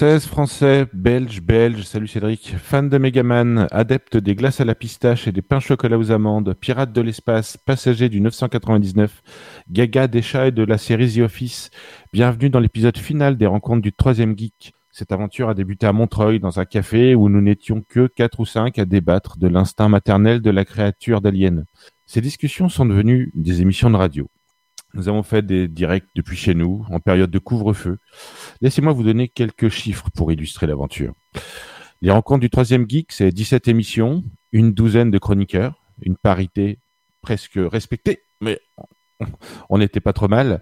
Française, Français, Belge, Belge, salut Cédric, fan de Megaman, adepte des glaces à la pistache et des pains chocolat aux amandes, pirate de l'espace, passager du 999, gaga des chats et de la série The Office, bienvenue dans l'épisode final des rencontres du troisième geek. Cette aventure a débuté à Montreuil, dans un café où nous n'étions que quatre ou cinq à débattre de l'instinct maternel de la créature d'Alien. Ces discussions sont devenues des émissions de radio. Nous avons fait des directs depuis chez nous, en période de couvre-feu. Laissez-moi vous donner quelques chiffres pour illustrer l'aventure. Les rencontres du troisième geek, c'est 17 émissions, une douzaine de chroniqueurs, une parité presque respectée, mais on n'était pas trop mal.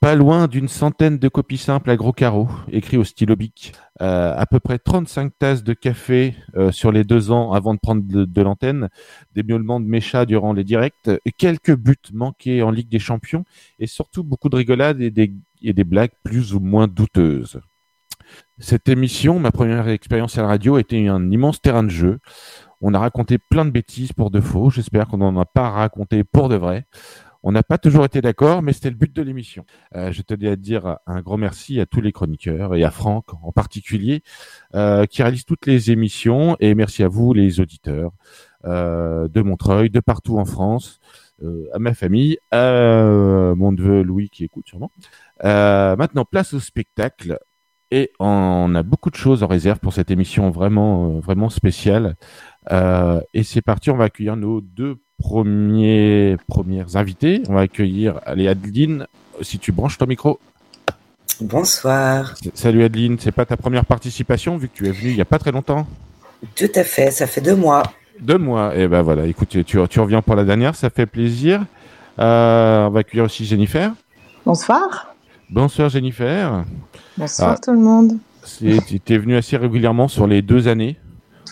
Pas loin d'une centaine de copies simples à gros carreaux, écrits au stylo bic. Euh, à peu près 35 tasses de café euh, sur les deux ans avant de prendre de, l'antenne, des miaulements de méchats durant les directs, quelques buts manqués en Ligue des Champions, et surtout beaucoup de rigolades et des, et des blagues plus ou moins douteuses. Cette émission, ma première expérience à la radio, était un immense terrain de jeu. On a raconté plein de bêtises pour de faux. J'espère qu'on n'en a pas raconté pour de vrai. On n'a pas toujours été d'accord, mais c'était le but de l'émission. Euh, je tenais à dire un grand merci à tous les chroniqueurs et à Franck en particulier, euh, qui réalise toutes les émissions. Et merci à vous, les auditeurs euh, de Montreuil, de partout en France, à ma famille, à mon neveu Louis qui écoute sûrement. maintenant, place au spectacle. Et on a beaucoup de choses en réserve pour cette émission vraiment, vraiment spéciale. Et c'est parti, on va accueillir nos deux premiers, premières invités. On va accueillir allez, Adeline, si tu branches ton micro. Bonsoir. Salut Adeline, c'est pas ta première participation vu que tu es venue il n'y a pas très longtemps? Tout à fait, ça fait deux mois. Deux mois, et eh ben voilà, écoute, tu, tu, reviens pour la dernière, ça fait plaisir. Euh, on va accueillir aussi Jennifer. Bonsoir. Bonsoir Jennifer. Bonsoir ah. tout le monde. Tu es venu assez régulièrement sur les deux années.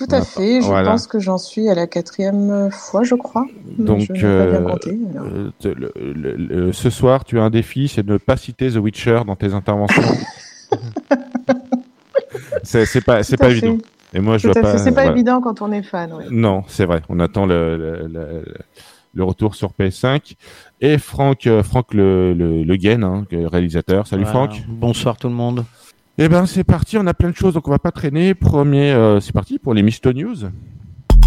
Tout à fait. Je pense que j'en suis à la quatrième fois, je crois. Donc, euh, euh, ce soir, tu as un défi, c'est de ne pas citer The Witcher dans tes interventions. c'est pas, c'est pas évident. Et moi, je pas. C'est pas évident quand on est fan. Non, c'est vrai. On attend le, le, retour sur PS5 et Franck, euh, Franck le, le, le hein, réalisateur. Salut Franck. Bonsoir tout le monde. Eh ben c'est parti, on a plein de choses, donc on va pas traîner. Premier, euh, c'est parti pour les Misto News.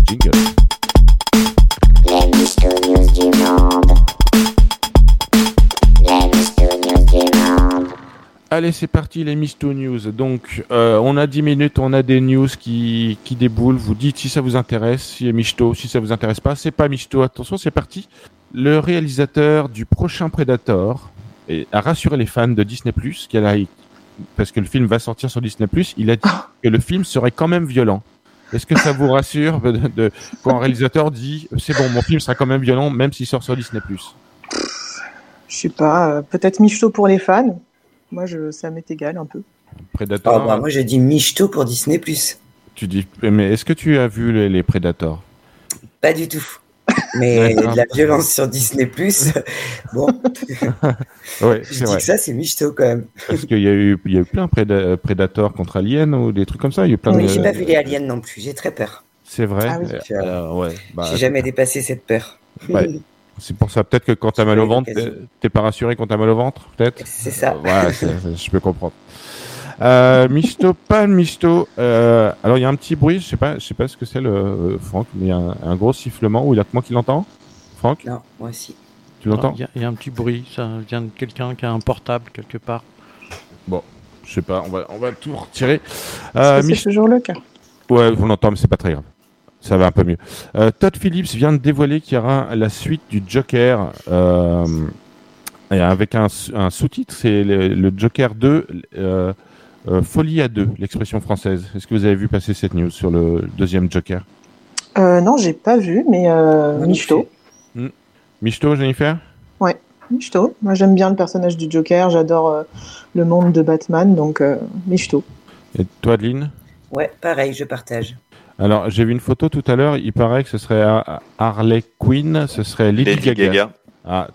Jingle. Les Misto News du monde. Les Misto News du monde. Allez, c'est parti les Misto News. Donc, euh, on a 10 minutes, on a des news qui, qui déboulent. Vous dites si ça vous intéresse, si est Misto, si ça vous intéresse pas. C'est pas Misto, attention, c'est parti. Le réalisateur du prochain Predator a rassuré les fans de Disney+, qu'elle a parce que le film va sortir sur Disney+, il a dit que le film serait quand même violent. Est-ce que ça vous rassure de, quand un réalisateur dit c'est bon, mon film sera quand même violent, même s'il sort sur Disney+. Je sais pas, euh, peut-être Michto pour les fans. Moi, je, ça m'est égal un peu. Predator. Ah, bah, moi, j'ai dit Michto pour Disney+. Tu dis, mais est-ce que tu as vu les, les Predators? Pas du tout. Mais de la violence sur Disney, bon. ouais, je dis que ça, c'est michto quand même. Parce qu'il y, a eu, il y a eu plein de Predator contre Alien ou des trucs comme ça. Il y a plein oui, j'ai pas vu les Aliens non plus, j'ai très peur. C'est vrai ah euh, ouais, bah, J'ai jamais dépassé cette peur. C'est pour ça, peut-être que quand t'as mal au ventre, t'es pas rassuré quand t'as mal au ventre, peut-être? C'est ça. Ouais, je peux comprendre. Euh, misto, pas misto. Euh, alors il y a un petit bruit, je sais pas, je sais pas ce que c'est le euh, Franck, mais il y a un, gros sifflement. Ou il y a que moi qui l'entends, Franck? Non, moi aussi. Tu l'entends? Il y, a un petit bruit, ça vient de quelqu'un qui a un portable quelque part. Bon, je sais pas, on va, on va tout retirer. Euh, c'est toujours le cas? Ouais, vous l'entendez, mais c'est pas très grave. Ça va un peu mieux. Euh, Todd Phillips vient de dévoiler qu'il y aura la suite du Joker. avec un, un sous-titre, c'est le, le, Joker 2, euh, folie à deux, l'expression française. Est-ce que vous avez vu passer cette news sur le deuxième Joker? Euh, Non, j'ai pas vu, mais euh, Michto. Hmm. Michto, Jennifer? Ouais, Michto. Moi, j'aime bien le personnage du Joker. J'adore euh, le monde de Batman, donc Michto. Et toi, Adeline? Ouais, pareil, je partage. Alors, j'ai vu une photo tout à l'heure. Il paraît que ce serait Harley Quinn, ce serait Lady, Gaga. Ah.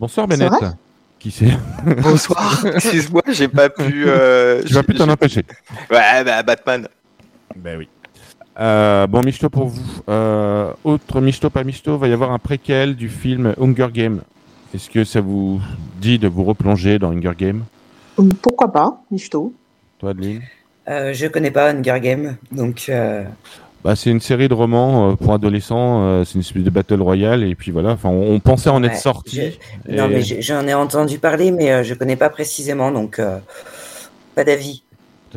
Bonsoir, Bennett. Bonsoir. Excuse-moi, j'ai pas pu. Euh, tu vas plus t'en empêcher. Ouais, bah, Batman. Ben oui. Euh, bon, Misto pour vous. Euh, autre Misto, pas Misto, va y avoir un préquel du film Hunger Games. Est-ce que ça vous dit de vous replonger dans Hunger Games? Pourquoi pas, Misto? Toi, Adeline? Euh, je connais pas Hunger Game, donc. Euh, Bah, c'est une série de romans euh, pour adolescents. euh, c'est une espèce de battle royale et puis voilà. Enfin, on, on pensait en être sorti. je- Non, mais je- j'en ai entendu parler, mais euh, je connais pas précisément, donc euh, pas d'avis.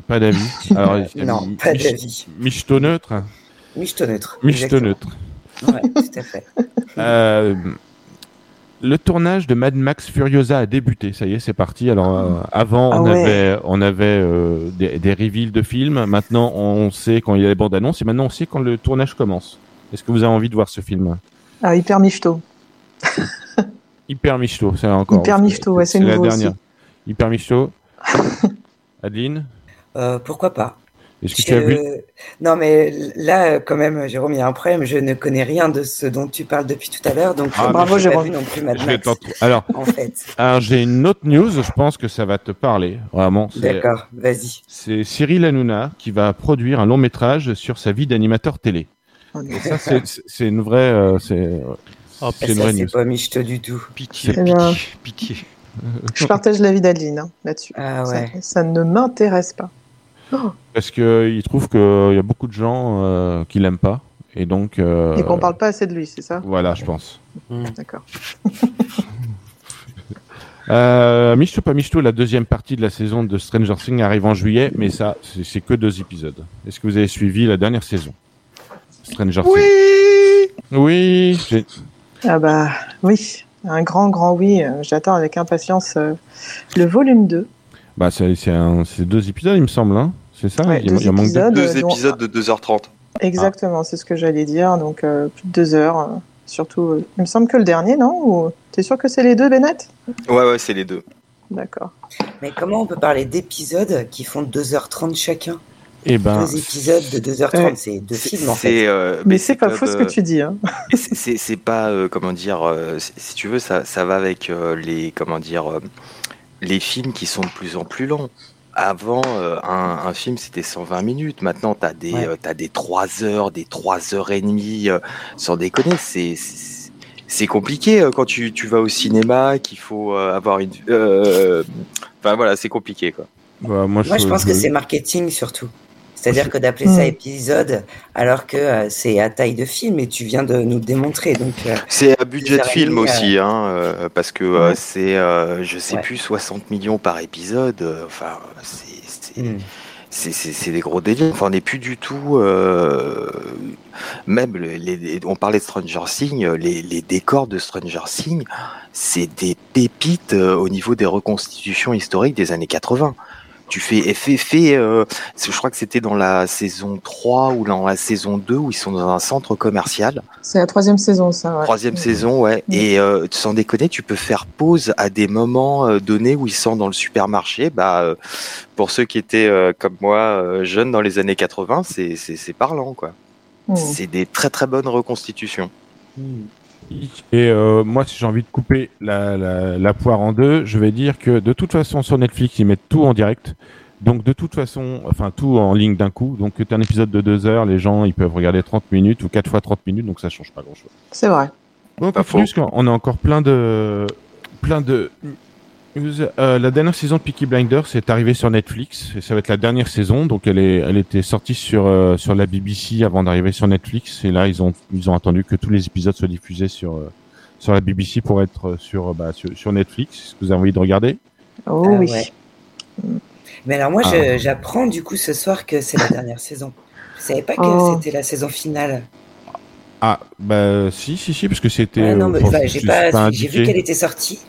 Pas d'avis? Alors, Non, mi- pas d'avis. Michto neutre. Michto neutre. Michto neutre. Ouais, tout à fait. Le tournage de Mad Max Furiosa a débuté. Ça y est, c'est parti. Alors euh, avant, Ah on ouais. avait, on avait euh, des, des reveals de films. Maintenant, on sait quand il y a les bandes annonces. Et maintenant, on sait quand le tournage commence. Est-ce que vous avez envie de voir ce film? Ah, hyper michto. Hyper Michto, c'est encore. Hyper Michto, ouais, c'est la dernière. aussi. Hyper Michto. Adeline, Euh, pourquoi pas? Est-ce que Je- tu as vu Non, mais là, quand même, Jérôme, il y a un problème. Je ne connais rien de ce dont tu parles depuis tout à l'heure, donc Ah, bravo, j'ai pas Jérôme. vu non plus Mad Max. Alors, En fait, alors j'ai une autre news. Je pense que ça va te parler. Vraiment. c'est- d'accord, vas-y. C'est Cyril Hanouna qui va produire un long métrage sur sa vie d'animateur télé. Oh. Et ça, c'est- une vraie, euh, c'est Oh, news. pas michto du tout. Pitié, pitié, pitié. Je partage l'avis d'Adeline hein, là-dessus. Ah Ça- ouais. ça, ne m'intéresse pas. Parce que euh, il trouve qu'il y a beaucoup de gens euh, qui l'aiment pas, et donc. euh, Et qu'on parle pas assez de lui, c'est ça? Voilà, je pense. D'accord. Euh, Michto pas Michto, la deuxième partie de la saison de Stranger Things arrive en juillet, mais ça, c'est que deux épisodes. Est-ce que vous avez suivi la dernière saison? Stranger Things. Oui. j'ai- Ah bah oui, un grand, grand oui. Euh, J'attends avec impatience euh, le volume 2. Bah, c'est un- deux épisodes, il me semble. Hein c'est ça Ouais, il, deux il en manque deux. épisodes. Deux euh, dont- épisodes de 2h30. Exactement, c'est ce que j'allais dire. Donc euh, plus de deux heures. euh, surtout, euh, il me semble que le dernier, non Ou t'es sûr que c'est les deux, Bennett? Ouais, ouais, c'est les deux. D'accord. Mais comment on peut parler d'épisodes qui font 2h30 chacun? Et ben, Deux épisodes de 2h30, Ouais. c'est deux films en fait. euh, Mais c'est pas comme, faux ce que tu dis. Hein. C'est- pas euh, comment dire euh, si si tu veux ça ça va avec euh, les comment dire euh, les films qui sont de plus en plus longs. Avant euh, un, un film c'était 120 minutes. Maintenant t'as des Ouais. euh, t'as des 3 heures, des 3 heures et demie. euh, sans déconner, c'est c'est- compliqué euh, quand tu, tu vas au cinéma qu'il faut euh, avoir une euh, enfin voilà c'est compliqué quoi. bah, moi, Moi, je pense que c'est marketing surtout. C'est-à-dire que d'appeler ça Mm. épisode alors que euh, c'est à taille de film et tu viens de nous le démontrer. Donc, euh, C'est un budget de film aussi, hein, euh, parce que euh, c'est, euh, je sais Ouais. plus, 60 millions par épisode. Enfin, c'est, c'est, mm. c'est, c'est- c'est des gros délires. Enfin, on n'est plus du tout. euh, même les, les- on parlait de Stranger Things, les, les décors de Stranger Things, c'est des pépites euh, au niveau des reconstitutions historiques des années 80. Tu fais effet, fait, euh, je crois que c'était dans la saison 3 ou dans la saison 2 où ils sont dans un centre commercial. C'est la troisième saison, ça. ouais. Troisième saison, ouais. Et euh, sans déconner, tu peux faire pause à des moments euh, donnés où ils sont dans le supermarché. Bah, euh, pour ceux qui étaient euh, comme moi euh, jeunes dans les années 80, c'est parlant, quoi. Mm. C'est des très très bonnes reconstitutions. Et euh, moi, si j'ai envie de couper la, la, la poire en deux, je vais dire que de toute façon, sur Netflix, ils mettent tout en direct. Donc, de toute façon, enfin, tout en ligne d'un coup. Donc, tu un épisode de deux heures, les gens, ils peuvent regarder 30 minutes ou 4 fois 30 minutes, donc ça change pas grand chose. C'est vrai. On continue, faux. parce qu'on a encore plein de, plein de. Euh, la dernière saison de Peaky Blinders est arrivée sur Netflix et ça va être la dernière saison. Donc, elle est, elle était sortie sur, euh, sur la BBC avant d'arriver sur Netflix. Et là, ils ont, ils ont attendu que tous les épisodes soient diffusés sur, euh, sur la BBC pour être sur, euh, bah, sur, sur Netflix. Est-ce que vous avez envie de regarder? Oh Ah oui. ouais. Mais alors moi, Ah. j'apprends du coup ce soir que c'est la dernière saison. Je savais pas que Oh. c'était la saison finale? Ah, bah, si, si, si, parce que c'était. Ouais, non, euh, mais, c'est- j'ai pas, pas j'ai vu qu'elle était sortie,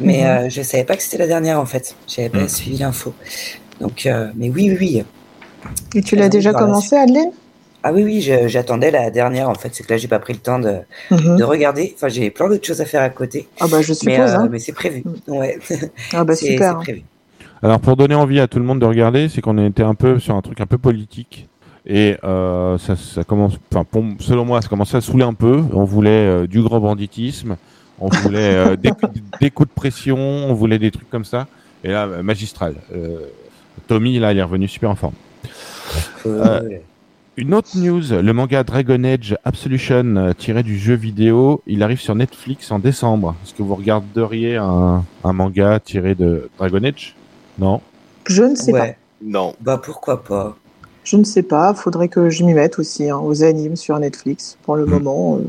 mais Mhm. euh, je savais pas que c'était la dernière en fait. J'avais pas Mhm. suivi l'info. Donc, euh, mais oui, oui, oui. Et tu l'as envie déjà commencé, Adeline? Ah oui, oui, j'attendais la dernière en fait. C'est que là, j'ai pas pris le temps de, Mhm. de regarder. Enfin, j'ai plein d'autres choses à faire à côté. Ah bah je Mais, suppose. euh, hein. mais c'est prévu. Mhm. Ouais, Ah bah super. c'est prévu. Alors pour donner envie à tout le monde de regarder, c'est qu'on était un peu sur un truc un peu politique et euh, ça, ça commence, enfin pour- selon moi, ça commençait à saouler un peu. On voulait euh, du grand banditisme, on voulait euh, des, coups- des coups de pression, on voulait des trucs comme ça. Et là, magistral. Euh, Tommy là, il est revenu super en forme. Euh. Une autre news, le manga Dragon Age Absolution tiré du jeu vidéo, il arrive sur Netflix en décembre. Est-ce que vous regarderiez un, un manga tiré de Dragon Age? Non? Je ne sais Ouais. Non. Bah pourquoi pas? Je ne sais pas, faudrait que je m'y mette aussi hein, aux animes sur Netflix. Pour le Hmm. moment, euh,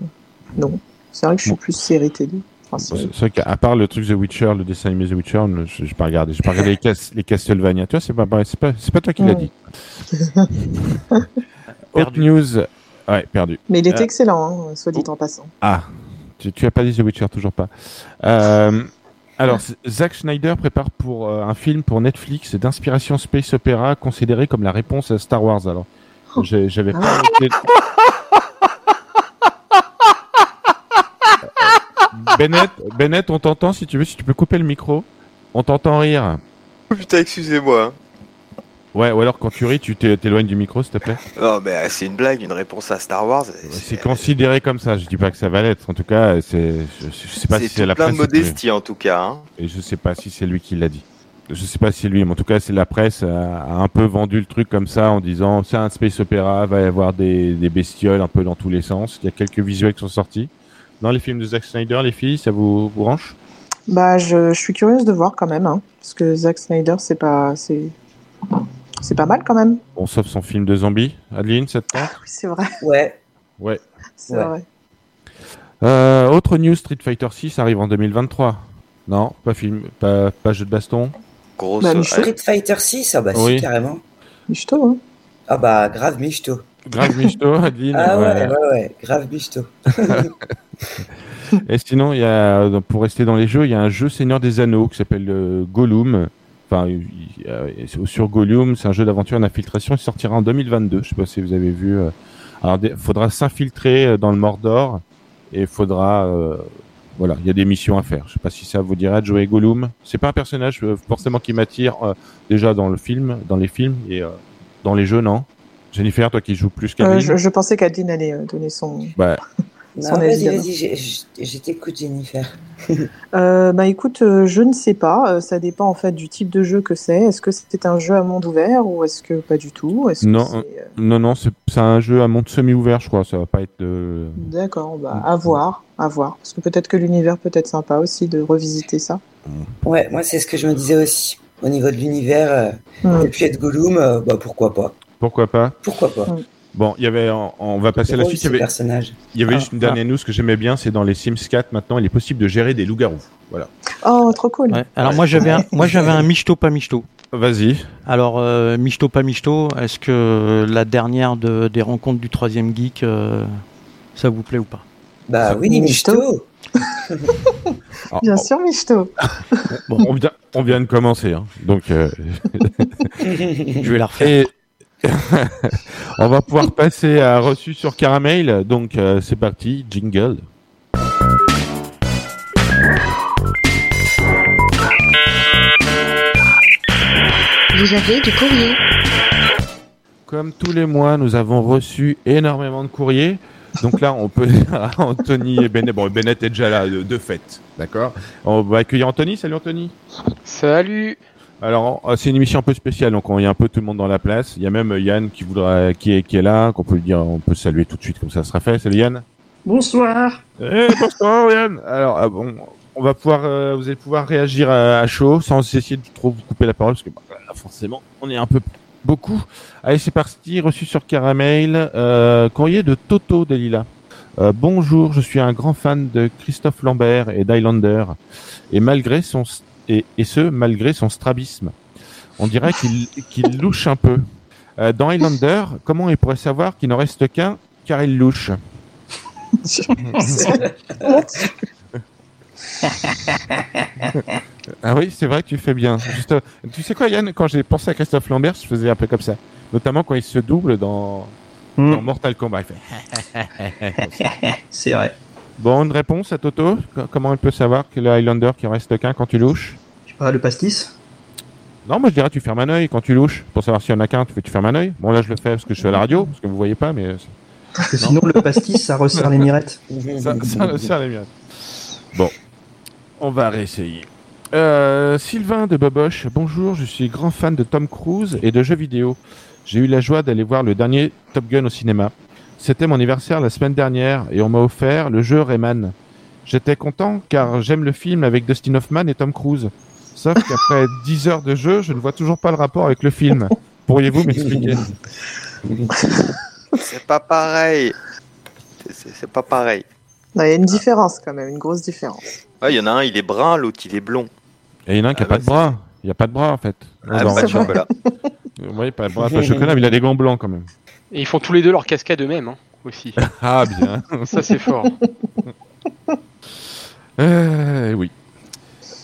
non. C'est vrai que je suis Bon. plus série télé. Enfin, C'est vrai qu'à part le truc The Witcher, le dessin animé The Witcher, je n'ai pas regardé. J'ai pas regardé les, Cas- les Castlevania. Tu vois, c'est pas, pas, pas toi qui l'as Mm. dit. Autre Perdu. news. Ouais, perdu. Mais il est Euh. excellent, hein, soit dit en passant. Ah, tu, tu as pas dit The Witcher, toujours pas. Euh, alors, Zack Schneider prépare pour euh, un film pour Netflix d'inspiration space opéra considéré comme la réponse à Star Wars. Alors, j'ai- j'avais Ah pas. noté- Bennett, Bennett, on t'entend si tu veux, si tu peux couper le micro. On t'entend rire. Oh, Putain, excusez-moi. Ouais, ou alors quand tu ris, tu t'é- t'éloignes du micro, s'il te plaît. Non, mais euh, c'est une blague, une réponse à Star Wars. C'est considéré comme ça. Je dis pas que ça va l'être. En tout cas, c'est, je, je sais pas C'est si c'est tout la plein de presse. qui- modestie en tout cas. hein. Et je sais pas si c'est lui qui l'a dit. Je sais pas si c'est lui, mais en tout cas, c'est la presse a, a un peu vendu le truc comme ça en disant c'est un space opéra, va y avoir des, des bestioles un peu dans tous les sens. Il y a quelques visuels qui sont sortis. Dans les films de Zack Snyder, les filles, ça vous, vous branche Bah, je, je suis curieuse de voir quand même, hein, parce que Zack Snyder, c'est pas, c'est, c'est pas mal quand même. Bon, sauf son film de zombies. Adeline, ça te tente Oui, c'est vrai, Ouais. Ouais. c'est Ouais. vrai. Euh, autre news, Street Fighter 6 arrive en 2023. Non, pas film, pas, pas jeu de baston. Grosse. Bah. Street Fighter 6, ah bah Oui. si, carrément. Michto, hein. Ah bah grave michto. Grave Michto, Adeline. Ah ouais, ouais. ouais, ouais, grave michto. Et sinon, il y a, pour rester dans les jeux, il y a un jeu Seigneur des Anneaux qui s'appelle euh, Gollum. Enfin, euh, sur Gollum, c'est un jeu d'aventure en infiltration. Il sortira en 2022. Je sais pas si vous avez vu. euh. Alors, il faudra s'infiltrer euh, dans le Mordor et il faudra, euh, voilà, il y a des missions à faire. Je sais pas si ça vous dirait de jouer Gollum. C'est pas un personnage forcément qui m'attire euh, déjà dans le film, dans les films et dans les jeux, non? Jennifer, toi qui joues plus qu'Adeline? je, je pensais qu'Adeline allait donner son. Bah, Non, Son vas-y, vas-y, je t'écoute Jennifer. Euh, bah écoute, euh, je ne sais pas. euh, ça dépend en fait du type de jeu que c'est. Est-ce que c'est un jeu à monde ouvert ou est-ce que pas du tout? Non, non, non, c'est un jeu à monde semi-ouvert, je crois. Ça va pas être. euh, D'accord, bah Mm. à voir, à voir. Parce que peut-être que l'univers peut être sympa aussi de revisiter ça. Ouais, moi c'est ce que je me disais aussi. Au niveau de l'univers, euh, Mm. et puis être Gollum, euh, bah pourquoi pas Pourquoi pas? Pourquoi pas Bon, il y avait, on va passer à la suite. Il y avait, personnage. il y avait Ah, juste une dernière news que j'aimais bien, c'est dans les Sims 4 maintenant, il est possible de gérer des loups-garous. Voilà. Oh, trop cool. Ouais. Alors moi j'avais un, moi j'avais un michto pas michto. Vas-y. Alors euh, michto pas michto, est-ce que la dernière de, des rencontres du troisième geek, euh, ça vous plaît ou pas? Bah Ça- oui, Michto. Ah, Bien on- sûr, Michto. bon, on, vient, on vient de commencer, hein. donc. euh, Je vais la refaire. et on va pouvoir passer à reçu sur caramel. Donc euh, c'est parti, jingle. Vous avez du courrier. Comme tous les mois, nous avons reçu énormément de courriers. Donc là, on peut dire à Anthony et Bennett. Bon, Bennett est déjà là de, de fait, d'accord? On va accueillir Anthony. Salut Anthony. Salut Alors, euh, c'est une émission un peu spéciale, donc il y a un peu tout le monde dans la place. Il y a même euh, Yann qui voudra, qui est, qui est là, qu'on peut lui dire, on peut saluer tout de suite, comme ça sera fait. Salut Yann. Bonsoir Eh, bonsoir Yann. Alors, ah bon, on va pouvoir, euh, vous allez pouvoir réagir à, à chaud, sans essayer de trop vous couper la parole, parce que bah, là, forcément, on est un peu beaucoup. Allez, c'est parti. Reçu sur Caramel, euh, courrier de Toto Delila. Euh, bonjour, je suis un grand fan de Christophe Lambert et d'Highlander, et malgré son et, et ce malgré son strabisme. On dirait qu'il qu'il louche un peu. Euh, dans Highlander, comment il pourrait savoir qu'il n'en reste qu'un car il louche Ah oui, c'est vrai que tu fais bien. Juste, euh, tu sais quoi, Yann, quand j'ai pensé à Christophe Lambert, je faisais un peu comme ça. Notamment quand il se double dans, Hmm. dans Mortal Kombat. C'est vrai. Bon, une réponse à Toto Co- Comment il peut savoir que le Highlander qui en reste qu'un quand tu louches? Je sais pas, le pastis? Non, moi je dirais tu fermes un œil quand tu louches. Pour savoir s'il y en a qu'un, tu fais tu fermes un œil. Bon, là je le fais parce que je suis à la radio, parce que vous voyez pas, mais euh, Parce que sinon, le pastis, ça resserre les mirettes. ça, ça, ça allait bien. Bon, on va réessayer. Euh, Sylvain de Boboche, bonjour, je suis grand fan de Tom Cruise et de jeux vidéo. J'ai eu la joie d'aller voir le dernier Top Gun au cinéma. C'était mon anniversaire la semaine dernière et on m'a offert le jeu Rayman. J'étais content car j'aime le film avec Dustin Hoffman et Tom Cruise. Sauf qu'après 10 heures de jeu, je ne vois toujours pas le rapport avec le film. Pourriez-vous m'expliquer? C'est pas pareil. C'est pas pareil. Non, Il y a une différence quand même, une grosse différence. Il y en a un, il est brun, l'autre, il est blond. Et il y en a un qui n'a Ah pas bah, de bras. Il n'y a pas de bras en fait. Ah, Dans- pas de chocolat. Oui, pas de bras, pas de chocolat, mais il a des gants blancs quand même. Et ils font tous les deux leur cascade eux-mêmes hein, aussi. Ah bien. Ça c'est fort. Euh, oui.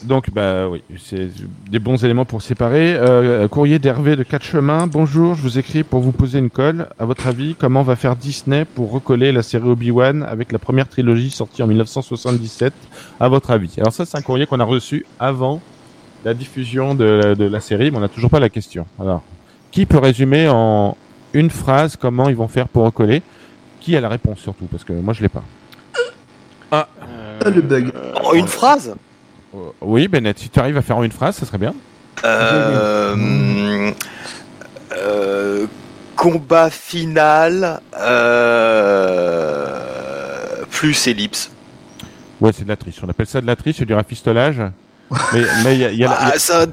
Donc, bah oui, c'est des bons éléments pour séparer. Euh, courrier d'Hervé de Quatre Chemins. Bonjour, je vous écris pour vous poser une colle. À votre avis, comment va faire Disney pour recoller la série Obi-Wan avec la première trilogie sortie en 1977 À votre avis? Alors ça, c'est un courrier qu'on a reçu avant la diffusion de, la- de la série, mais on n'a toujours pas la question. Alors, qui peut résumer en une phrase comment ils vont faire pour recoller Qui a la réponse surtout Parce que moi, je l'ai pas. Ah, le bug. En une phrase Euh, Oui, Bennett, si tu arrives à faire en une phrase, ça serait bien. Euh, euh, combat final euh, plus ellipse. Ouais, c'est de la triche. On appelle ça de la triche, c'est du rafistolage. mais mais il y a, y a la- Ah, ça,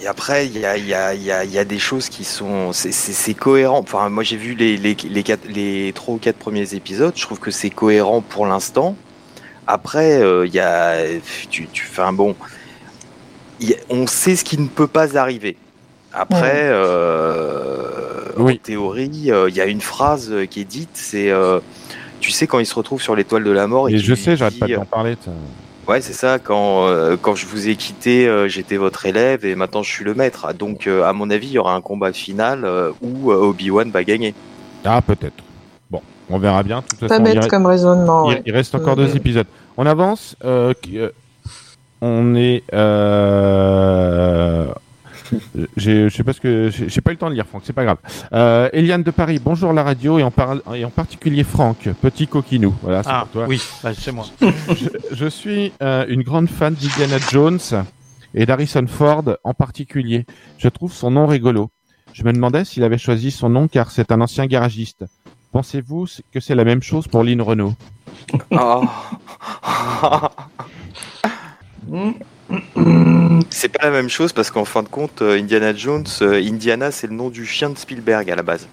c'est- après, il y a, il y, a, il y, a, il y a des choses qui sont. C'est- cohérent. Enfin, moi, j'ai vu les, les, les, quatre, les 3 ou 4 premiers épisodes. Je trouve que c'est cohérent pour l'instant. Après, euh, il y a. Tu, tu fais un bon. on sait ce qui ne peut pas arriver. Après, euh, Oui. en théorie, euh, il y a une phrase qui est dite c'est. euh, tu sais, quand il se retrouve sur l'étoile de la mort. Et je sais, j'arrête pas d'en parler. Ouais, c'est ça. Quand, euh, quand je vous ai quitté, euh, j'étais votre élève et maintenant je suis le maître. Donc, euh, à mon avis, il y aura un combat final euh, où euh, Obi-Wan va gagner. Ah, peut-être. Bon, on verra bien. De toute Pas façon, il, bête re- comme raisonnement. il- ouais. il reste encore deux épisodes. On avance. on est. J'ai, je sais pas ce que, j'ai j'ai pas eu le temps de lire, Franck. C'est pas grave. Euh, Eliane de Paris, bonjour la radio et en, par- et en particulier Franck, petit coquinou. Voilà, c'est Ah, pour toi. oui, bah, c'est moi. je, je suis euh, une grande fan d'Indiana Jones et d'Harrison Ford en particulier. Je trouve son nom rigolo. Je me demandais s'il avait choisi son nom car c'est un ancien garagiste. Pensez-vous que c'est la même chose pour Lynn Renault? Oh. c'est pas la même chose parce qu'en fin de compte, euh, Indiana Jones, euh, Indiana, c'est le nom du chien de Spielberg à la base.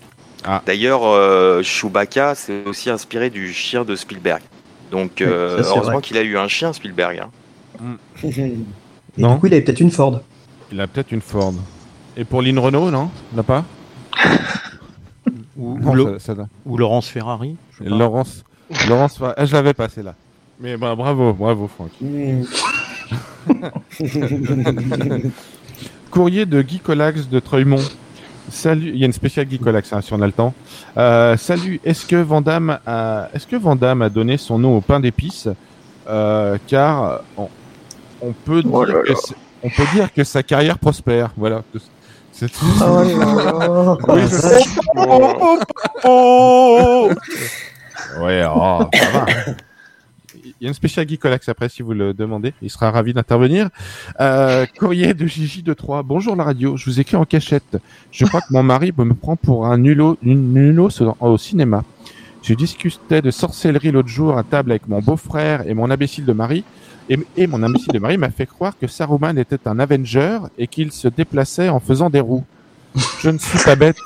Ah. D'ailleurs, euh, Chewbacca, c'est aussi inspiré du chien de Spielberg. Donc, euh, ça, heureusement qu'il a eu un chien, Spielberg. hein. Et Non. du coup, il avait peut-être une Ford. Il a peut-être une Ford. Et pour Lynn Renault, non? Il n'a pas? Ou, Non, ou Lo- ça- ça doit- ou Laurence Ferrari. je sais pas. Laurence, Laurence, ah, je l'avais passé là. Mais bah, bravo, bravo Franck. Mm. Courrier de Guy Colax de Treumont. Salut, il y a une spéciale Guy Colax hein, si on a le temps. Euh, salut, est-ce que Vandamme a, est-ce que Vandamme a donné son nom au pain d'épices? Euh, Car on, on peut dire Oh là que là. on peut dire que sa carrière prospère. Voilà. C'est tout. Oh là là. Oui, je sais. Ouais, oh, ça va. Il y a une spéciale Guy Colax après si vous le demandez. Il sera ravi d'intervenir. Euh, courrier de Gigi de Troyes. Bonjour la radio. Je vous écris en cachette. Je crois que mon mari me prend pour un nulot, une au cinéma. Je discutais de sorcellerie l'autre jour à table avec mon beau-frère et mon imbécile de mari. Et, et mon imbécile de mari m'a fait croire que Saruman était un Avenger et qu'il se déplaçait en faisant des roues. Je ne suis pas bête.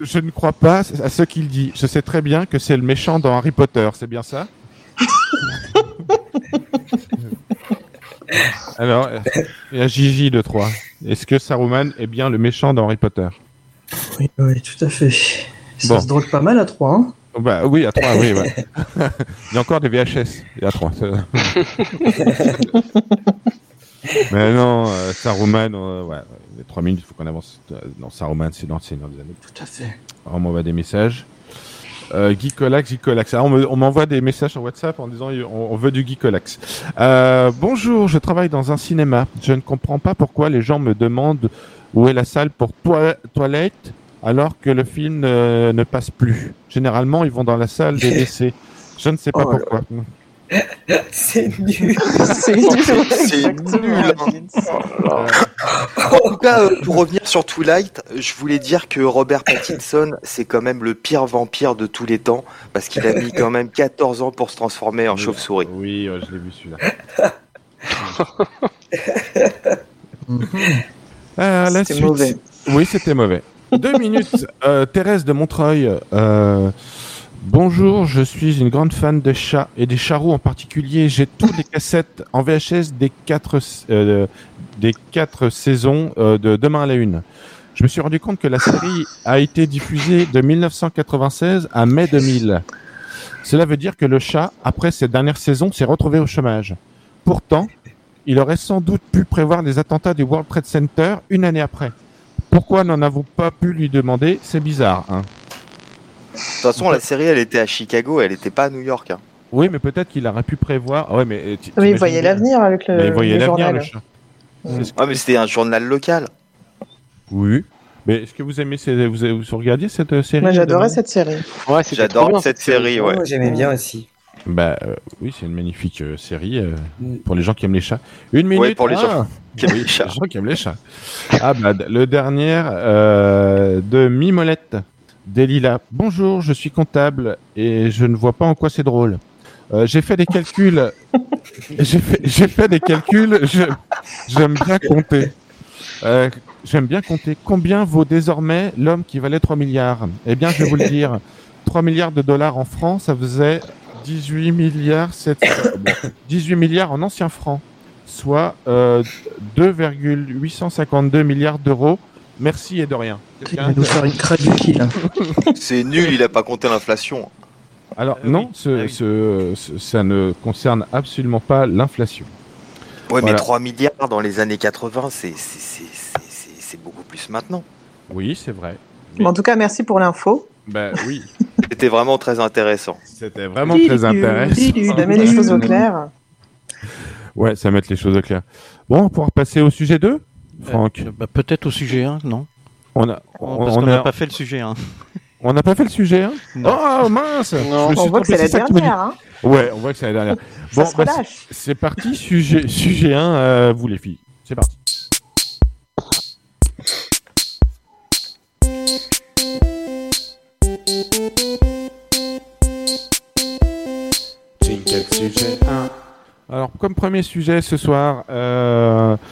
Je ne crois pas à ce qu'il dit. Je sais très bien que c'est le méchant dans Harry Potter, c'est bien ça Alors, il y a Gigi de 3. Est-ce que Saruman est bien le méchant dans Harry Potter? Oui, oui, tout à fait. Ça Bon. se drogue pas mal à 3. Hein. bah, Oui, à 3, oui. ouais. il y a encore des VHS. Il y a 3. Mais non, euh, Saruman, euh, ouais, les 3 minutes, il faut qu'on avance. Euh, Non, Saruman, c'est dans le Seigneur des Anneaux. Tout à fait. On m'envoie des messages. Euh, Guy Colax, Guy Colax. Ah, on me- on m'envoie des messages sur WhatsApp en disant on, on veut du Guy Colax. Euh, bonjour, je travaille dans un cinéma. Je ne comprends pas pourquoi les gens me demandent où est la salle pour toi toilette alors que le film euh, ne passe plus. Généralement, ils vont dans la salle des WC. Je ne sais pas Oh pourquoi. C'est nul. C'est nul. C'est nul, hein. Adeline. En tout cas, euh, pour revenir sur Twilight, je voulais dire que Robert Pattinson, c'est quand même le pire vampire de tous les temps, parce qu'il a mis quand même 14 ans pour se transformer en chauve-souris. Oui, je l'ai vu celui-là. Ah, la C'était suite. mauvais. Oui, c'était mauvais. Deux minutes. Euh, Thérèse de Montreuil. euh, bonjour, je suis une grande fan de chats et des charroux en particulier. J'ai toutes les cassettes en VHS des quatre, euh, des quatre saisons euh, de Demain à la Une. Je me suis rendu compte que la série a été diffusée de 1996 à mai 2000. Cela veut dire que le chat, après cette dernière saison, s'est retrouvé au chômage. Pourtant, il aurait sans doute pu prévoir les attentats du World Trade Center une année après. Pourquoi n'en avons pas pu lui demander? C'est bizarre. Hein toute façon, la série, elle était à Chicago, elle n'était pas à New York. hein. oui, mais peut-être qu'il aurait pu prévoir. Ah ouais, mais euh, Oui, il voyait l'avenir avec le, Mais il voyait le l'avenir, le journal. chat. Mm. Ouais, mais c'était un journal local. Oui. Mais est-ce que vous aimez ces... vous, vous, vous regardiez cette euh, série Moi, j'adorais cette série. Ouais, J'adore cette série, ouais. Oh, J'aimais bien aussi. Bah euh, oui, c'est une magnifique euh, série euh, Mm. pour les gens qui aiment les chats. Une minute. Ouais, pour les ah, gens qui aiment oui, les chats. Les gens qui aiment les chats. Ah bah le dernier euh, de Mimolette Delila. Bonjour, je suis comptable et je ne vois pas en quoi c'est drôle. Euh, j'ai fait des calculs. j'ai fait, des calculs. J'aime bien compter. Euh, j'aime bien compter. Combien vaut désormais l'homme qui valait 3 milliards Eh bien, je vais vous le dire. 3 milliards de dollars en francs, ça faisait 18 milliards, 7... bon, 18 milliards en anciens francs, soit euh, 2,852 milliards d'euros. Merci et de rien. Il va nous faire une là. C'est nul, il a pas compté l'inflation. Alors Ah oui. non, ce, Ah oui. ce- ce- ça ne concerne absolument pas l'inflation. Ouais, Voilà. mais 3 milliards dans les années 80, c'est beaucoup plus maintenant. Oui, c'est vrai. Mais- Bon, en tout cas, merci pour l'info. bah oui, C'était vraiment très intéressant. c'était vraiment très intéressant. Ça met les choses au clair. Ouais, ça met les choses au clair. Bon, on va pouvoir passer au sujet 2 Franck, Euh, bah, Peut-être au sujet 1, non on a, on, Parce on qu'on n'a a- pas fait le sujet 1. on n'a pas fait le sujet, hein Non. Oh mince Non. On voit que c'est la dernière. Hein. Ouais, on voit que c'est la dernière. Ça Bon, se bah, c'est- parti, sujet, sujet 1, euh, vous les filles. C'est parti. Jingle sujet 1. Alors, comme premier sujet ce soir, euh, oh,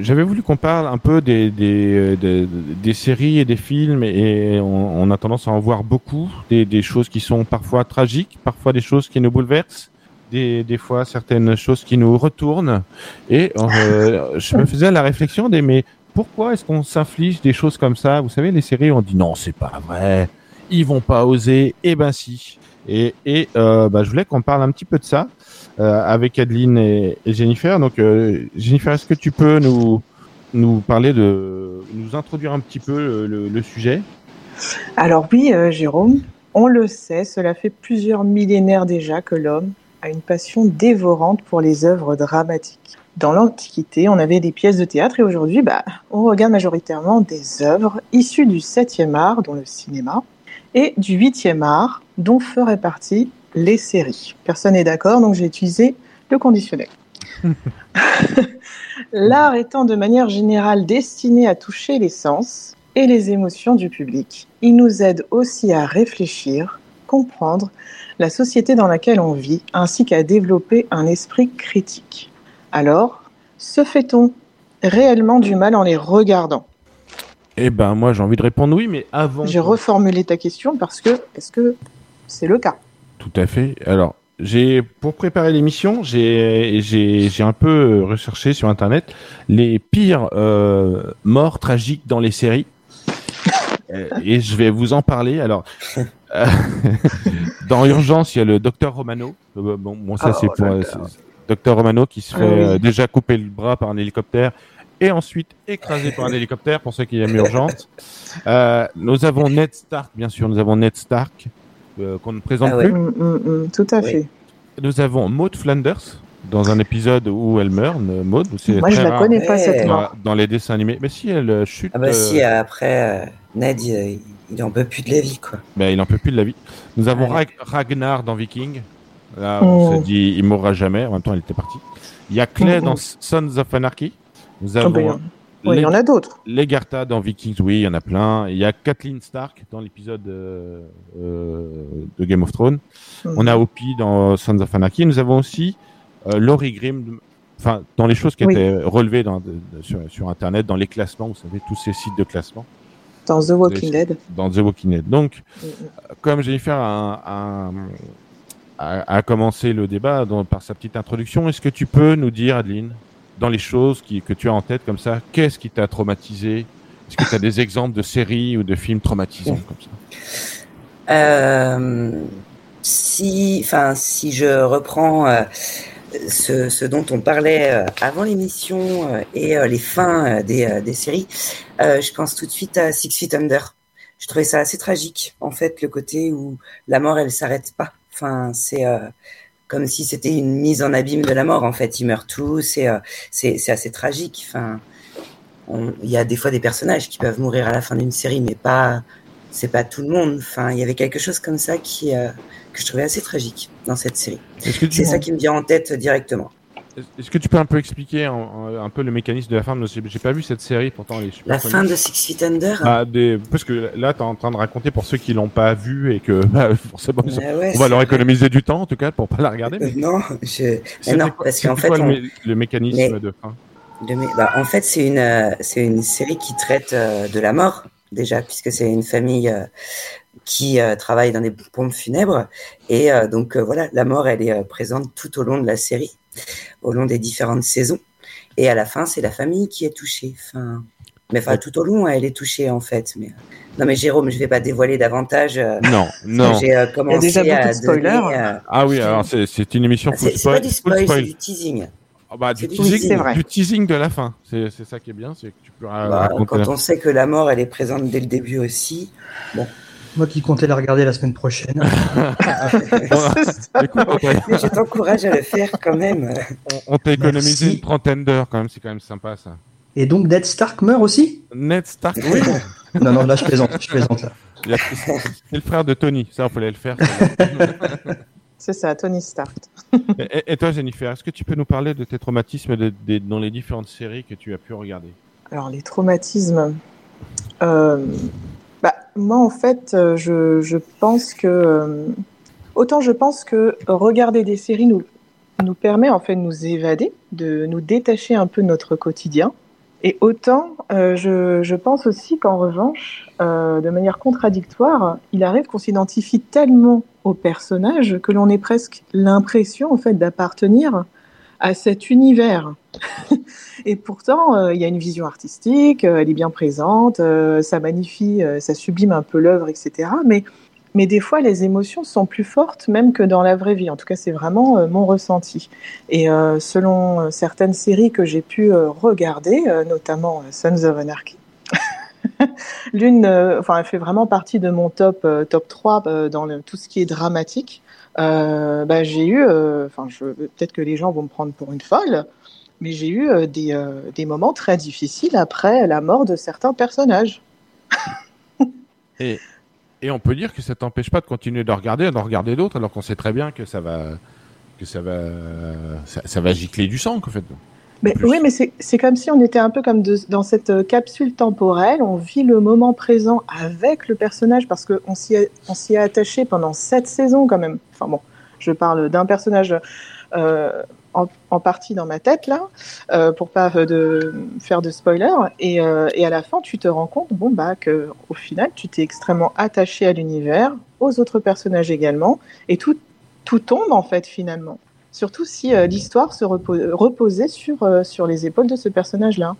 j'avais voulu qu'on parle un peu des, des, des, des séries et des films, et on, on a tendance à en voir beaucoup, des, des choses qui sont parfois tragiques, parfois des choses qui nous bouleversent, des, des fois certaines choses qui nous retournent. Et euh, je me faisais la réflexion des mais pourquoi est-ce qu'on s'inflige des choses comme ça? Vous savez, les séries, on dit non, c'est pas vrai, ils vont pas oser. Eh ben si. Et, et euh, bah, je voulais qu'on parle un petit peu de ça euh, avec Adeline et, Jennifer. Donc, euh, Jennifer, est-ce que tu peux nous nous parler de nous introduire un petit peu le, sujet? Alors oui, euh, Jérôme, on le sait, cela fait plusieurs millénaires déjà que l'homme a une passion dévorante pour les œuvres dramatiques. Dans l'Antiquité, on avait des pièces de théâtre et aujourd'hui, bah, on regarde majoritairement des œuvres issues du 7e art, dont le cinéma, et du 8e art, dont feraient partie les séries. Personne n'est d'accord, donc j'ai utilisé le conditionnel. L'art étant de manière générale destiné à toucher les sens et les émotions du public, il nous aide aussi à réfléchir, comprendre la société dans laquelle on vit, ainsi qu'à développer un esprit critique. Alors, se fait-on réellement du mal en les regardant? Eh ben, moi, j'ai envie de répondre oui, mais avant. J'ai reformulé ta question parce que, est-ce que c'est le cas? Tout à fait. Alors, j'ai pour préparer l'émission, j'ai j'ai j'ai un peu recherché sur internet les pires euh, morts tragiques dans les séries. Et je vais vous en parler. Alors, euh, dans Urgence, il y a le docteur Romano. Euh, Bon, bon ça Oh, c'est pour docteur Romano qui se Ah oui. euh, déjà couper le bras par un hélicoptère et ensuite écrasé par un hélicoptère pour ceux qui aiment Urgence. Euh, nous avons Ned Stark, bien sûr. Nous avons Ned Stark euh, qu'on ne présente Ah ouais. plus. Hum, hum, hum, Tout à Oui. fait. Nous avons Maud Flanders dans un épisode où elle meurt. euh, Maud, c'est Moi, je la rare connais pas cette dans, mort. dans les dessins animés. Mais si elle euh, chute, Ah bah euh, si, après, euh, Ned, il, il en peut plus de la vie, quoi. ben, il en peut plus de la vie. Nous avons Ouais. Ragnar dans Viking. Là, on Oh. se dit, il mourra jamais. En même temps, il était parti. Il y a Clay Mhm. dans Sons of Anarchy. Nous Oh, ouais, il y en a d'autres. Legarta dans Vikings, oui, il y en a plein. Il y a Kathleen Stark dans l'épisode euh, euh, de Game of Thrones. Hum. On a Opie dans Sons of Anarchy. Nous avons aussi euh, Laurie Grimm enfin, dans les choses qui Oui. étaient relevées dans, de- de- sur, sur Internet, dans les classements, vous savez, tous ces sites de classement, Dans The Walking Dead. dans The Walking Dead. Donc, Mm, mm. comme Jennifer a, a, a- a commencé le débat dans- par sa petite introduction, est-ce que tu peux nous dire, Adeline, dans les choses que tu as en tête comme ça, qu'est-ce qui t'a traumatisé? Est-ce que tu as des exemples de séries ou de films traumatisants comme ça? Euh, si, enfin, si je reprends euh, ce, dont on parlait euh, avant l'émission et les fins des, des séries, je pense tout de suite à Six Feet Under. Je trouvais ça assez tragique, en fait, le côté où la mort, elle s'arrête pas. Enfin, c'est comme si c'était une mise en abîme de la mort. En fait, ils meurent tous. et euh, c'est c'est assez tragique. Enfin, il y a des fois des personnages qui peuvent mourir à la fin d'une série, mais pas c'est pas tout le monde. Enfin, il y avait quelque chose comme ça qui euh, que je trouvais assez tragique dans cette série. C'est ça qui me vient en tête directement. Est-ce que tu peux un peu expliquer un peu le mécanisme de la fin J'ai j'ai pas vu cette série, pourtant elle est super La fin de Six Feet Under? Ah, des... Parce que là, tu es en train de raconter pour ceux qui l'ont pas vu et que bah, forcément, Ouais, ouais, on va leur économiser du temps en tout cas pour pas la regarder. Euh, Mais non, je... mais non, quoi- parce qu'en fait, quoi le, on- mé- le mécanisme Mais- de fin? De bah, en fait, c'est une, euh, c'est une série qui traite euh, de la mort, déjà, puisque c'est une famille euh, qui euh, travaille dans des pompes funèbres. Et euh, donc, euh, voilà, la mort, elle est présente tout au long de la série, au long des différentes saisons. Et à la fin, c'est la famille qui est touchée. Enfin, mais enfin, tout au long, elle est touchée, en fait. Mais, non, mais Jérôme, je vais pas dévoiler davantage. euh, Non, non. J'ai euh, commencé déjà beaucoup à de spoilers. donner, euh, Ah oui, alors c'est c'est une émission full c'est pas du spoil, c'est du teasing. Ah bah, du, teasing, teasing. C'est vrai. du teasing de la fin. C'est c'est ça qui est bien, c'est que tu peux Bah, quand on sait que la mort, elle est présente dès le début aussi. Moi qui comptais la regarder la semaine prochaine. Mais je t'encourage à le faire quand même. on- on t'a économisé une trentaine d'heures quand même, c'est quand même sympa ça. Et donc Ned Stark meurt aussi Ned Stark, oui. Non, non, là je plaisante, je plaisante là. C'est le frère de Tony, ça on fallait le faire. C'est ça, Tony Stark. et, et toi Jennifer, est-ce que tu peux nous parler de tes traumatismes de- de- dans les différentes séries que tu as pu regarder? Alors, les traumatismes. Euh, bah, moi, en fait, euh, je, pense que. euh, autant je pense que regarder des séries nous, permet en fait de nous évader, de nous détacher un peu de notre quotidien. Et autant, euh, je, pense aussi qu'en revanche, de manière contradictoire, il arrive qu'on s'identifie tellement au personnage que l'on ait presque l'impression en fait d'appartenir à cet univers. Et pourtant, euh, il y a une vision artistique, euh, elle est bien présente, euh, ça magnifie, ça sublime un peu l'œuvre, etc. Mais, mais des fois, les émotions sont plus fortes même que dans la vraie vie. En tout cas, c'est vraiment mon ressenti. Et selon certaines séries que j'ai pu regarder, notamment Sons of Anarchy, l'une, enfin, elle fait vraiment partie de mon top, top 3 euh, dans tout ce qui est dramatique. Euh, bah, j'ai eu, euh, enfin, peut-être que les gens vont me prendre pour une folle, mais j'ai eu euh, des, euh, des moments très difficiles après la mort de certains personnages. Et, et on peut dire que ça t'empêche pas de continuer de regarder, d'en regarder d'autres, alors qu'on sait très bien que ça va, que ça va, ça va gicler du sang, en fait. Mais, oui, mais c'est comme si on était un peu comme de- dans cette euh, capsule temporelle, on vit le moment présent avec le personnage parce qu'on s'y est, on s'y est attaché pendant sept saisons quand même. Enfin bon, je parle d'un personnage euh, en, en partie dans ma tête là, euh, pour pas euh, de, faire de spoiler. Et, euh, et à la fin, tu te rends compte, bon bah que au final, tu t'es extrêmement attaché à l'univers, aux autres personnages également, et tout tout tombe en fait finalement. Surtout si euh, l'histoire se repo- reposait sur, euh, sur les épaules de ce personnage-là.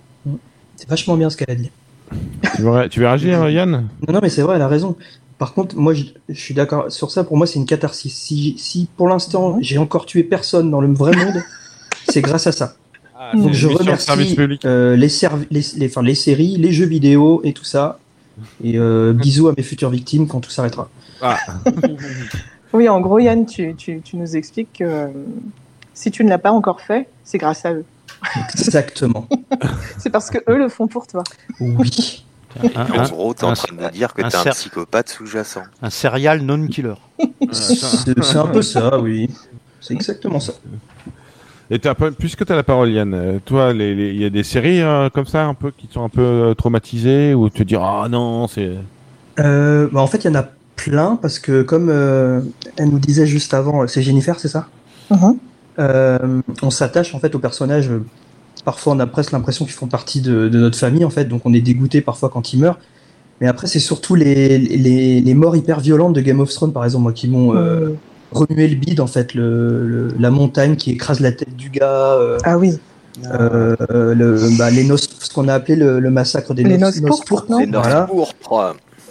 C'est vachement bien ce qu'elle a dit. Tu veux, tu veux réagir, Yann? Non, non, mais c'est vrai, elle a raison. Par contre, moi, je, je suis d'accord sur ça. Pour moi, c'est une catharsis. Si, si pour l'instant, j'ai encore tué personne dans le vrai monde, c'est grâce à ça. Donc, Donc, je remercie euh, les, les, les, enfin, les séries, les jeux vidéo et tout ça. Et euh, bisous à mes futures victimes quand tout s'arrêtera. Ah, Oui, en gros, Yann, tu, tu, tu nous expliques que euh, si tu ne l'as pas encore fait, c'est grâce à eux. Exactement. C'est parce que eux le font pour toi. Oui. Un, En un- gros, t'es en un- train de nous dire que un t'es un cer- psychopathe sous-jacent. un serial non-killer. C'est c'est un peu ça, oui. C'est exactement ça. Et puisque tu as la parole, Yann, euh, toi, les- les- il y a des séries euh, comme ça, un peu, qui sont un peu traumatisées, ou tu te dis, ah non, c'est. Euh, bah, en fait, il y en a plein parce que, comme euh, elle nous disait juste avant, c'est Jennifer, c'est ça? Mhm. euh, on s'attache en fait aux personnages. Parfois, on a presque l'impression qu'ils font partie de, de notre famille, en fait, donc on est dégoûté parfois quand ils meurent. Mais après, c'est surtout les, les, les morts hyper violentes de Game of Thrones, par exemple, moi, qui m'ont euh, Mm. remué le bide, en fait, le, le- la montagne qui écrase la tête du gars, euh, Ah oui. euh, le, bah, les noces, ce qu'on a appelé le, le massacre des Les noces, pourpres, Voilà.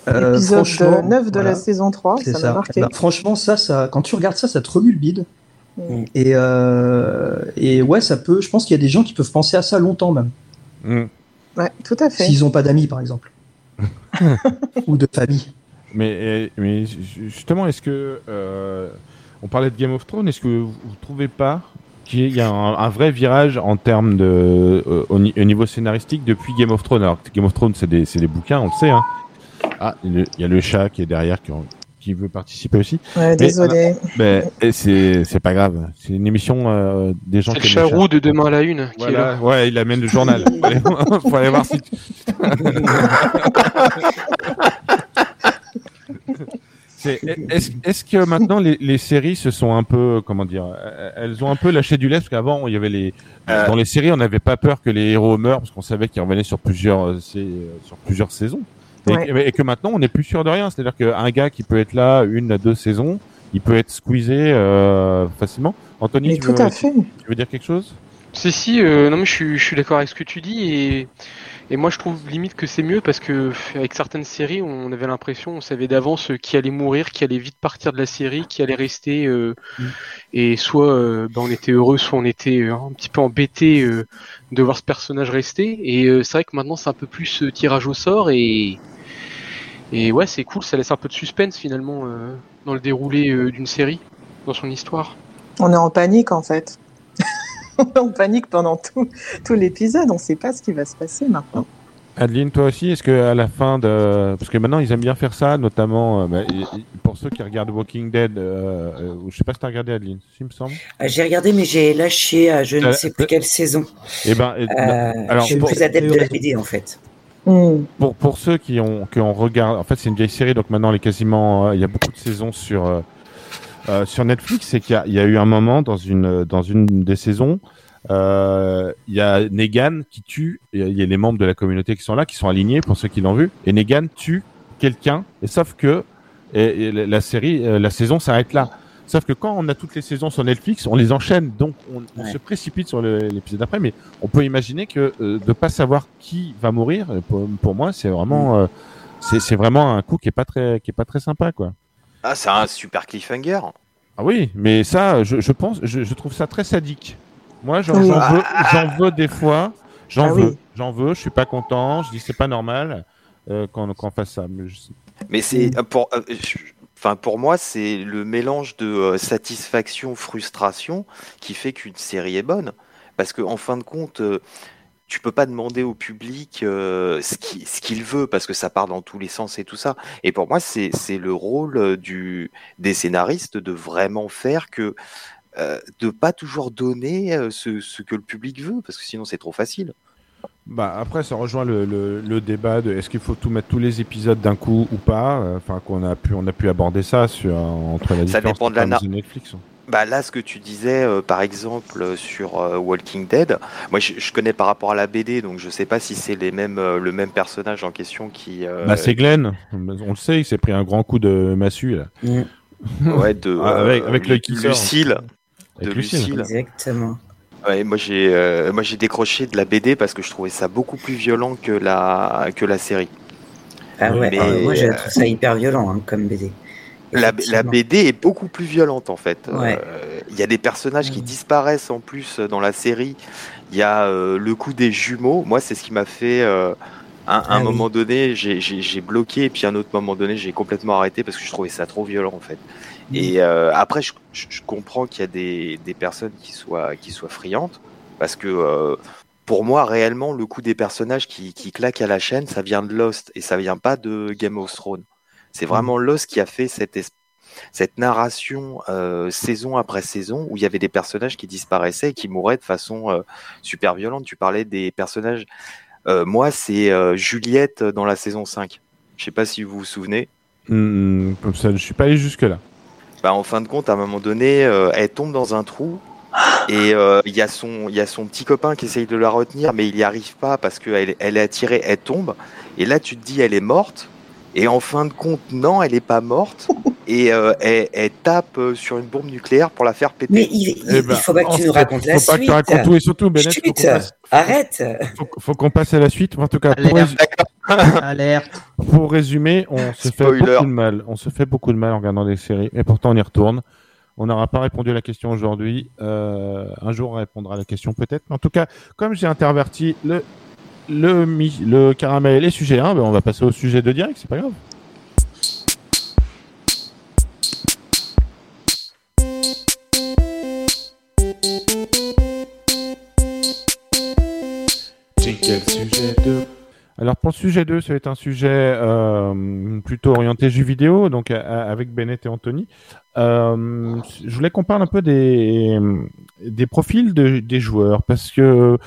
Euh, Épisode franchement, 9 de voilà. la saison 3, C'est ça ça. m'a marqué. Bah, franchement, ça, ça, quand tu regardes ça, ça te remue le bide. Mm. Et, euh, et ouais, ça peut. Je pense qu'il y a des gens qui peuvent penser à ça longtemps même, Mm. Ouais, tout à fait. s'ils n'ont pas d'amis, par exemple, ou de famille. Mais, mais ju- justement, est-ce que euh, on parlait de Game of Thrones, est-ce que vous, vous trouvez pas qu'il y a un, un vrai virage en termes de euh, au, ni- au niveau scénaristique depuis Game of Thrones? Alors Game of Thrones, c'est des, c'est des bouquins, on le sait. Hein. Ah, il y a le- le chat qui est derrière qui, qui veut participer aussi. Ouais, désolé. Mais et c'est c'est pas grave. C'est une émission euh, des gens C'est le qui les chats. charroux de demain à la une qui est là. Voilà, ouais, il amène le journal. Faut aller, faut aller voir si. Est-ce que maintenant les, les séries se sont un peu, comment dire, euh, elles ont un peu lâché du lait parce qu'avant il y avait les Euh. dans les séries on n'avait pas peur que les héros meurent parce qu'on savait qu'ils revenaient sur plusieurs euh, euh, sur plusieurs saisons Ouais. et que maintenant on n'est plus sûr de rien. C'est-à-dire qu'un gars qui peut être là une à deux saisons, il peut être squeezé euh, facilement. Anthony, Mais tu tout veux, à fait. tu veux dire quelque chose? Si, si, euh, non mais je suis, je suis d'accord avec ce que tu dis et, et moi je trouve limite que c'est mieux parce que avec certaines séries on avait l'impression, on savait d'avance euh, qui allait mourir, qui allait vite partir de la série, qui allait rester euh, Mm. et soit euh, ben, on était heureux, soit on était euh, un petit peu embêté euh, de voir ce personnage rester et euh, c'est vrai que maintenant c'est un peu plus euh, tirage au sort et et ouais c'est cool, ça laisse un peu de suspense finalement euh, dans le déroulé euh, d'une série, dans son histoire. On est en panique en fait. on est en panique pendant tout, tout l'épisode. On ne sait pas ce qui va se passer maintenant. Adeline, toi aussi, est-ce que à la fin de, parce que maintenant ils aiment bien faire ça, notamment euh, bah, pour ceux qui regardent Walking Dead, euh, euh, je sais pas si t'as regardé Adeline, si il me semble. Ah, J'ai regardé, mais j'ai lâché à je ne sais plus quelle saison. Eh ben, et- Euh, alors, je suis pour- plus adepte de la BD en fait. Hmm. pour pour ceux qui ont qui ont regardé, en fait c'est une vieille série, donc maintenant elle est quasiment, euh, il y a beaucoup de saisons sur euh, euh, sur Netflix, c'est qu'il y y a eu un moment dans une dans une des saisons, il y a Negan qui tue, il y a- les membres de la communauté qui sont là, qui sont alignés pour ceux qui l'ont vu, et Negan tue quelqu'un, et sauf que et, la série, la saison s'arrête là. Sauf que quand on a toutes les saisons sur Netflix, on les enchaîne, donc on, se précipite sur l'épisode d'après. Mais on peut imaginer que euh, de pas savoir qui va mourir, euh, pour, pour moi, c'est vraiment, euh, c'est vraiment un coup qui est pas très, qui est pas très sympa, quoi. Ah, c'est un super cliffhanger. Ah oui, mais ça, je, je pense, je, je trouve ça très sadique. Moi, j'en Oui. veux, j'en veux des fois, j'en Ah veux, oui. j'en veux. Je suis pas content. Je dis c'est pas normal euh, qu'on qu'on fasse ça. Mais je- Mais c'est Mm. euh, pour, euh, je- enfin pour moi c'est le mélange de euh, satisfaction, frustration qui fait qu'une série est bonne. Parce que en fin de compte, euh, tu peux pas demander au public euh, ce qu'il veut parce que ça part dans tous les sens et tout ça. Et pour moi c'est le rôle euh, des scénaristes de vraiment faire que de pas toujours donner ce que le public veut parce que sinon c'est trop facile. Bah après, ça rejoint le, le, le débat de est-ce qu'il faut tout mettre tous les épisodes d'un coup ou pas. euh, Enfin, qu'on a pu, on a pu aborder ça sur entre la Ça différence dépend de la Netflix. Bah là, ce que tu disais, euh, par exemple, euh, sur euh, Walking Dead, moi je, je connais par rapport à la BD, donc je sais pas si c'est les mêmes, euh, le même personnage en question qui, euh, Bah c'est Glenn. On le sait, il s'est pris un grand coup de massue là. ouais, de Ah, avec- euh. Lucille. Avec De Lucille. Lucille. Exactement. Ouais, moi j'ai, euh, moi j'ai décroché de la BD parce que je trouvais ça beaucoup plus violent que la, que la série. Ah ouais, Mais, euh, moi je euh, trouve ça hyper violent hein, comme BD. La, la. BD est beaucoup plus violente en fait. Ouais. Euh, Il y a des personnages qui disparaissent en plus dans la série. Il y a le coup des jumeaux. Moi, c'est ce qui m'a fait. à un Ah oui. moment donné, j'ai bloqué et puis à un autre moment donné, j'ai complètement arrêté parce que je trouvais ça trop violent en fait. Mm. Et euh, après, je, comprends qu'il y a des, des personnes qui soient, qui soient friandes parce que euh, pour moi, réellement, le coup des personnages qui, qui claquent à la chaîne, ça vient de Lost et ça vient pas de Game of Thrones. C'est vraiment Lost qui a fait cette, narration euh, saison après saison où il y avait des personnages qui disparaissaient et qui mouraient de façon super violente. Tu parlais des personnages. moi, c'est Juliette dans la saison 5. Je sais pas si vous vous souvenez. Hmm, comme ça, je suis pas allé jusque là. Bah, en fin de compte, à un moment donné, euh, elle tombe dans un trou. Et euh, il y a son, il y a son petit copain qui essaye de la retenir, mais il n'y arrive pas parce qu'elle elle est attirée, elle tombe. Et là, tu te dis, elle est morte. Et en fin de compte, non, elle n'est pas morte. Et euh, elle, elle tape sur une bombe nucléaire pour la faire péter. Mais il, il- il faut pas que tu nous racontes la faut pas que suite. tu racontes tout et surtout, Bennett, faut Chut, qu'on passe- arrête. faut, faut qu'on passe à la suite. En tout cas, pour. Alerte. pour résumer, on se fait beaucoup de mal. On se fait beaucoup de mal en regardant des séries, et pourtant on y retourne. On n'aura pas répondu à la question aujourd'hui. Euh, un jour, on répondra à la question peut-être. Mais en tout cas, comme j'ai interverti le le, mi- le caramel et sujet 1, ben on va passer au sujet 2 direct. C'est pas grave. Jingle sujet 2. Alors pour le sujet 2, ça va être un sujet euh, plutôt orienté jeux vidéo, donc avec Bennett et Anthony. Euh, je voulais qu'on parle un peu des, profils de- des joueurs, parce que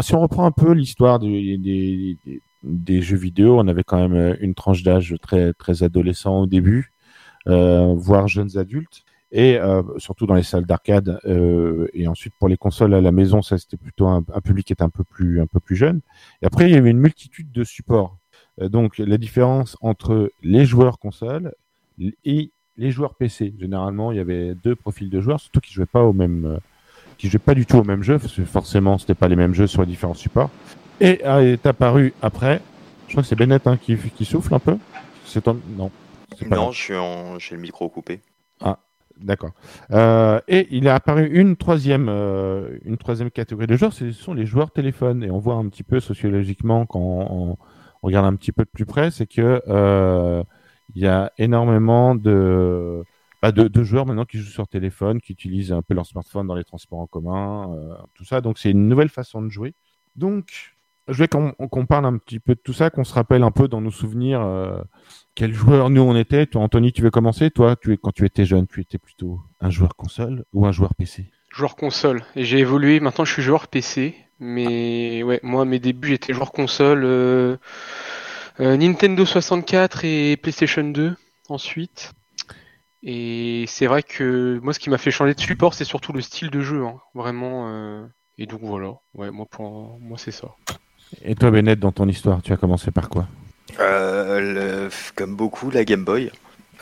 si on reprend un peu l'histoire des jeux vidéo, on avait quand même une tranche d'âge très, très adolescent au début, euh, voire jeunes adultes. Et euh, surtout dans les salles d'arcade euh, et ensuite pour les consoles à la maison, ça c'était plutôt un, un public qui était un peu plus un peu plus jeune. Et après, il y avait une multitude de supports. Euh, donc, la différence entre les joueurs consoles et les joueurs PC. Généralement, il y avait deux profils de joueurs, surtout qui jouaient pas au même, euh, qui jouaient pas du tout au même jeu, parce que forcément, c'était pas les mêmes jeux sur les différents supports. Et euh, est apparu après, je crois que c'est Bennett hein, qui, qui souffle un peu. C'est ton... non. Non, en, j'ai le micro coupé. D'accord. Euh, et il est apparu une troisième, euh, une troisième catégorie de joueurs, ce sont les joueurs téléphone. Et on voit un petit peu sociologiquement quand on, regarde un petit peu de plus près, c'est que euh, il y a énormément de, bah, de, de joueurs maintenant qui jouent sur téléphone, qui utilisent un peu leur smartphone dans les transports en commun, euh, tout ça. Donc c'est une nouvelle façon de jouer. Donc je voulais qu'on parle un petit peu de tout ça, qu'on se rappelle un peu dans nos souvenirs euh, quel joueur nous on était. Toi, Anthony, tu veux commencer? Toi, tu es, quand tu étais jeune, tu étais plutôt un joueur console ou un joueur PC Joueur console. Et j'ai évolué, maintenant je suis joueur PC. Mais ouais, moi mes débuts j'étais joueur console. euh, euh, Nintendo 64 et PlayStation 2 ensuite. Et c'est vrai que moi ce qui m'a fait changer de support c'est surtout le style de jeu. hein. Vraiment. Et donc voilà. Ouais, moi moi c'est ça. Et toi, Bennett, dans ton histoire, tu as commencé par quoi? Euh, le- comme beaucoup, la Game Boy.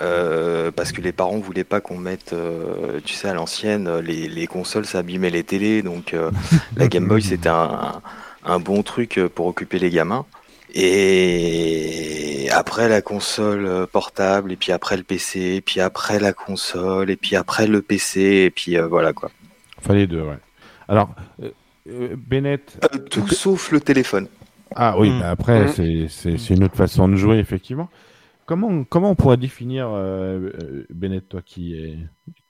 Euh, parce que les parents voulaient pas qu'on mette, euh, tu sais, à l'ancienne, les, les consoles, ça abîmait les télés, donc euh, la Game Boy c'était un, un bon truc pour occuper les gamins. Et après la console portable, et puis après le PC, et puis après la console, et puis après le PC, et puis voilà quoi. Fallait deux, ouais. Alors, Bennett. Euh, tout sauf le téléphone. Ah oui, Mm. bah après, Mm. c'est- c'est c'est une autre façon de jouer, effectivement. Comment, comment on pourrait définir, euh, euh, Bennett, toi qui est,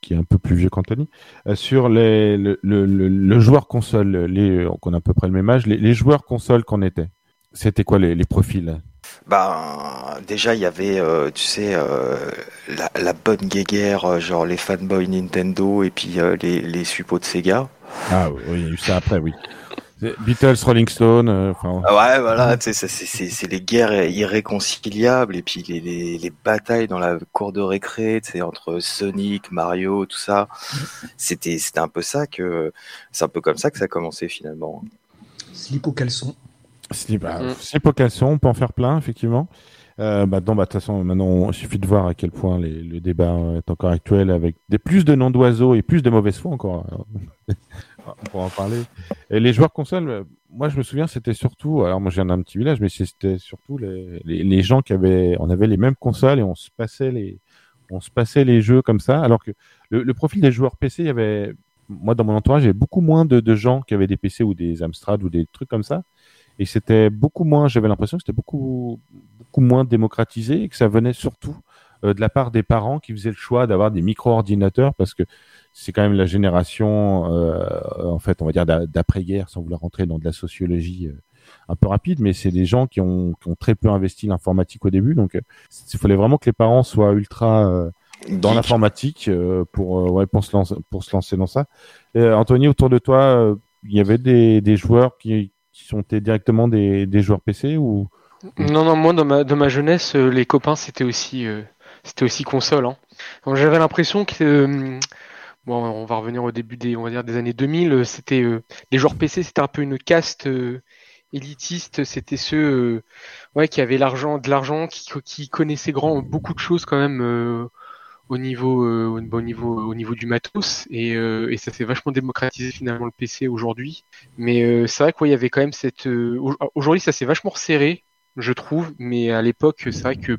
qui est un peu plus vieux qu'Anthony, euh, sur les, le, le, le, le joueur console, les, qu'on a à peu près le même âge, les, les joueurs console qu'on était? C'était quoi les, les profils? Bah, déjà, il y avait, euh, tu sais, euh, la, la bonne guéguerre, euh, genre les fanboys Nintendo et puis euh, les, les suppôts de Sega. Ah oui, il y a eu ça après, oui. Beatles, Rolling Stone, euh, enfin. Ah Ouais, voilà, c'est- les guerres irréconciliables et puis les, les, les batailles dans la cour de récré, entre Sonic, Mario, tout ça. C'était c'était un peu ça que, c'est un peu comme ça que ça a commencé finalement. Slip au caleçon. Slip, bah, Mm. slip au caleçon, on peut en faire plein, effectivement. Euh, bah, non, bah, de toute façon, maintenant, il suffit de voir à quel point le débat est encore actuel avec des plus de noms d'oiseaux et plus de mauvaise foi encore. on pourra en parler. Et les joueurs consoles, euh, moi, je me souviens, c'était surtout, alors moi, viens d'un petit village, mais c'était surtout les, les, gens qui avaient, on avait les mêmes consoles et on se passait les, on se passait les jeux comme ça, alors que le, le profil des joueurs PC, il y avait, moi, dans mon entourage, il y avait beaucoup moins de, de gens qui avaient des PC ou des Amstrad ou des trucs comme ça. Et c'était beaucoup moins, j'avais l'impression que c'était beaucoup, beaucoup moins démocratisé et que ça venait surtout euh, de la part des parents qui faisaient le choix d'avoir des micro-ordinateurs parce que c'est quand même la génération, euh, en fait, on va dire d'a- d'après-guerre, sans vouloir rentrer dans de la sociologie euh, un peu rapide, mais c'est des gens qui ont, qui ont très peu investi l'informatique au début. Donc, euh, il fallait vraiment que les parents soient ultra dans l'informatique pour, ouais, pour, se lancer, pour se lancer dans ça. Anthony, autour de toi, il y avait des, des joueurs qui, qui sont directement des, des joueurs PC ou Non, non, moi, dans ma, ma jeunesse, euh, les copains, c'était aussi, euh, c'était aussi console. Hein. J'avais l'impression que, euh, bon, on va revenir au début des, on va dire, des années 2000. C'était les joueurs PC, c'était un peu une caste élitiste. C'était ceux, ouais, qui avaient l'argent, de l'argent, qui, qui connaissaient grand beaucoup de choses quand même au niveau, euh, au, niveau, au niveau du matos et, euh, et ça s'est vachement démocratisé finalement le PC aujourd'hui. Mais euh, c'est vrai qu'il y avait quand même cette. aujourd'hui, ça s'est vachement resserré, je trouve, mais à l'époque, c'est vrai que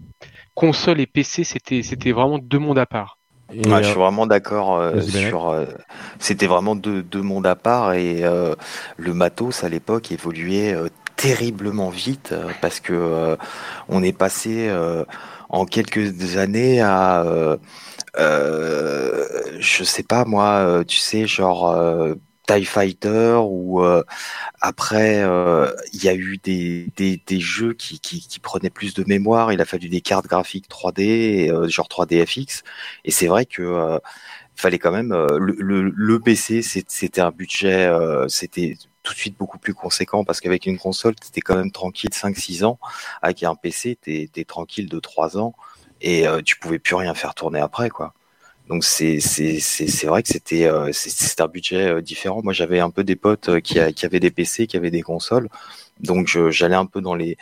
console et PC, c'était, c'était vraiment deux mondes à part. je suis vraiment d'accord sur. c'était vraiment deux, deux, mondes à part et le matos à l'époque évoluait terriblement vite parce que on est passé en quelques années à, euh, euh, je sais pas moi, euh, tu sais, genre euh, TIE Fighter ou après il y a eu des, des, jeux qui, qui, prenaient plus de mémoire, il a fallu des cartes graphiques 3D, genre 3DFX, et c'est vrai que fallait quand même le, le, PC c'était un budget c'était tout de suite beaucoup plus conséquent parce qu'avec une console, tu étais quand même tranquille 5-6 ans. Avec un PC, tu es, tranquille de 3 ans et euh, tu pouvais plus rien faire tourner après. quoi. Donc c'est vrai que c'était euh, un budget euh, différent. Moi j'avais un peu des potes qui, qui avaient des PC, qui avaient des consoles, donc j'allais un peu dans les.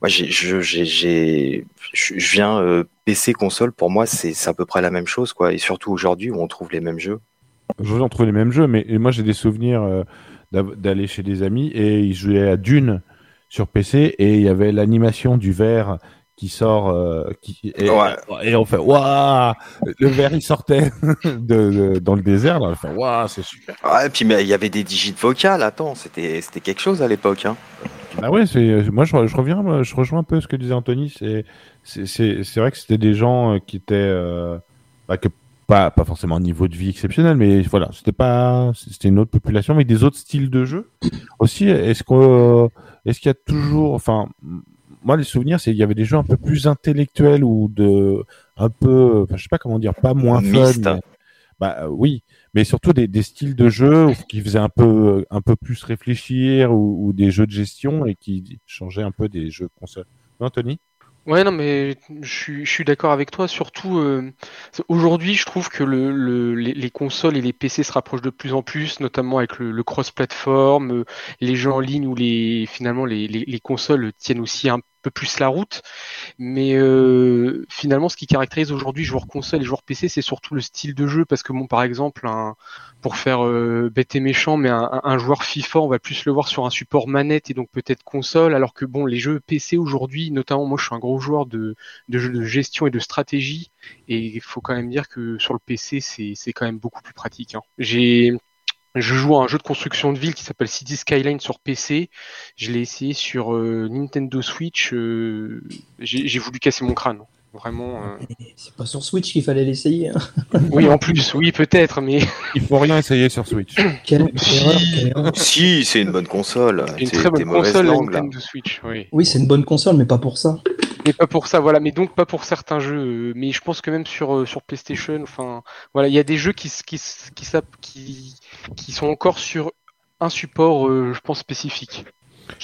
Moi je je viens PC console pour moi c'est à peu près la même chose quoi. Et surtout aujourd'hui où on trouve les mêmes jeux. Aujourd'hui on trouve les mêmes jeux, mais moi j'ai des souvenirs d'aller chez des amis et ils jouaient à Dune sur PC et il y avait l'animation du verre qui sort euh, qui, et, et, on fait waouh le verre il sortait de, dans le désert là, on fait waouh c'est super ouais, et puis mais il y avait des digits vocales attends c'était c'était quelque chose à l'époque hein. ah ouais c'est moi je, je, reviens je rejoins un peu ce que disait Anthony c'est c'est vrai que c'était des gens euh, qui étaient euh, bah, que pas, pas forcément un niveau de vie exceptionnel, mais voilà, c'était pas, c'était une autre population avec des autres styles de jeu. Aussi, est-ce que, est-ce qu'il y a toujours, enfin, moi les souvenirs, c'est qu'il y avait des jeux un peu plus intellectuels ou de, un peu, enfin, je sais pas comment dire, pas moins fun. bah oui, mais surtout des, des, styles de jeu qui faisaient un peu, un peu plus réfléchir ou, ou des jeux de gestion et qui changeaient un peu des jeux console. Non, Tony? Ouais, non, mais je suis, d'accord avec toi. Surtout, euh, aujourd'hui, je trouve que le, les, consoles et les PC se rapprochent de plus en plus, notamment avec le, cross-platform, euh, les jeux en ligne où les, finalement les, les, consoles tiennent aussi un peu plus la route. Mais euh, finalement, ce qui caractérise aujourd'hui joueurs console et joueurs PC, c'est surtout le style de jeu. Parce que, bon, par exemple, un, pour faire euh, bête et méchant, mais un, joueur FIFA, on va plus le voir sur un support manette et donc peut-être console. Alors que, bon, les jeux PC aujourd'hui, notamment, moi, je suis un gros joueur de, jeux de gestion et de stratégie. Et il faut quand même dire que sur le PC, c'est quand même beaucoup plus pratique. Hein. J'ai je joue à un jeu de construction de ville qui s'appelle City Skyline sur PC. Je l'ai essayé sur euh, Nintendo Switch. Euh, j'ai voulu casser mon crâne. Vraiment. Euh. C'est pas sur Switch qu'il fallait l'essayer. Hein. oui, en plus, oui, peut-être, mais. Il faut rien essayer sur Switch. Quelle erreur, Si, c'est une bonne console. C'est une très bonne console, Nintendo Switch. Oui, oui c'est une bonne console, mais pas pour ça. Mais pas pour ça, voilà. Mais donc pas pour certains jeux. Mais je pense que même sur euh, sur PlayStation, enfin, voilà, il y a des jeux qui qui qui, qui, qui sont encore sur un support, euh, je pense spécifique.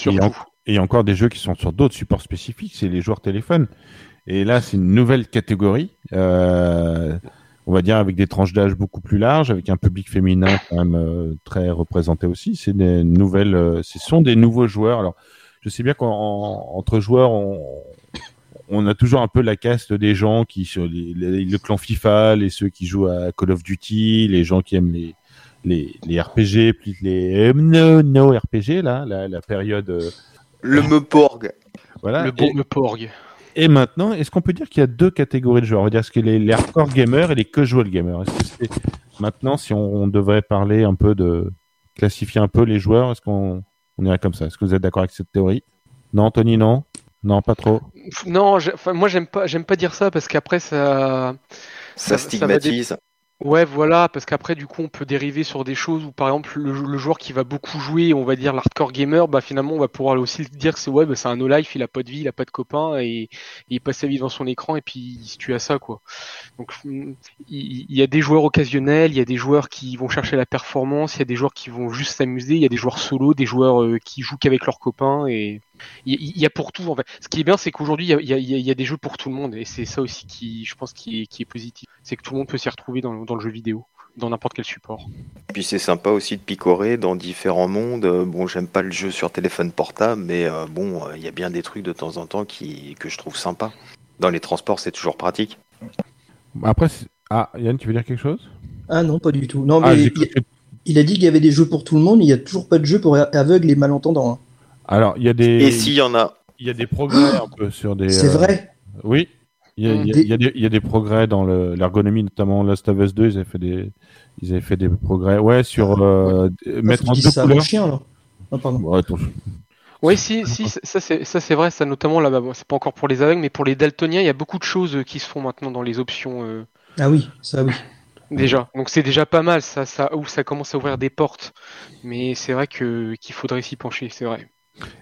Et il y a encore des jeux qui sont sur d'autres supports spécifiques, c'est les joueurs téléphone. Et là, c'est une nouvelle catégorie. Euh, on va dire avec des tranches d'âge beaucoup plus larges, avec un public féminin quand même très représenté aussi. C'est des nouvelles, ce sont des nouveaux joueurs. Alors, je sais bien qu'entre joueurs, on, on a toujours un peu la caste des gens qui sur les, le clan FIFA, les ceux qui jouent à Call of Duty, les gens qui aiment les les, les RPG, plus les no, no RPG là, la, période. Euh, le Meporg. Voilà. Le bon Meporg. Et maintenant, est-ce qu'on peut dire qu'il y a deux catégories de joueurs? On va dire ce que les, les hardcore gamers et les casual gamers? Est-ce que maintenant, si on, devrait parler un peu de classifier un peu les joueurs, est-ce qu'on on irait comme ça? Est-ce que vous êtes d'accord avec cette théorie? Non, Anthony, non? Non, pas trop. Non, moi j'aime pas, j'aime pas dire ça parce qu'après ça, ça, stigmatise. Ouais, voilà, parce qu'après, du coup, on peut dériver sur des choses où, par exemple, le, joueur qui va beaucoup jouer, on va dire l'hardcore gamer, bah finalement, on va pouvoir aussi dire que c'est ouais, bah, c'est un no-life, il a pas de vie, il a pas de copains, et, il passe sa vie devant son écran, et puis il se tue à ça, quoi. Donc, il, y, a des joueurs occasionnels, il y a des joueurs qui vont chercher la performance, il y a des joueurs qui vont juste s'amuser, il y a des joueurs solo, des joueurs euh, qui jouent qu'avec leurs copains, et il y, a pour tout, en fait. Ce qui est bien, c'est qu'aujourd'hui, il y a, y a, des jeux pour tout le monde, et c'est ça aussi qui, je pense, qui est, qui est positif. C'est que tout le monde peut s'y retrouver dans, dans le jeu vidéo. dans n'importe quel support. Puis c'est sympa aussi de picorer dans différents mondes. Euh, Bon, j'aime pas le jeu sur téléphone portable, mais euh, bon, euh, il y a bien des trucs de temps en temps qui, que je trouve sympa. Dans les transports, c'est toujours pratique. Après, ah, Yann, tu veux dire quelque chose? Ah non, pas du tout. Non, mais Ah, il a dit qu'il y avait des jeux pour tout le monde, mais il n'y a toujours pas de jeu pour aveugles et malentendants. hein. Alors, il y a des. Et s'il y en a, Il y a des progrès un peu sur des. C'est euh, vrai. Oui. Il y, a, il y a- Des- il y a des, il y a des progrès dans le- l'ergonomie, notamment Last of Us 2, ils avaient fait des, ils avaient fait des progrès. Ouais, sur euh, d- mettre en deux couleurs. chien, là. Ah, pardon. Ouais, Oui, si, si, ça c'est ça c'est vrai, ça notamment là, bon, c'est pas encore pour les aveugles, mais pour les daltoniens, il y a beaucoup de choses euh, qui se font maintenant dans les options euh, Ah oui, ça oui. déjà. Donc c'est déjà pas mal, ça, ça, où ça commence à ouvrir des portes. Mais c'est vrai que qu'il faudrait s'y pencher, c'est vrai.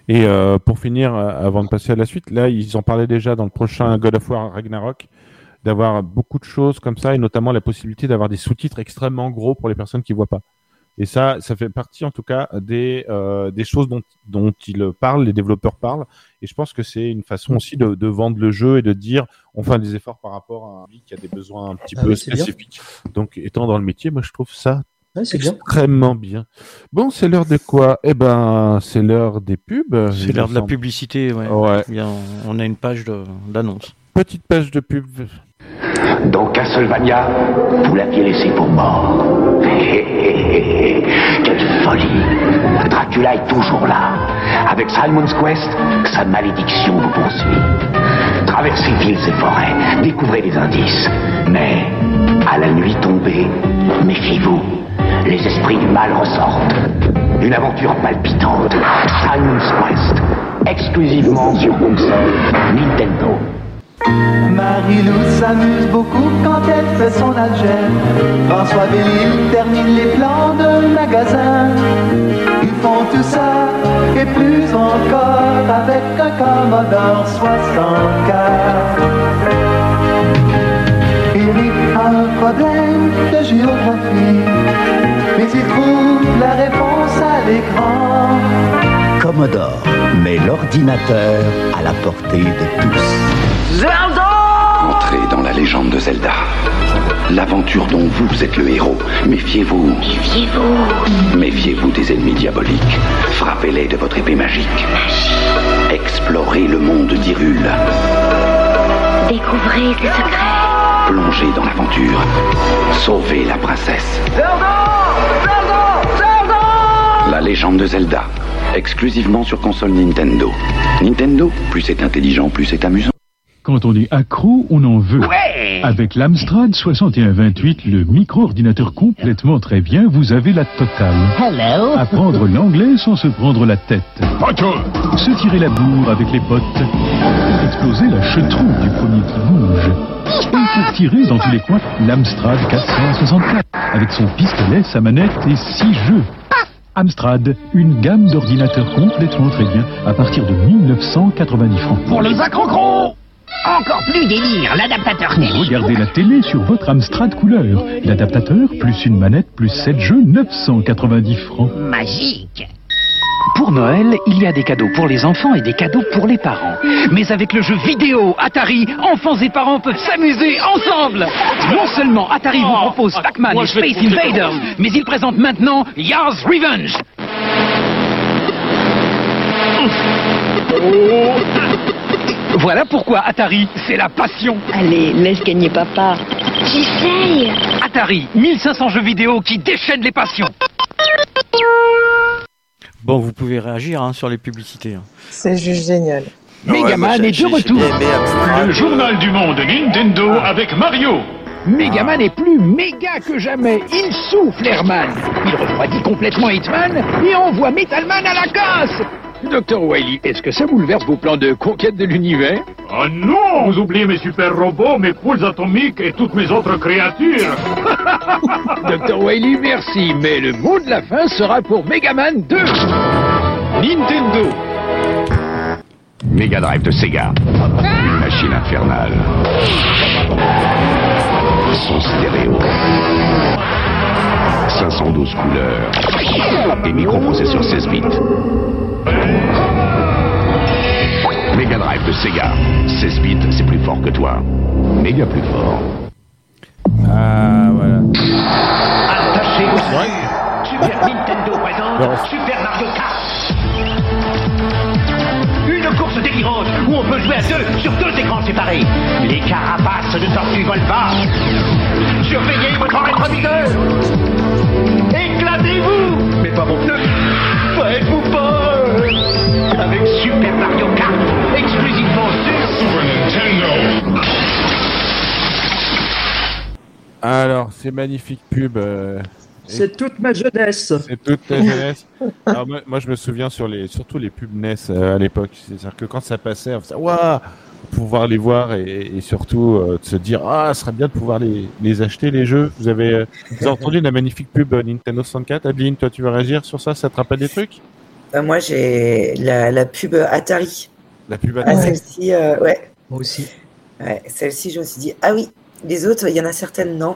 Et euh, pour finir, euh, avant de passer à la suite, là, ils en parlaient déjà dans le prochain God of War Ragnarok, d'avoir beaucoup de choses comme ça, et notamment la possibilité d'avoir des sous-titres extrêmement gros pour les personnes qui voient pas. Et ça, ça fait partie en tout cas des, euh, des choses dont, dont ils parlent, les développeurs parlent. Et je pense que c'est une façon aussi de, de vendre le jeu et de dire on fait des efforts par rapport à un public qui a des besoins un petit Ah peu oui, c'est bien. spécifiques. Donc, étant dans le métier, moi je trouve ça Ouais, c'est bien. extrêmement bien. Bon, c'est l'heure de quoi? Eh ben, c'est l'heure des pubs. C'est l'heure de la publicité, ouais. Ouais. Bien, on a une page d'annonce. Petite page de pub. Dans Castlevania, vous l'aviez laissé pour mort. Hé, hé, hé, hé. Quelle folie Dracula est toujours là. Avec Simon's Quest, sa malédiction vous poursuit. Traversez villes et forêts, découvrez les indices. Mais, à la nuit tombée, méfiez-vous. Les esprits du mal ressortent. Une aventure palpitante. Simon's Quest. Exclusivement sur console Nintendo. Marie-Lou s'amuse beaucoup quand elle fait son algèbre. François Bellil termine les plans de magasin. Ils font tout ça et plus encore avec un Commodore 64. Eric a un problème de géographie, mais il trouve la réponse à l'écran. Commodore met l'ordinateur à la portée de tous. Entrez dans la légende de Zelda. L'aventure dont vous êtes le héros. Méfiez-vous. Méfiez-vous. Méfiez-vous des ennemis diaboliques. Frappez-les de votre épée magique. Explorez le monde d'Hyrule. Découvrez ses secrets. Plongez dans l'aventure. Sauvez la princesse. De Zelda. Exclusivement sur console Nintendo. Nintendo, plus c'est intelligent, plus c'est amusant. Quand on est accro, on en veut. Avec l'Amstrad 6128, le micro-ordinateur complètement très bien, vous avez la totale. Hello. Apprendre l'anglais sans se prendre la tête. Se tirer la bourre avec les potes. Exploser la chetrouille du premier qui bouge. Et pour tirer dans tous les coins, l'Amstrad 464, avec son pistolet, sa manette et six jeux. Amstrad, une gamme d'ordinateurs complètement très bien, à partir de 1990 francs. Pour les accrocros Encore plus délire, l'adaptateur télé. Regardez la télé sur votre Amstrad couleur. L'adaptateur, plus une manette, plus 7 jeux, 990 francs. Magique Pour Noël, il y a des cadeaux pour les enfants et des cadeaux pour les parents. Mais avec le jeu vidéo Atari, enfants et parents peuvent s'amuser ensemble. Non seulement Atari vous propose Pac-Man moi, et Space Invaders, mais il présente maintenant Yars Revenge. Voilà pourquoi Atari, c'est la passion. Allez, laisse gagner papa. J'essaye. Atari, 1500 jeux vidéo qui déchaînent les passions. Bon, vous pouvez réagir hein, sur les publicités. hein. C'est juste génial. Megaman est de retour. Le journal du monde Nintendo avec Mario. Megaman est plus méga que jamais. Il souffle Airman. Il refroidit complètement Hitman et envoie Metalman à la casse. Docteur Wily, est-ce que ça bouleverse vos plans de conquête de l'univers Oh non Vous oubliez mes super robots, mes poules atomiques et toutes mes autres créatures Docteur Wily, merci, mais le mot de la fin sera pour Megaman 2 Nintendo Mega Drive de Sega. Une machine infernale. Son stéréo. 512 couleurs. Et microprocesseur 16 bits. Mega Drive de Sega. 16 bits, c'est plus fort que toi. Méga plus fort. Ah, voilà. C'est aussi Super Nintendo présente Super Mario Kart. Une course délirante où on peut jouer à deux sur deux écrans séparés. Les carapaces de tortues volent pas. Surveillez votre rétroviseur. Éclatez-vous Mais pas mon pneu. Faites-vous peur Avec Super Mario Kart, exclusivement sur Super Nintendo. Alors, ces magnifiques pubs. euh, C'est toute ma jeunesse. C'est toute ta jeunesse. Alors, moi, moi, je me souviens sur les, surtout les pubs NES euh, à l'époque. C'est-à-dire que quand ça passait, on faisait Waouh pouvoir les voir et, et surtout euh, de se dire ah ce serait bien de pouvoir les, les acheter les jeux vous avez, euh, vous avez entendu la magnifique pub euh, Nintendo 64 Adeline toi tu veux réagir sur ça? Ça te rappelle des trucs? Euh, moi, j'ai la, la pub Atari. la pub Ah, Atari. celle-ci, euh, ouais. Moi aussi. Ouais, celle-ci, je me suis dit, ah oui, les autres, il y en a certaines, non.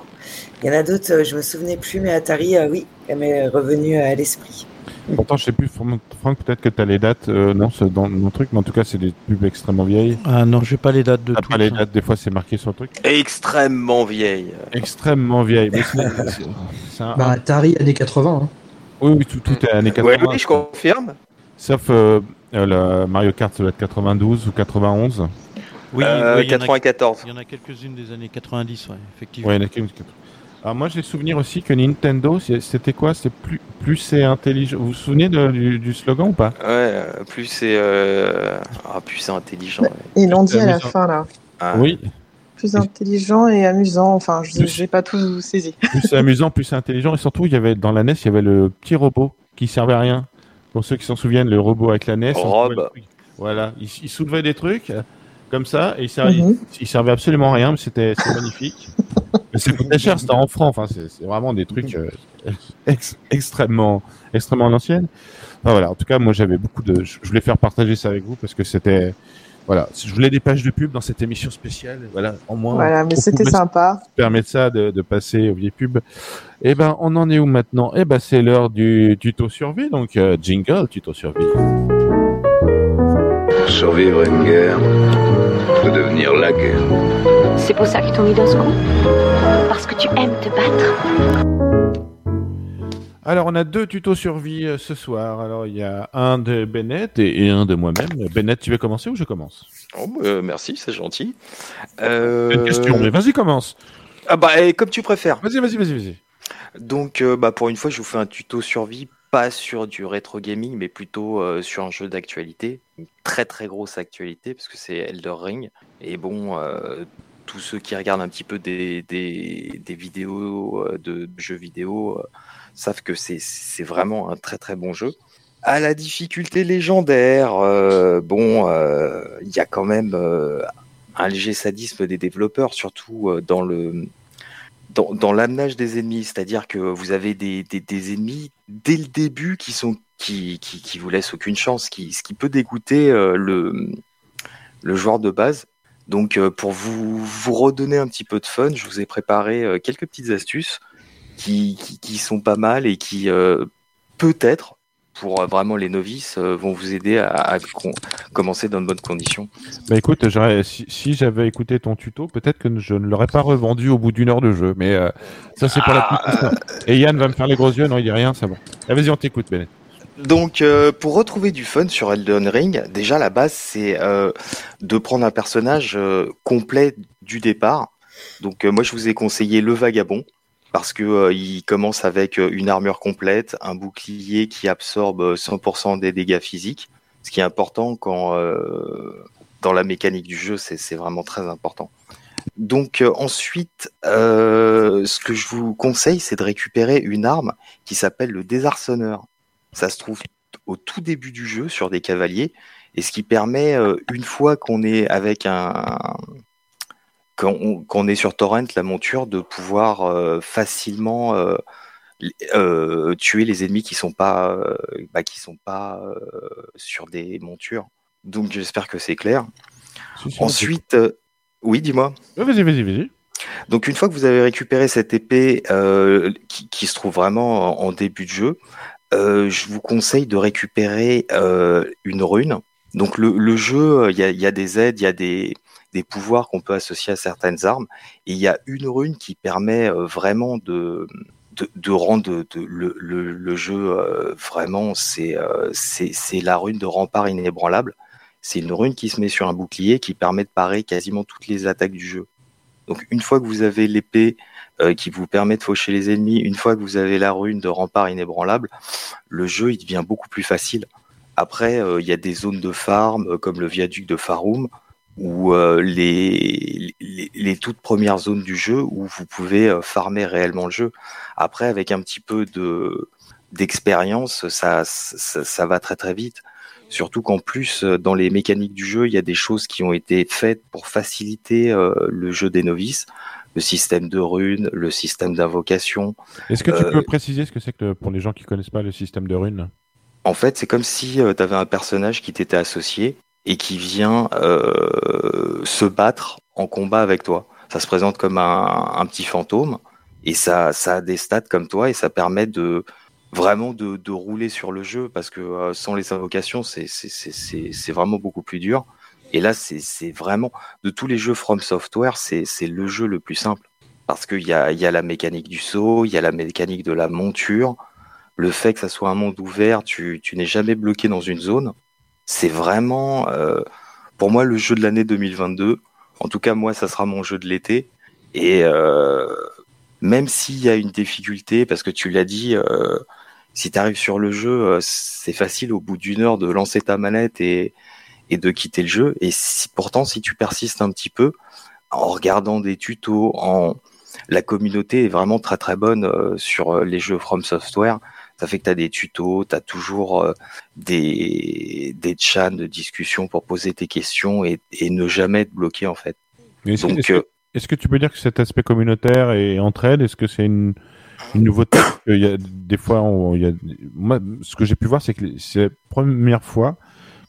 Il y en a d'autres, je me souvenais plus, mais Atari, euh, oui, elle m'est revenue à l'esprit. Pourtant je sais plus Franck Franck, peut-être que tu as les dates euh, non c'est dans mon truc mais en tout cas c'est des pubs extrêmement vieilles Ah non, j'ai pas les dates de tout. pas les dates des fois c'est marqué sur le truc Extrêmement vieille. extrêmement vieilles mais c'est- un- Bah, Atari années 80. hein. oui oui tout, tout est années 80 Ouais, oui, je confirme. Sauf euh, euh, le Mario Kart, ça doit être 92 ou 91. Oui, Euh, oui, il y en a- 94. Il y en a quelques-unes des années 90, ouais, effectivement. Ouais, il y en a qu'une- Alors moi, j'ai souvenir aussi que Nintendo, c'était quoi? C'est plus, plus c'est intelligent. Vous vous souvenez de- du, du slogan ou pas? Ouais, euh, plus c'est euh... ah, plus c'est intelligent. Ils l'ont dit à la amusant. fin, là. Ah. Oui. Plus intelligent et amusant. Enfin, je n'ai pas tout saisi. Plus c'est amusant, plus c'est intelligent. Et surtout, il y avait dans la NES, il y avait le petit robot qui servait à rien. Pour ceux qui s'en souviennent, le robot avec la NES. Rob. Voilà, il, il soulevait des trucs comme ça et il servait, Mhm. il servait absolument à rien, mais c'était magnifique. C'est pas très cher, c'était en francs. Enfin, c'est vraiment des trucs euh, ex- extrêmement, extrêmement. Enfin, voilà. En tout cas, moi, j'avais beaucoup de. Je voulais faire partager ça avec vous parce que c'était. Voilà, je voulais des pages de pub dans cette émission spéciale. Voilà, en moins. Voilà, mais c'était sympa. permet de ça, de, de passer aux vieilles pubs. Eh ben, on en est où maintenant? Eh ben, c'est l'heure du tuto survie, donc euh, jingle tuto survie. Survivre une guerre, de devenir la guerre. C'est pour ça qu'ils t'ont mis dans ce coup Parce que tu aimes te battre Alors, on a deux tutos survie euh, ce soir. Alors, il y a un de Bennett et, et un de moi-même. Bennett, tu veux commencer ou je commence Oh, euh, merci, c'est gentil. Euh... Une question, mais vas-y, commence. Ah bah, comme tu préfères. Vas-y, vas-y, vas-y, vas-y. Donc, euh, bah, pour une fois, je vous fais un tuto survie, pas sur du rétro gaming, mais plutôt euh, sur un jeu d'actualité. Une très très grosse actualité, parce que c'est Elder Ring. Et bon, euh, tous ceux qui regardent un petit peu des, des, vidéos euh, de jeux vidéo savent que c'est vraiment un très très bon jeu. À la difficulté légendaire, bon, il y a quand même un léger sadisme des développeurs, surtout dans le dans, l'amenage des ennemis, c'est-à-dire que vous avez des, ennemis dès le début qui sont qui, qui, vous laissent aucune chance, qui, ce qui peut dégoûter euh, le, le joueur de base. Donc euh, pour vous, vous redonner un petit peu de fun, je vous ai préparé euh, quelques petites astuces qui, qui, sont pas mal et qui peut-être pour euh, vraiment les novices euh, vont vous aider à, à com- commencer dans de bonnes conditions. Bah écoute, si, si j'avais écouté ton tuto, peut-être que je ne l'aurais pas revendu au bout d'une heure de jeu. Mais euh, ça, c'est pour la Ah. petite histoire. Et Yann va me faire les gros yeux. Non, il dit rien, c'est bon. Ah, Vas-y, on t'écoute, Bennett. Donc, euh, pour retrouver du fun sur Elden Ring, déjà la base c'est euh, de prendre un personnage euh, complet du départ. Donc, euh, moi je vous ai conseillé le vagabond parce que euh, il commence avec euh, une armure complète, un bouclier qui absorbe euh, 100% des dégâts physiques, ce qui est important quand euh, dans la mécanique du jeu, c'est vraiment très important. Donc euh, ensuite, euh, ce que je vous conseille, c'est de récupérer une arme qui s'appelle le désarçonneur. Ça se trouve au tout début du jeu sur des cavaliers, et ce qui permet, euh, une fois qu'on est avec un, quand on, est sur torrent, la monture, de pouvoir euh, facilement euh, euh, tuer les ennemis qui sont pas, bah, qui sont pas sur des montures. Donc j'espère que c'est clair. Ensuite, oui, dis-moi. Vas-y, vas-y, vas-y. Donc une fois que vous avez récupéré cette épée qui, qui se trouve vraiment en, début de jeu, je vous conseille de récupérer une rune. Donc le, le jeu, il y a, il y a des aides, il y a des, des pouvoirs qu'on peut associer à certaines armes, et il y a une rune qui permet euh, vraiment de de, de rendre le, le, le jeu euh, vraiment, c'est euh, la rune de rempart inébranlable. C'est une rune qui se met sur un bouclier qui permet de parer quasiment toutes les attaques du jeu. Donc une fois que vous avez l'épée euh, qui vous permet de faucher les ennemis, une fois que vous avez la rune de rempart inébranlable, le jeu il devient beaucoup plus facile. Après, il y a des zones de farm comme le viaduc de Faroum ou euh, les, les, les toutes premières zones du jeu où vous pouvez euh, farmer réellement le jeu. Après, avec un petit peu de d'expérience, ça, ça, ça va très très vite. Surtout qu'en plus, euh, dans les mécaniques du jeu, il y a des choses qui ont été faites pour faciliter euh, le jeu des novices. Le système de runes, le système d'invocation. Est-ce que tu Euh, peux préciser ce que c'est que pour les gens qui connaissent pas le système de runes? En fait, c'est comme si tu avais un personnage qui t'était associé et qui vient euh, se battre en combat avec toi. Ça se présente comme un, petit fantôme et ça, a des stats comme toi et ça permet de vraiment de, rouler sur le jeu parce que euh, sans les invocations, c'est vraiment beaucoup plus dur. Et là, c'est vraiment de tous les jeux From Software, c'est le jeu le plus simple parce qu'il y a, la mécanique du saut, il y a la mécanique de la monture, le fait que ça soit un monde ouvert, tu n'es jamais bloqué dans une zone. C'est vraiment, euh, pour moi, le jeu de l'année 2022. En tout cas, moi, ça sera mon jeu de l'été. Et euh, même s'il y a une difficulté, parce que tu l'as dit, euh, si tu arrives sur le jeu, c'est facile au bout d'une heure de lancer ta manette et, de quitter le jeu. Et pourtant, si tu persistes un petit peu, en regardant des tutos, en la communauté est vraiment très très bonne sur les jeux From Software. Ça fait que tu as des tutos, tu as toujours euh, des, des chats de discussion pour poser tes questions et, et ne jamais être bloqué en fait. Est-ce que, que- euh, que tu peux dire que cet aspect communautaire et entraide, est-ce que c'est une, une nouveauté? Qu'il y a des fois, on- il y a, moi, ce que j'ai pu voir, c'est que c'est la première fois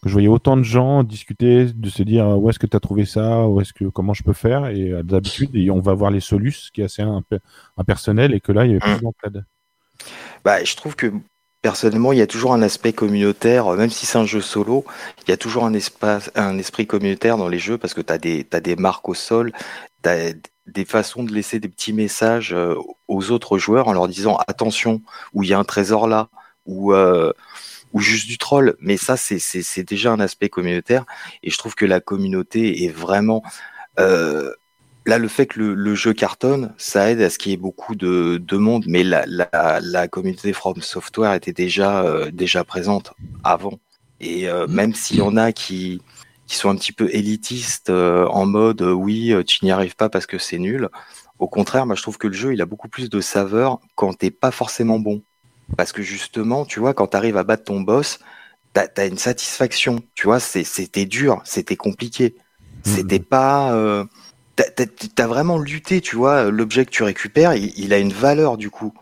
que je voyais autant de gens discuter, de se dire où est-ce que tu as trouvé ça, où est-ce que comment je peux faire, et euh, d'habitude, on va voir les solus, qui est assez imp- impersonnel, et que là, il y avait Mmh. plus d'entraide. Bah, je trouve que personnellement, il y a toujours un aspect communautaire, euh, même si c'est un jeu solo, il y a toujours un, espace, un esprit communautaire dans les jeux parce que tu as des, marques au sol, tu as des façons de laisser des petits messages euh, aux autres joueurs en leur disant attention, ou il y a un trésor là, ou, euh, ou juste du troll. Mais ça, c'est, déjà un aspect communautaire et je trouve que la communauté est vraiment. Là, le fait que le, le jeu cartonne, ça aide à ce qu'il y ait beaucoup de, de monde, mais la, la, la communauté From Software était déjà, euh, déjà présente avant. Et euh, même s'il y en a qui, qui sont un petit peu élitistes euh, en mode oui, tu n'y arrives pas parce que c'est nul, au contraire, moi je trouve que le jeu il a beaucoup plus de saveur quand t'es pas forcément bon. Parce que justement, tu vois, quand tu arrives à battre ton boss, t'as as une satisfaction. Tu vois, c'était dur, c'était compliqué. C'était pas. T'as- vraiment lutté, tu vois. L'objet que tu récupères, il, il a une valeur du coup.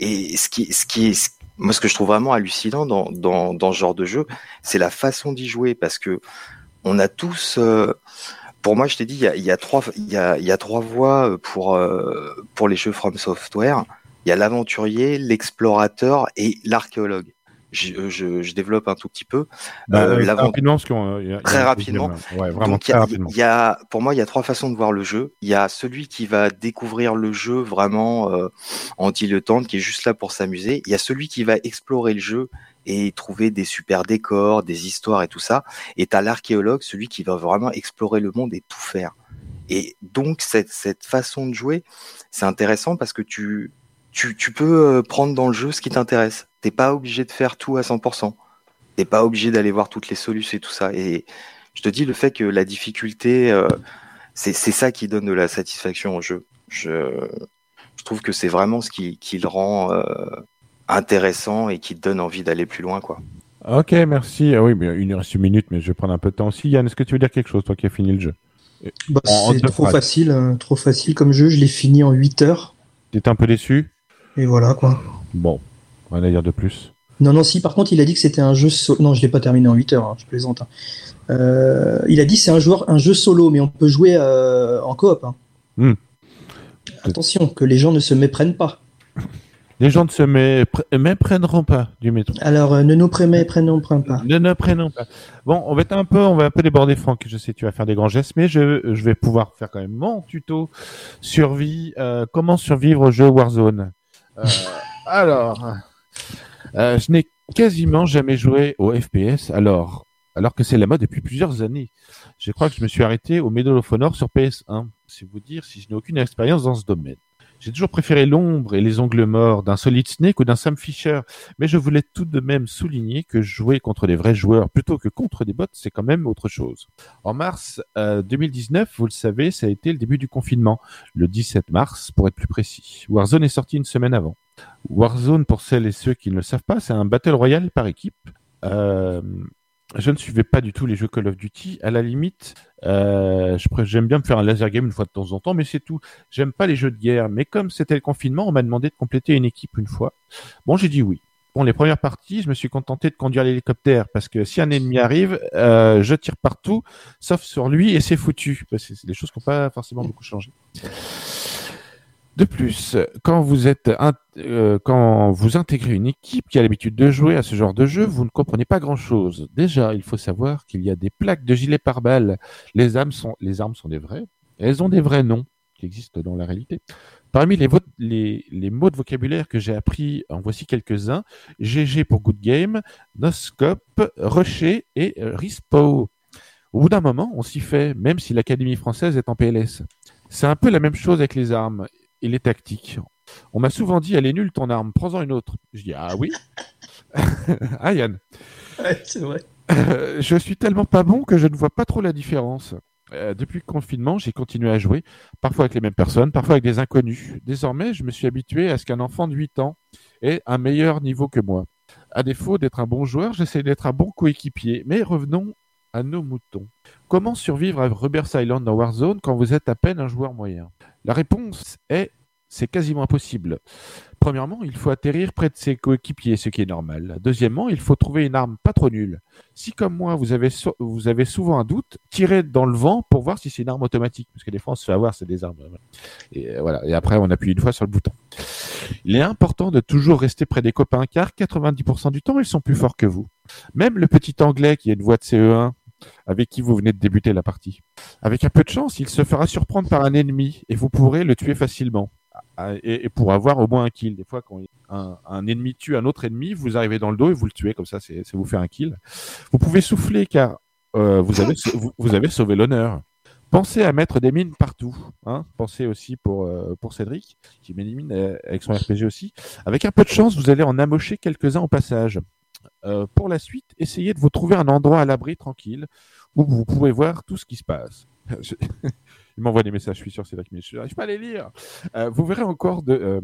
Et ce qui, ce qui est, moi, ce que je trouve vraiment hallucinant dans, dans, dans ce genre de jeu, c'est la façon d'y jouer, parce que on a tous. euh, pour moi, je t'ai dit, il y a, y a trois, il y a, y a trois voies pour euh, pour les jeux From Software. Il y a l'aventurier, l'explorateur et l'archéologue. Je, je, je développe un tout petit peu. Bah, Euh, euh, rapidement, parce y a- il y a Très rapidement. deuxième, Ouais, vraiment Donc, y a- rapidement. il y a, pour moi, il y a trois façons de voir le jeu. Il y a celui qui va découvrir le jeu vraiment euh, en dilettante, qui est juste là pour s'amuser. Il y a celui qui va explorer le jeu et trouver des super décors, des histoires et tout ça. Et t'as l'archéologue, celui qui va vraiment explorer le monde et tout faire. Et donc cette, cette façon de jouer, c'est intéressant parce que tu, tu, tu peux euh, prendre dans le jeu ce qui t'intéresse. T'es pas obligé de faire tout à 100%. T'es pas obligé d'aller voir toutes les solutions et tout ça. Et je te dis le fait que la difficulté, euh, c'est c'est ça qui donne de la satisfaction au jeu. Je, je trouve que c'est vraiment ce qui, qui le rend euh, intéressant et qui te donne envie d'aller plus loin, quoi. Ok, merci. Ah oui, mais il nous reste une minute, mais je vais prendre un peu de temps aussi. Yann, est-ce que tu veux dire quelque chose, toi qui as fini le jeu? Bah, c'est trop phrases. facile, hein, trop facile comme jeu. Je l'ai fini en 8 heures. T'étais un peu déçu? Et voilà quoi. Bon, rien à dire de plus. Non, non, si, par contre, il a dit que c'était un jeu solo. Non, je l'ai pas terminé en 8 heures, hein, je plaisante. hein. Euh, il a dit que c'est un, joueur, un jeu solo, mais on peut jouer euh, en coop. hein. Hmm. Attention, que les gens ne se méprennent pas. Les gens ne se mépre- méprendront pas du métro. Alors, euh, ne nous prémets, prenons pas. Ne ne prenons pas. Bon, on va être un peu, on va un peu déborder, Franck. Je sais que tu vas faire des grands gestes, mais je, je vais pouvoir faire quand même mon tuto survie. euh, comment survivre au jeu Warzone? Euh, alors, euh, je n'ai quasiment jamais joué au FPS, alors, alors que c'est la mode depuis plusieurs années. Je crois que je me suis arrêté au Medal of Honor sur PS1. C'est vous dire si je n'ai aucune expérience dans ce domaine. J'ai toujours préféré l'ombre et les ongles morts d'un Solid Snake ou d'un Sam Fisher, mais je voulais tout de même souligner que jouer contre des vrais joueurs plutôt que contre des bots, c'est quand même autre chose. En mars euh, 2019, vous le savez, ça a été le début du confinement, le 17 mars pour être plus précis. Warzone est sorti une semaine avant. Warzone, pour celles et ceux qui ne le savent pas, c'est un battle royale par équipe. Euh, je ne suivais pas du tout les jeux Call of Duty. À la limite, euh, j'aime bien me faire un laser game une fois de temps en temps, mais c'est tout. J'aime pas les jeux de guerre. Mais comme c'était le confinement, on m'a demandé de compléter une équipe une fois. Bon, j'ai dit oui. Bon, les premières parties, je me suis contenté de conduire l'hélicoptère parce que si un ennemi arrive, euh, je tire partout, sauf sur lui et c'est foutu. C'est des choses qui n'ont pas forcément beaucoup changé. De plus, quand vous êtes euh, quand vous intégrez une équipe qui a l'habitude de jouer à ce genre de jeu, vous ne comprenez pas grand-chose. Déjà, il faut savoir qu'il y a des plaques de gilets pare-balles. Les armes sont les armes sont des vraies. Elles ont des vrais noms qui existent dans la réalité. Parmi les, les, mots de vocabulaire que j'ai appris, en voici quelques-uns. GG pour Good Game, Noscope, Rocher et Rispo. Au bout d'un moment, on s'y fait, même si l'Académie française est en PLS. C'est un peu la même chose avec les armes et les tactiques. On m'a souvent dit, elle est nulle ton arme, prends-en une autre. Je dis, ah oui Ah Yann Ouais, c'est vrai. Euh, je suis tellement pas bon que je ne vois pas trop la différence. Euh, depuis le confinement, j'ai continué à jouer, parfois avec les mêmes personnes, parfois avec des inconnus. Désormais, je me suis habitué à ce qu'un enfant de 8 ans ait un meilleur niveau que moi. À défaut d'être un bon joueur, j'essaie d'être un bon coéquipier. Mais revenons à nos moutons. Comment survivre à Rubber Island dans Warzone quand vous êtes à peine un joueur moyen? La réponse est c'est quasiment impossible. Premièrement, il faut atterrir près de ses coéquipiers, ce qui est normal. Deuxièmement, il faut trouver une arme pas trop nulle. Si, comme moi, vous avez, souvent un doute, tirez dans le vent pour voir si c'est une arme automatique. Parce que des fois, on se fait avoir, c'est des armes. Et euh, voilà. Et après, on appuie une fois sur le bouton. Il est important de toujours rester près des copains, car 90% du temps, ils sont plus forts que vous. Même le petit anglais qui a une voix de CE1, avec qui vous venez de débuter la partie. Avec un peu de chance, il se fera surprendre par un ennemi, et vous pourrez le tuer facilement. Ah, Et, et pour avoir au moins un kill. Des fois, quand un, ennemi tue un autre ennemi, vous arrivez dans le dos et vous le tuez, comme ça, c'est vous faire un kill. Vous pouvez souffler car euh, vous, avez, vous avez sauvé l'honneur. Pensez à mettre des mines partout. Hein. Pensez aussi pour, euh, pour Cédric, qui met des mines euh, avec son RPG aussi. Avec un peu de chance, vous allez en amocher quelques-uns au passage. Euh, pour la suite, essayez de vous trouver un endroit à l'abri tranquille où vous pouvez voir tout ce qui se passe. Il m'envoie des messages, je suis sûr, Cédric, mais je n'arrive pas à les lire. Euh, vous verrez encore de, euh,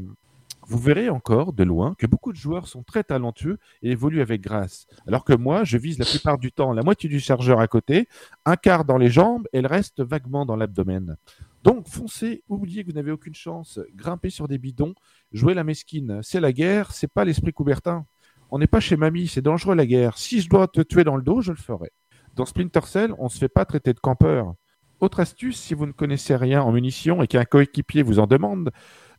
vous verrez encore de loin que beaucoup de joueurs sont très talentueux et évoluent avec grâce. Alors que moi, je vise la plupart du temps la moitié du chargeur à côté, un quart dans les jambes et le reste vaguement dans l'abdomen. Donc foncez, oubliez que vous n'avez aucune chance, grimpez sur des bidons, jouez la mesquine. C'est la guerre, c'est pas l'esprit Coubertin. On n'est pas chez mamie, c'est dangereux la guerre. Si je dois te tuer dans le dos, je le ferai. Dans Splinter Cell, on ne se fait pas traiter de campeur. Autre astuce, si vous ne connaissez rien en munitions et qu'un coéquipier vous en demande,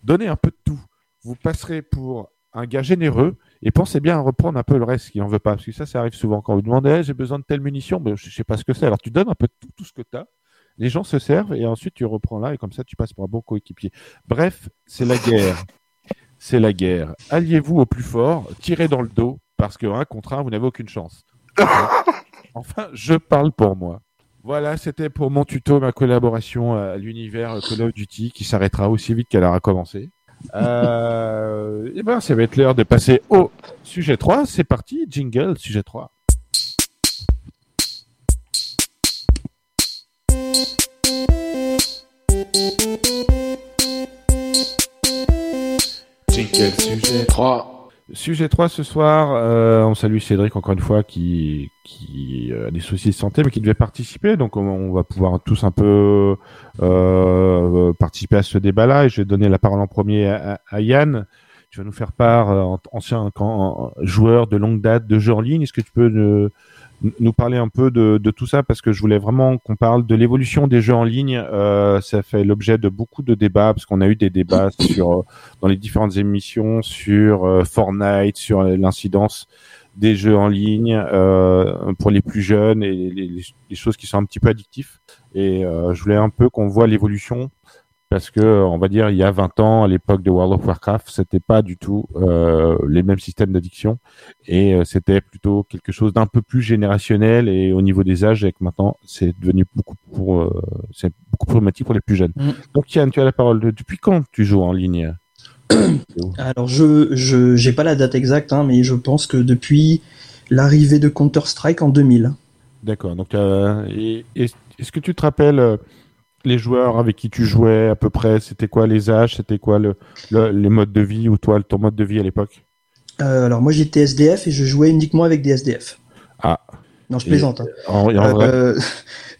donnez un peu de tout. Vous passerez pour un gars généreux et pensez bien à reprendre un peu le reste qui en veut pas. Parce que ça, ça arrive souvent. Quand vous demandez, Eh, j'ai besoin de telle munition, ben, je sais pas ce que c'est. Alors tu donnes un peu tout, tout ce que tu as. Les gens se servent et ensuite tu reprends là et comme ça tu passes pour un bon coéquipier. Bref, c'est la guerre. C'est la guerre. Alliez-vous au plus fort, tirez dans le dos parce que un contre un, vous n'avez aucune chance. Enfin, je parle pour moi. Voilà, c'était pour mon tuto, ma collaboration à l'univers Call of Duty qui s'arrêtera aussi vite qu'elle aura commencé. Euh, et ben, ça va être l'heure de passer au sujet 3. C'est parti, jingle, sujet 3. Jingle, sujet 3. Sujet 3 ce soir, euh, on salue Cédric encore une fois qui, qui a des soucis de santé mais qui devait participer. Donc on, va pouvoir tous un peu euh, participer à ce débat-là et je vais donner la parole en premier à, à Yann. Tu vas nous faire part, euh, en- ancien quand, joueur de longue date de jeux en ligne. Est-ce que tu peux euh, nous parler un peu de, de tout ça parce que je voulais vraiment qu'on parle de l'évolution des jeux en ligne. Euh, ça fait l'objet de beaucoup de débats parce qu'on a eu des débats sur euh, dans les différentes émissions sur euh, Fortnite, sur l'incidence des jeux en ligne euh, pour les plus jeunes et les, choses qui sont un petit peu addictifs. Et euh, je voulais un peu qu'on voit l'évolution parce que on va dire il y a 20 ans à l'époque de World of Warcraft c'était pas du tout euh, les mêmes systèmes d'addiction. Et euh, c'était plutôt quelque chose d'un peu plus générationnel et au niveau des âges et que maintenant c'est devenu beaucoup pour euh, c'est beaucoup plus problématique pour les plus jeunes. Mm. donc Yann tu as la parole. Depuis quand tu joues en ligne? Alors je je j'ai pas la date exacte, hein, mais je pense que depuis l'arrivée de Counter Strike en 2000. d'accord. Donc euh, et- et- est-ce que tu te rappelles euh, les joueurs avec qui tu jouais à peu près c'était quoi les âges c'était quoi le, le- les modes de vie ou toi ton mode de vie à l'époque? Euh, alors moi j'étais SDF et je jouais uniquement avec des SDF. ah Non, je Et- plaisante. hein. en- vrai? Euh,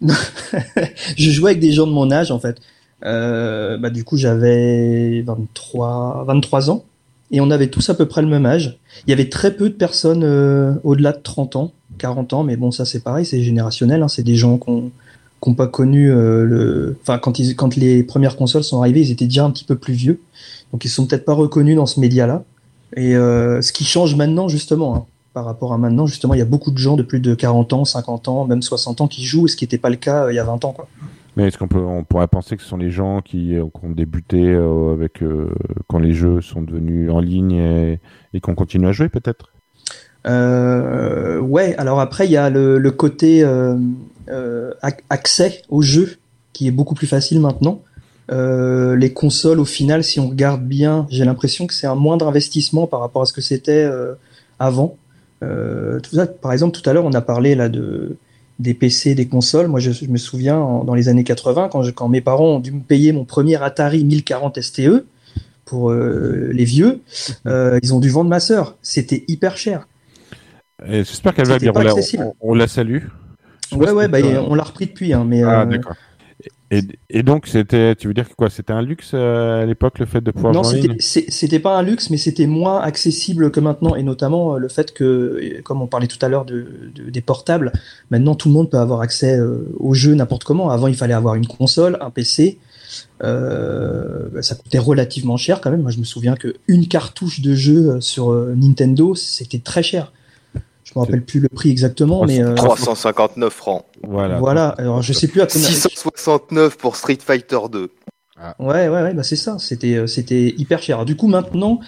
je jouais avec des gens de mon âge en fait. Euh, bah, du coup, j'avais 23, 23 ans et on avait tous à peu près le même âge. Il y avait très peu de personnes au-delà de 30 ans, 40 ans, mais bon, ça c'est pareil, c'est générationnel. hein. C'est des gens qu'on n'ont pas connu euh, le. Enfin, quand, ils, quand les premières consoles sont arrivées, ils étaient déjà un petit peu plus vieux. Donc, ils sont peut-être pas reconnus dans ce média-là. Et euh, ce qui change maintenant, justement, hein, par rapport à maintenant, justement, il y a beaucoup de gens de plus de 40 ans, 50 ans, même 60 ans qui jouent, ce qui n'était pas le cas euh, il y a 20 ans. Quoi. Mais est-ce qu'on peut, on pourrait penser que ce sont les gens qui, qui ont débuté avec quand les jeux sont devenus en ligne et, et qu'on continue à jouer peut-être? Euh, ouais, alors après, il y a le, le côté euh, accès au jeu qui est beaucoup plus facile maintenant. Euh, les consoles, au final, si on regarde bien, j'ai l'impression que c'est un moindre investissement par rapport à ce que c'était euh, avant. Euh, tout ça, par exemple, tout à l'heure, on a parlé là de des PC, des consoles. Moi, je, je me souviens en- dans les années 80, quand, je- quand mes parents ont dû me payer mon premier Atari 1040 STE pour euh, les vieux, euh, ils ont dû vendre ma sœur. C'était hyper cher. J'espère qu'elle va bien. pas On la, accessible. on- on la salue. Ouais, ouais, bah, on l'a repris depuis, hein, mais. Ah euh, d'accord. Et, et donc c'était, tu veux dire que quoi C'était un luxe euh, à l'époque le fait de pouvoir Non, c'était pas un luxe, mais c'était moins accessible que maintenant, et notamment euh, le fait que, comme on parlait tout à l'heure de, de- des portables, maintenant tout le monde peut avoir accès euh, aux jeux n'importe comment. Avant, il fallait avoir une console, un PC. Bah, ça coûtait relativement cher quand même. Moi, je me souviens que une cartouche de jeu sur Nintendo, c'était très cher. Je me rappelle plus le prix exactement, mais euh, 359 francs. Voilà. voilà. Alors, je sais plus à combien. 669 pour Street Fighter 2. Ouais, ouais, ouais, bah c'est ça. C'était, euh, c'était hyper cher. Alors, du coup, maintenant,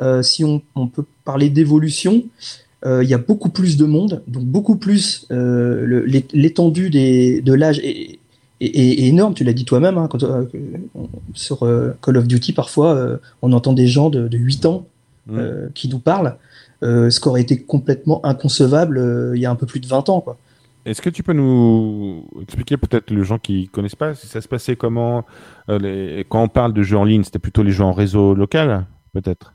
euh, si on, on peut parler d'évolution, euh, il y a beaucoup plus de monde, donc beaucoup plus euh, l'étendue des, de l'âge est, est, énorme. Tu l'as dit toi-même. Hein, euh, sur euh, Call of Duty, parfois, euh, on entend des gens de, de 8 ans euh, qui nous parlent. Euh, ce qui aurait été complètement inconcevable euh, il y a un peu plus de 20 ans, quoi. Est-ce que tu peux nous expliquer peut-être les gens qui connaissent pas si ça se passait comment euh, les... quand on parle de jeux en ligne, c'était plutôt les jeux en réseau local peut-être?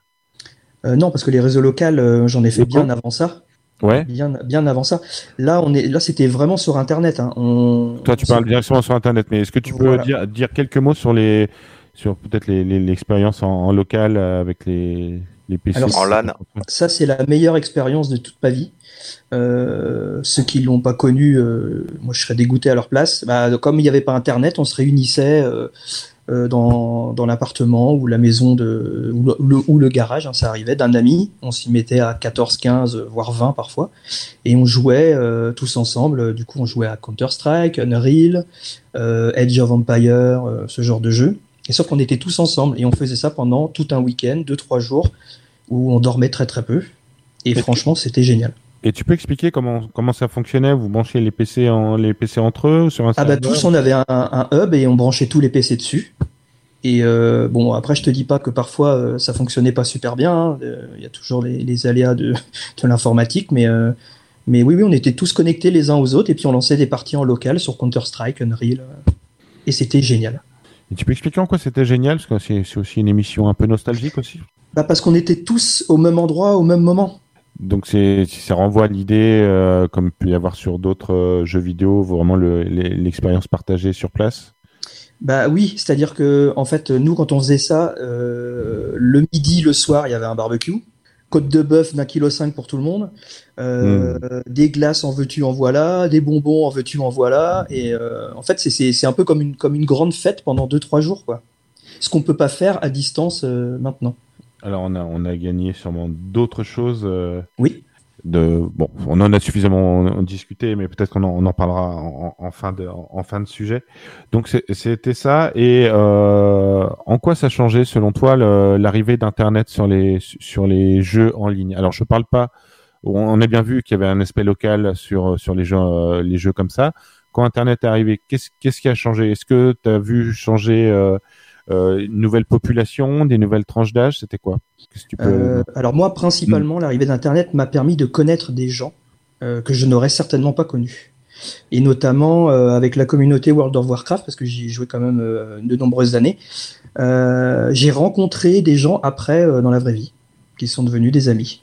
Euh, non, parce que les réseaux locaux, euh, j'en ai fait bien avant ça. Ouais. Bien, bien avant ça. Là, on est, là, c'était vraiment sur Internet. Hein. On, Toi, tu parles directement sur Internet, mais est-ce que tu peux Voilà. dire, dire quelques mots sur les, sur peut-être les- les- l'expérience en, en local avec les, les PC Alors, Ça, c'est la meilleure expérience de toute ma vie. Euh, ceux qui l'ont pas connu, euh, moi, je serais dégoûté à leur place. Bah, comme il n'y avait pas Internet, on se réunissait euh, dans, dans l'appartement ou la maison de, ou le, ou le- ou le garage, hein, ça arrivait, d'un ami. On s'y mettait à 14, 15, voire 20 parfois. Et on jouait euh, tous ensemble. Du coup, on jouait à Counter-Strike, Unreal, euh, Edge of Empire, euh, ce genre de jeu. Et sauf qu'on était tous ensemble et on faisait ça pendant tout un week-end, deux, trois jours, où on dormait très très peu. Et franchement, c'était génial. Et tu peux expliquer comment, comment ça fonctionnait? Vous branchez les PC, en, les PC entre eux sur un Ah bah tous, on avait un, un hub et on branchait tous les PC dessus. Et euh, bon, après, je te dis pas que parfois euh, ça fonctionnait pas super bien. hein. Euh, Il y a toujours les, les aléas de, de l'informatique, mais euh, mais oui, oui, on était tous connectés les uns aux autres et puis on lançait des parties en local sur Counter Strike, Unreal, et c'était génial. Et tu peux expliquer en quoi c'était génial? Parce que c'est c'est aussi une émission un peu nostalgique aussi. Bah parce qu'on était tous au même endroit au même moment. Donc c'est ça renvoie à l'idée, euh, comme peut y avoir sur d'autres euh, jeux vidéo, vraiment le- l'expérience partagée sur place? Bah oui, c'est-à-dire que en fait, nous quand on faisait ça, euh, le midi, le soir, il y avait un barbecue, côte de bœuf d'un kilo cinq pour tout le monde, euh, des glaces en veux-tu en voilà, des bonbons en veux-tu en voilà, et en fait c'est- un peu comme une comme une grande fête pendant deux trois jours quoi. Ce qu'on peut pas faire à distance maintenant. Alors on a on a gagné sûrement d'autres choses. euh, Oui. de bon, on en a suffisamment discuté, mais peut-être qu'on en, on en parlera en, en fin de en fin de sujet. Donc c'était ça. Et euh, en quoi ça a changé selon toi l'arrivée d'Internet sur les sur les jeux en ligne? Alors je parle pas. On a bien vu qu'il y avait un aspect local sur sur les jeux euh, les jeux comme ça. Quand Internet est arrivé, qu'est-ce qui a changé? Est-ce que tu as vu changer une nouvelle population, des nouvelles tranches d'âge C'était quoi? Qu'est-ce que tu peux Euh, alors moi, principalement, l'arrivée d'Internet m'a permis de connaître des gens euh, que je n'aurais certainement pas connus. Et notamment euh, avec la communauté World of Warcraft, parce que j'y ai joué quand même euh, de nombreuses années. Euh, j'ai rencontré des gens après euh, dans la vraie vie, qui sont devenus des amis.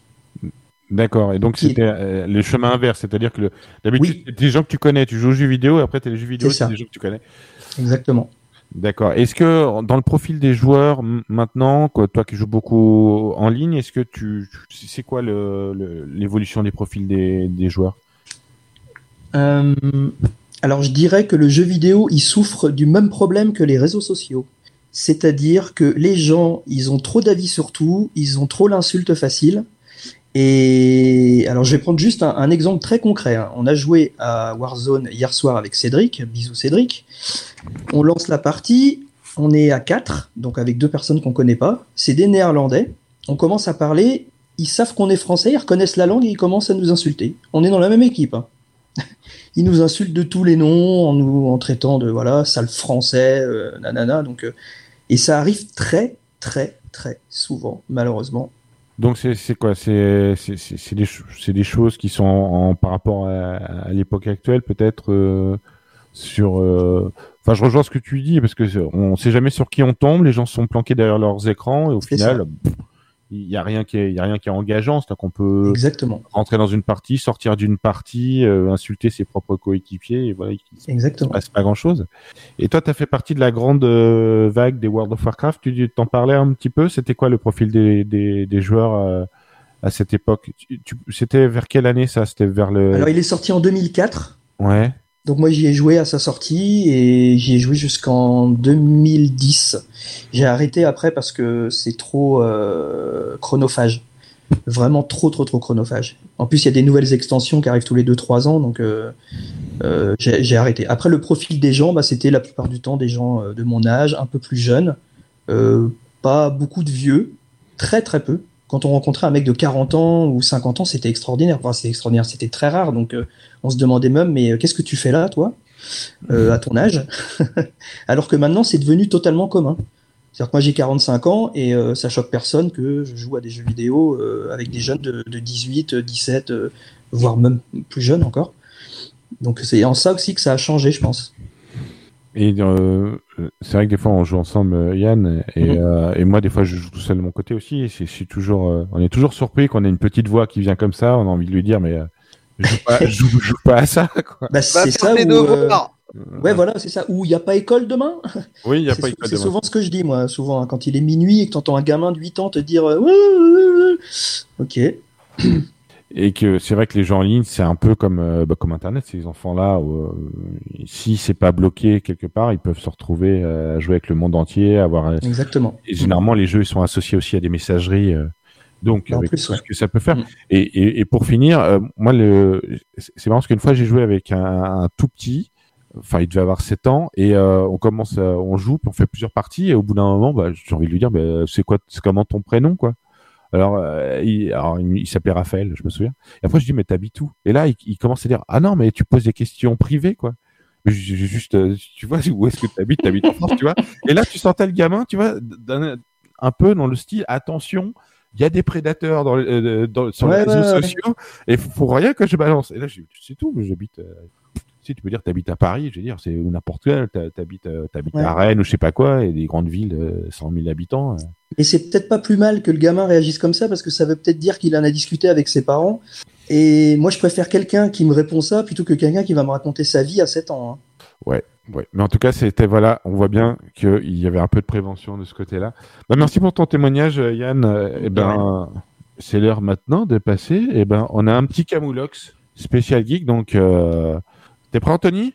D'accord. Et donc c'était euh, le chemin inverse, c'est-à-dire que d'habitude c'est des gens que tu connais, tu joues aux jeux vidéo, et après tu as les jeux vidéo, c'est des gens que tu connais. Exactement. D'accord. Est-ce que dans le profil des joueurs maintenant, toi qui joues beaucoup en ligne, est-ce que tu, c'est quoi l'évolution des profils des, des joueurs? Euh, alors je dirais que le jeu vidéo, il souffre du même problème que les réseaux sociaux. C'est-à-dire que les gens, ils ont trop d'avis sur tout, ils ont trop l'insulte facile. Et alors je vais prendre juste un, exemple très concret. hein. On a joué à Warzone hier soir avec Cédric, bisous Cédric. On lance la partie, on est à 4, donc avec deux personnes qu'on connaît pas. C'est des Néerlandais. On commence à parler, ils savent qu'on est français, ils reconnaissent la langue et ils commencent à nous insulter. On est dans la même équipe. hein. Ils nous insultent de tous les noms en nous en traitant de voilà sale français, euh, nanana. Donc euh, et ça arrive très très très souvent malheureusement. Donc c'est c'est quoi? C'est c'est c'est c'est des des choses qui sont en, en- par rapport à, à l'époque actuelle peut-être euh, sur. euh, Enfin, je rejoins ce que tu dis parce que on sait jamais sur qui on tombe. Les gens sont planqués derrière leurs écrans et au final, ça. Il y a rien qui est y a rien qui est engageant. C'est-à-dire qu'on peut Exactement. rentrer dans une partie, sortir d'une partie, euh, insulter ses propres coéquipiers et voilà. Il il Exactement. se passe pas grand-chose. Et toi, tu as fait partie de la grande euh, vague des World of Warcraft. Tu t'en parlais un petit peu. C'était quoi le profil des, des, des joueurs euh, à cette époque? C'était vers quelle année ça? C'était vers le. Alors il est sorti en 2004. Ouais. Donc moi j'y ai joué à sa sortie et j'y ai joué jusqu'en 2010. J'ai arrêté après parce que c'est trop euh, chronophage. Vraiment trop trop trop chronophage. En plus il y a des nouvelles extensions qui arrivent tous les 2-3 ans donc euh, euh, j'ai arrêté. Après le profil des gens, bah, c'était la plupart du temps des gens euh, de mon âge, un peu plus jeunes, pas beaucoup de vieux, très très peu. Quand on rencontrait un mec de 40 ans ou 50 ans, c'était extraordinaire. Enfin, c'est extraordinaire, c'était très rare. Donc, euh, on se demandait même, mais euh, qu'est-ce que tu fais là, toi, euh, à ton âge Alors que maintenant, c'est devenu totalement commun. C'est-à-dire que moi, j'ai 45 ans et euh, ça choque personne que je joue à des jeux vidéo euh, avec des jeunes de, de 18, 17, euh, voire même plus jeunes encore. Donc, c'est en ça aussi que ça a changé, je pense. Et euh, c'est vrai que des fois on joue ensemble, euh, Yann, et, Mhm. euh, et moi des fois je joue tout seul de mon côté aussi. Et c'est- je suis toujours, euh, on est toujours surpris qu'on ait une petite voix qui vient comme ça. On a envie de lui dire, mais euh, je joue pas, joue, pas à ça. Quoi. Bah, c'est ça. où, euh, Ouais, voilà, c'est ça. Où il n'y a pas école demain? Oui, il y a C'est pas sou- école C'est demain. souvent ce que je dis, moi, souvent, hein, quand il est minuit et que tu entends un gamin de 8 ans te dire euh, Ouais, ouais, ouais, ouais. Ok. Et que c'est vrai que les gens en ligne, c'est un peu comme euh, bah, comme Internet, ces enfants-là. euh, si c'est pas bloqué quelque part, ils peuvent se retrouver euh, à jouer avec le monde entier, avoir. euh, Exactement. Et généralement, les jeux ils sont associés aussi à des messageries. euh, donc, En avec plus, tout ouais. ce que ça peut faire. Mm. Et, et, et pour finir, euh, moi, le, c'est c'est marrant parce qu'une fois, j'ai joué avec un, un tout petit. Enfin, il devait avoir 7 ans et euh, on commence, à- on joue, puis on fait plusieurs parties et au bout d'un moment, bah, j'ai envie de lui dire, bah, c'est quoi, c'est comment ton prénom, quoi? Alors, euh, il, alors, il, il s'appelait Raphaël, je me souviens. Et après, je dis, mais t'habites où? Et là, il, il commence à dire, ah non, mais tu poses des questions privées, quoi. Mais juste, euh, tu vois, où est-ce que tu habites T'habites en France, tu vois? Et là, tu sentais le gamin, tu vois, un peu dans le style, attention, il y a des prédateurs dans, euh, dans- sur Ouais, les réseaux ouais, ouais. sociaux, et faut, faut rien que je balance. Et là, je dis, c'est tout, mais j'habite. euh, tu peux dire, t'habites à Paris, je veux dire, c'est ou n'importe quoi, t'as- t'habites, euh, Ouais. à Rennes ou je sais pas quoi, et des grandes villes, euh, 100 000 habitants. euh. Et c'est peut-être pas plus mal que le gamin réagisse comme ça parce que ça veut peut-être dire qu'il en a discuté avec ses parents. Et moi, je préfère quelqu'un qui me répond ça plutôt que quelqu'un qui va me raconter sa vie à 7 ans. hein. Ouais, ouais. Mais en tout cas, c'était voilà, on voit bien qu'il y avait un peu de prévention de ce côté-là. Bah, merci pour ton témoignage, euh, Yann. Euh, Eh ben, c'est l'heure maintenant de passer. Eh ben, on a un petit Camoulox spécial geek. Donc, euh, t'es prêt, Anthony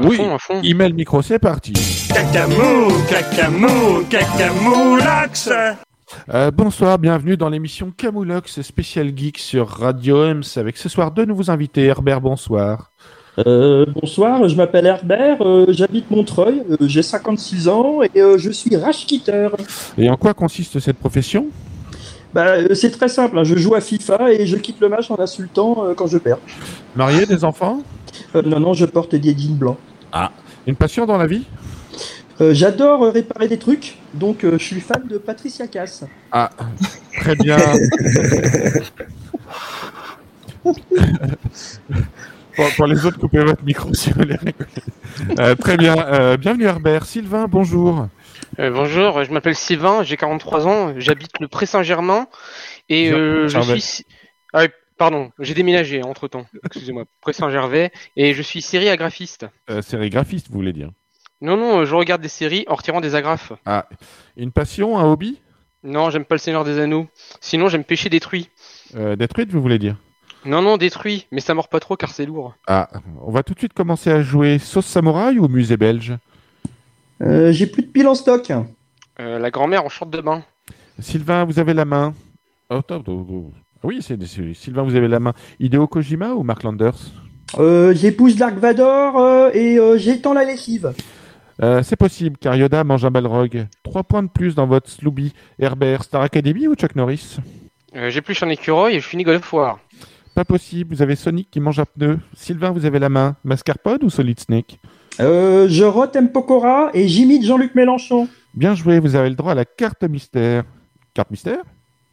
Oui. fond, à fond. Il met le micro, c'est parti. Cacamou, cacamou, cacamoulax. Euh, bonsoir, bienvenue dans l'émission Camoulox spécial geek sur Radio Ems avec ce soir deux nouveaux invités. Herbert, bonsoir. Euh, bonsoir, je m'appelle Herbert, euh, j'habite Montreuil, euh, j'ai 56 ans et euh, je suis rashkitter. Et en quoi consiste cette profession? Bah, euh, c'est très simple, hein, je joue à FIFA et je quitte le match en insultant euh, quand je perds. Marié, des enfants? Euh, non, non, je porte des jeans blancs. Ah. Une passion dans la vie? Euh, J'adore euh, réparer des trucs, donc euh, je suis fan de Patricia Cass. Ah, très bien. pour, pour les autres, coupez votre micro si vous voulez. Euh, très bien. Euh, bienvenue Herbert. Sylvain, bonjour. Euh, bonjour, je m'appelle Sylvain, j'ai 43 ans, j'habite le Pré-Saint-Germain et euh, je suis. Ah, pardon, j'ai déménagé entre temps, excusez-moi, Pré-Saint-Gervais et je suis sériagraphiste. Euh, sérigraphiste, vous voulez dire? Non, non, je regarde des séries en retirant des agrafes. Ah, une passion, un hobby? Non, j'aime pas le Seigneur des Anneaux. Sinon, j'aime pêcher détruit. euh, Détruite, vous voulez dire? Non, non, détruit, mais ça mord pas trop car c'est lourd. Ah, on va tout de suite commencer à jouer sauce samouraï ou musée belge? Euh, j'ai plus de piles en stock. Euh, la grand-mère en short de bain. Sylvain, vous avez la main. Oh, top, oh, oh. Oui, c'est Sylvain, vous avez la main. Hideo Kojima ou Mark Landers? Euh, J'épouse Dark Vador euh, et euh, j'étends la lessive. Euh, C'est possible, car Yoda mange un balrog. Trois points de plus dans votre Slooby. Herbert, Star Academy ou Chuck Norris? Euh, j'ai plus un écureuil et je finis God of War. Pas possible, vous avez Sonic qui mange un pneu. Sylvain, vous avez la main. Mascarpone ou Solid Snake? Euh, je rote M. Pokora et j'imite Jean-Luc Mélenchon. Bien joué, vous avez le droit à la carte mystère. Carte mystère?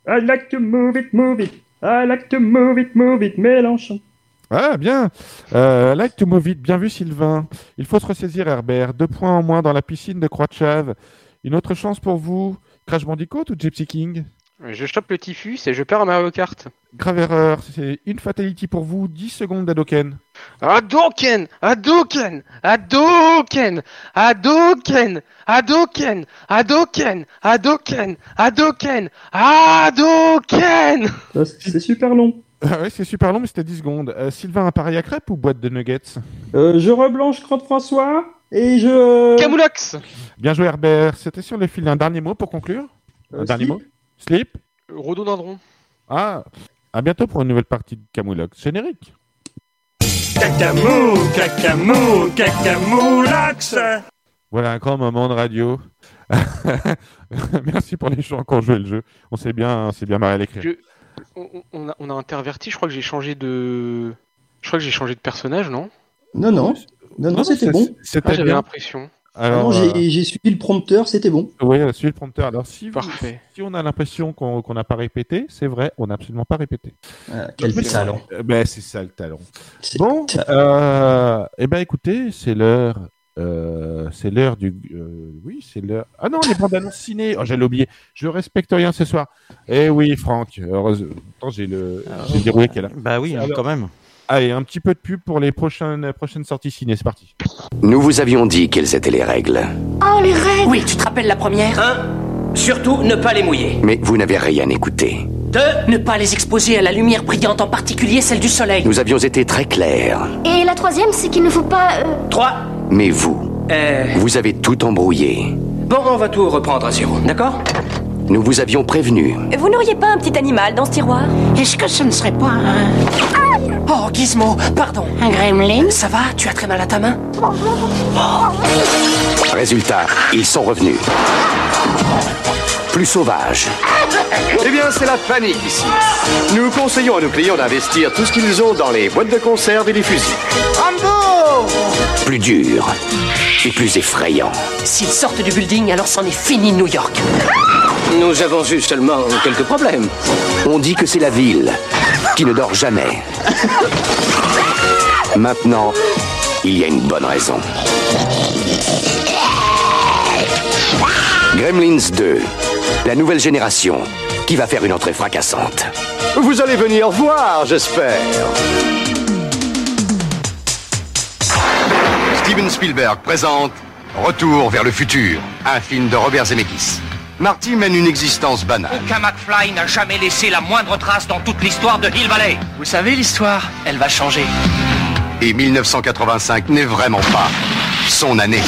I like to move it, move it. I like to move it, move it, Mélenchon. Ah, bien. Euh, like to move it. Bien vu, Sylvain. Il faut se ressaisir, Herbert. Deux points en moins dans la piscine de Croix de Chave. Une autre chance pour vous. Crash Bandicoot ou Gypsy King? Je chope le typhus et je perds à Mario Kart. Grave erreur. C'est une fatality pour vous. 10 secondes d'Adoken. Hadouken Hadouken Hadouken Hadouken Hadouken Hadouken Hadouken Hadouken Ça, C'est c'est super long. Ah ouais, c'est super long, mais c'était 10 secondes. Euh, Sylvain, appareil à crêpes ou boîte de nuggets? Euh, je reblanche Crotte François et je. Camoulox Bien joué, Herbert. C'était sur le fil. Un dernier mot pour conclure Un Euh, dernier mot? Slip Rhododendron. Ah, à bientôt pour une nouvelle partie de Camoulox. Générique. Cacamou, cacamou, cacamoulax. Voilà un grand moment de radio. Merci pour les gens qui ont joué le jeu. On s'est bien, on s'est bien marré à l'écrire. Je- On, on a, on a interverti, je crois que j'ai changé de. Je crois que j'ai changé de personnage, non? Non, non. Non, non, c'était bon. C'était Ah, J'avais bien. l'impression. Ah Alors, non, euh, j'ai j'ai suivi le prompteur, c'était bon. oui, euh, suivez le prompteur. Alors, si, vous- si on a l'impression qu'on n'a pas répété, c'est vrai, on n'a absolument pas répété. Ah, quel Mais- talent. Euh, ben, c'est ça le talent. C'est- Bon, euh, eh ben écoutez, c'est l'heure. euh, c'est l'heure du. euh, oui, c'est l'heure. Ah non, les bandes annonces ciné. Oh, j'allais oublier. Je respecte rien ce soir. Eh oui, Franck. Heureusement. J'ai le. J'ai déroulé qu'elle a. Bah oui, Alors- quand même. Allez, un petit peu de pub pour les prochaines, prochaines sorties ciné. C'est parti. Nous vous avions dit quelles étaient les règles, Oh, les règles Oui, tu te rappelles la première Hein? Surtout ne pas les mouiller. mais vous n'avez rien écouté. Deux, ne pas les exposer à la lumière brillante, en particulier celle du soleil. Nous avions été très clairs, Et la troisième, c'est qu'il ne faut pas... euh, Trois, mais vous, euh... vous avez tout embrouillé. Bon, on va tout reprendre à zéro, d'accord? Nous vous avions prévenu. Vous n'auriez pas un petit animal dans ce tiroir? Est-ce que ce ne serait pas un... Oh, Gizmo, pardon. Un gremlin? Ça va Tu as très mal à ta main? Résultat, ils sont revenus. Plus sauvages, Eh bien, c'est la panique ici. Nous conseillons à nos clients d'investir tout ce qu'ils ont dans les boîtes de conserve et les fusils. Rambo plus durs et plus effrayants. S'ils sortent du building, alors c'en est fini New York. Nous avons eu seulement quelques problèmes. On dit que c'est la ville qui ne dort jamais. Maintenant, il y a une bonne raison. Gremlins 2, la nouvelle génération qui va faire une entrée fracassante. Vous allez venir voir, j'espère. Steven Spielberg présente Retour vers le futur, un film de Robert Zemeckis. Marty mène une existence banale. Aucun McFly n'a jamais laissé la moindre trace dans toute l'histoire de Hill Valley. Vous savez, l'histoire, elle va changer. Et 1985 n'est vraiment pas son année.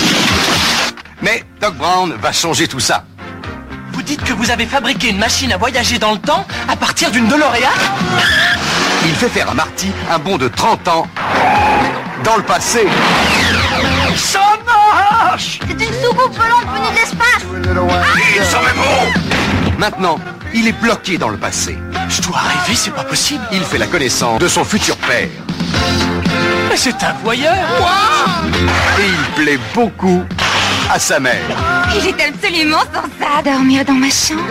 Mais Doc Brown va changer tout ça. Vous dites que vous avez fabriqué une machine à voyager dans le temps à partir d'une DeLorean? Il fait faire à Marty un bond de 30 ans dans le passé. Ça marche C'est une soucoupe volante venue de l'espace Il s'en est bon Maintenant, il est bloqué dans le passé. Je dois arriver, c'est pas possible. Il fait la connaissance de son futur père. Mais c'est un voyeur Et il plaît beaucoup à sa mère. Il est absolument sensé dormir dans ma chambre.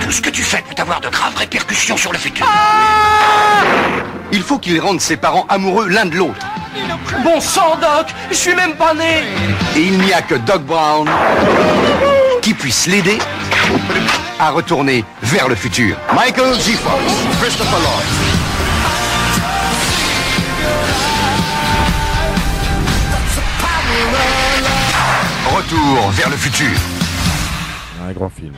Tout ce que tu fais peut avoir de graves répercussions sur le futur. Il faut qu'il rende ses parents amoureux l'un de l'autre. Bon sang, Doc Je suis même pas né Et il n'y a que Doc Brown qui puisse l'aider à retourner vers le futur. Michael G. Fox, Christopher Lloyd. Retour vers le futur. Un grand film.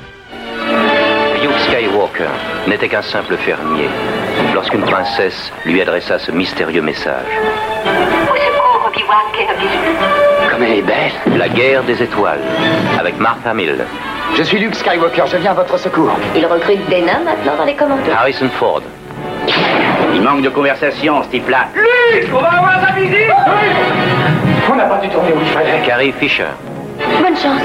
Luke Skywalker n'était qu'un simple fermier lorsqu'une princesse lui adressa ce mystérieux message. Au secours, Obi-Wan Kenobi. Comme elle est belle La guerre des étoiles, avec Mark Hamill, Je suis Luke Skywalker, je viens à votre secours. Il recrute des nains maintenant dans les commandos. Harrison Ford, Il manque de conversation, ce type-là. Luke, on va avoir la visite On n'a pas dû tourner où il fallait. Carrie Fisher, Bonne chance.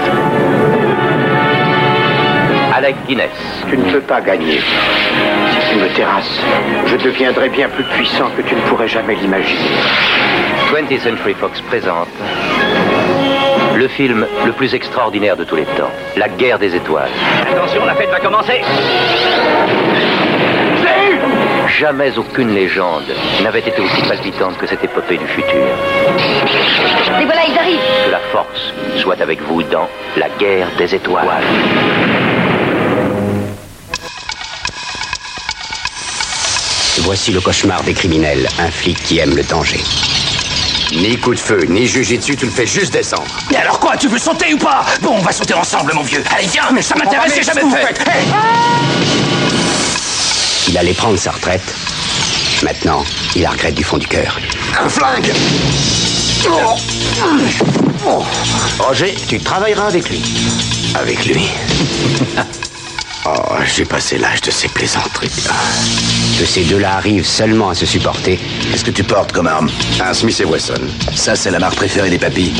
Alec Guinness, Tu ne peux pas gagner. Si tu me terrasses, je deviendrai bien plus puissant que tu ne pourrais jamais l'imaginer. 20th Century Fox présente le film le plus extraordinaire de tous les temps, La guerre des étoiles. Attention, la fête va commencer. Jamais aucune légende n'avait été aussi palpitante que cette épopée du futur. Les voilà, ils arrivent. Que la force soit avec vous dans La guerre des étoiles. Voici le cauchemar des criminels, un flic qui aime le danger. Ni coup de feu, ni jujitsu, tu le fais juste descendre. Mais alors quoi Tu veux sauter ou pas? Bon, on va sauter ensemble, mon vieux. Allez, viens, mais ça m'intéresse, j'ai jamais fait. Il allait prendre sa retraite. Maintenant, il la regrette du fond du cœur. Un flingue Roger, tu travailleras avec lui. Avec lui Oh, j'ai passé l'âge de ces plaisanteries. Que ces deux-là arrivent seulement à se supporter. Qu'est-ce que tu portes comme arme? Un Smith et Wesson. Ça, c'est la marque préférée des papis.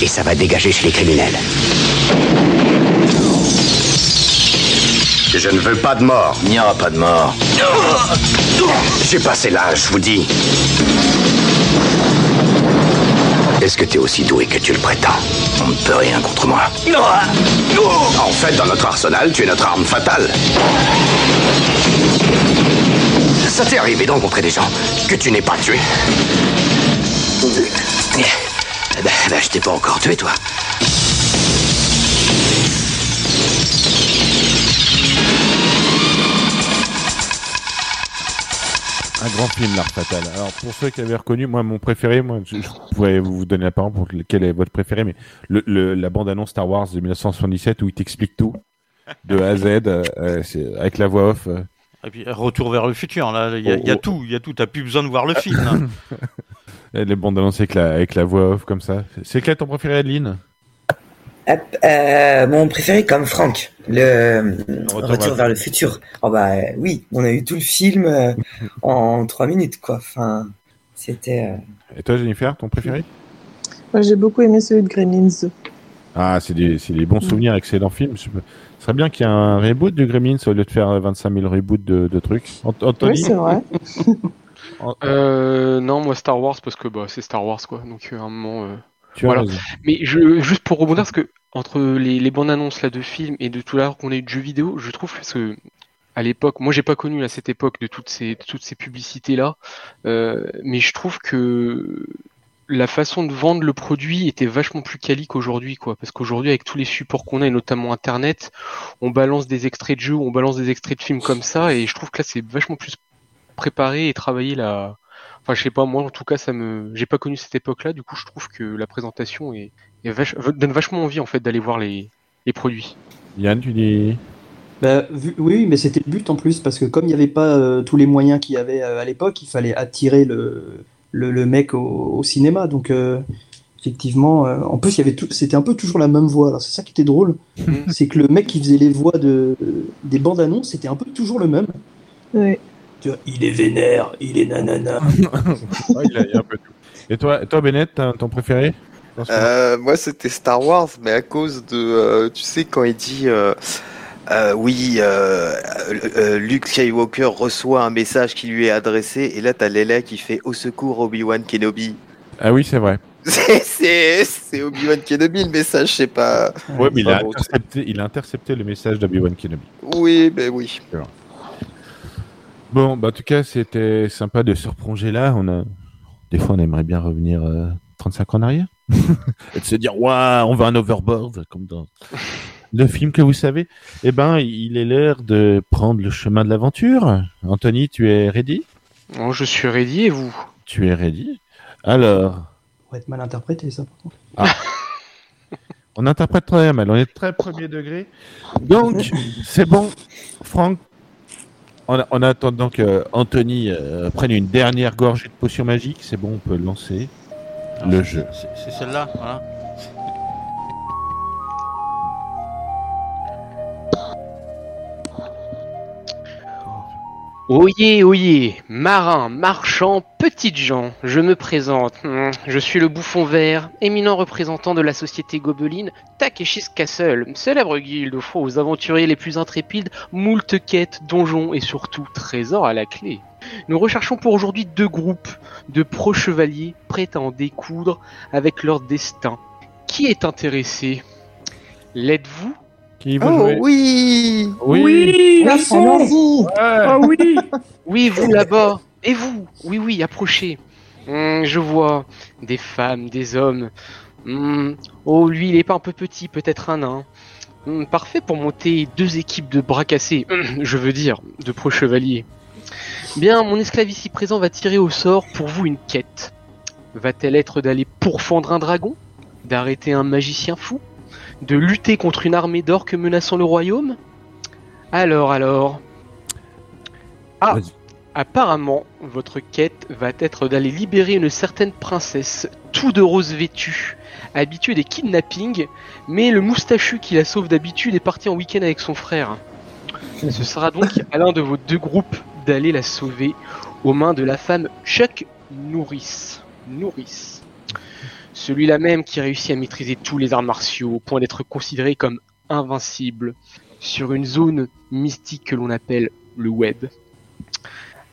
Et ça va dégager chez les criminels. Je ne veux pas de mort. Il n'y aura pas de mort. J'ai passé l'âge, je vous dis. Est-ce que t'es aussi doué que tu le prétends? On ne peut rien contre moi. En fait, dans notre arsenal, tu es notre arme fatale. Ça t'est arrivé de rencontrer des gens que tu n'es pas tué? Ben, ben, je t'ai pas encore tué, toi. Un grand film, L'Art Fatal. Alors, pour ceux qui avaient reconnu, moi, mon préféré, moi, je, je pourrais vous donner la parole pour lequel est votre préféré, mais le, le- la bande-annonce Star Wars de 1977 où il t'explique tout, de A à Z, euh, euh, c'est- avec la voix off. euh. Et puis, retour vers le futur, là, il y a, Oh, il y a oh. tout, il y a tout, t'as plus besoin de voir le film. hein. Les bandes annonces avec la, avec la voix off comme ça. C'est quel ton préféré, Adeline? Euh, mon préféré comme Franck, le Retour Retour, vers- vers le futur. Oh bah oui, on a eu tout le film euh, en trois minutes quoi. Enfin, c'était. euh, Et toi, Jennifer, ton préféré? Moi, j'ai beaucoup aimé celui de Gremlins. Ah, c'est des, c'est des bons souvenirs, excellents films. Je peux- Ce serait bien qu'il y ait un reboot de Gremlins au lieu de faire 25 000 reboots de, de trucs. Anthony? Oui, c'est vrai. Euh, non, moi Star Wars parce que bah, c'est Star Wars quoi. Donc à un moment. Euh, Tu voilà. Mais je, juste pour rebondir parce que entre les, les bandes annonces là de films et de tout l'heure qu'on a eu de jeux vidéo, je trouve parce que à l'époque, moi j'ai pas connu à cette époque de toutes ces de toutes ces publicités là, mais je trouve que la façon de vendre le produit était vachement plus quali qu'aujourd'hui, quoi. Parce qu'aujourd'hui, avec tous les supports qu'on a, et notamment Internet, on balance des extraits de jeux, on balance des extraits de films comme ça, et je trouve que là, c'est vachement plus préparé et travaillé la. Enfin, je sais pas, moi, en tout cas, ça me. J'ai pas connu cette époque-là, du coup, je trouve que la présentation est, est vache- donne vachement envie, en fait, d'aller voir les, les produits. Yann, tu dis? Bah, vu- oui, mais c'était le but en plus, parce que comme il n'y avait pas euh, tous les moyens qu'il y avait euh, à l'époque, il fallait attirer le, le, le mec au, au cinéma. Donc, euh, Effectivement, euh, en plus, il y avait tout, c'était un peu toujours la même voix. Alors c'est ça qui était drôle, c'est que le mec qui faisait les voix de des bandes annonces, c'était un peu toujours le même. Ouais. Tu vois, il est vénère, il est nanana. Ouais, il a- il y a un peu tout. Et toi, toi Bennett, t'as ton préféré? Euh, moi, c'était Star Wars, mais à cause de, euh, tu sais, quand il dit, euh, euh, oui, euh, euh, euh, Luke Skywalker reçoit un message qui lui est adressé, et là, t'as Leia qui fait au secours Obi-Wan Kenobi. Ah oui, c'est vrai. C'est- Obi-Wan Kenobi le message, c'est pas. Ouais, mais il a, bon, intercepté, il a intercepté le message d'Obi-Wan Kenobi. Oui, ben oui. Bon, bah, en tout cas, c'était sympa de se replonger là. On a... Des fois, on aimerait bien revenir euh, 35 ans en arrière. Et de se dire, waouh, on va un overboard, comme dans le film que vous savez. Eh ben, il est l'heure de prendre le chemin de l'aventure. Anthony, tu es ready? Bon, je suis ready et vous? Tu es ready Alors, va être mal interprété ça. par contre. Ah. on interprète très mal, on est très premier degré. Donc, c'est bon. Franck, en, en attendant que Anthony euh, prenne une dernière gorgée de potion magique, c'est bon, on peut lancer le jeu. C'est celle-là, voilà. Oyez, oyez, marins, marchands, petites gens, je me présente. Hmm, Je suis le bouffon vert, éminent représentant de la société gobeline Takeshi's Castle, célèbre guilde offrant aux aventuriers les plus intrépides moult quêtes, donjons et surtout trésors à la clé. Nous recherchons pour aujourd'hui deux groupes de pro-chevaliers prêts à en découdre avec leur destin. Qui est intéressé? L'êtes-vous Qui Oh oui Oui, Allons-y. Ah oui Oui, vous là-bas Et vous? Oui, oui, approchez. Hmm, je vois des femmes, des hommes. Hmm, Oh, lui, il est pas un peu petit, peut-être un nain. Hmm, Parfait pour monter deux équipes de bras cassés, je veux dire, de pro-chevaliers. Bien, mon esclave ici présent va tirer au sort pour vous une quête. Va-t-elle être d'aller pourfendre un dragon? D'arrêter un magicien fou? De lutter contre une armée d'orques menaçant le royaume Alors, alors... Ah. Apparemment, votre quête va être d'aller libérer une certaine princesse, tout de rose vêtue, habituée des kidnappings, mais le moustachu qui la sauve d'habitude est parti en week-end avec son frère. Ce sera donc à l'un de vos deux groupes d'aller la sauver aux mains de la femme Chuck Norris. Norris. Celui-là même qui réussit à maîtriser tous les arts martiaux au point d'être considéré comme invincible sur une zone mystique que l'on appelle le web.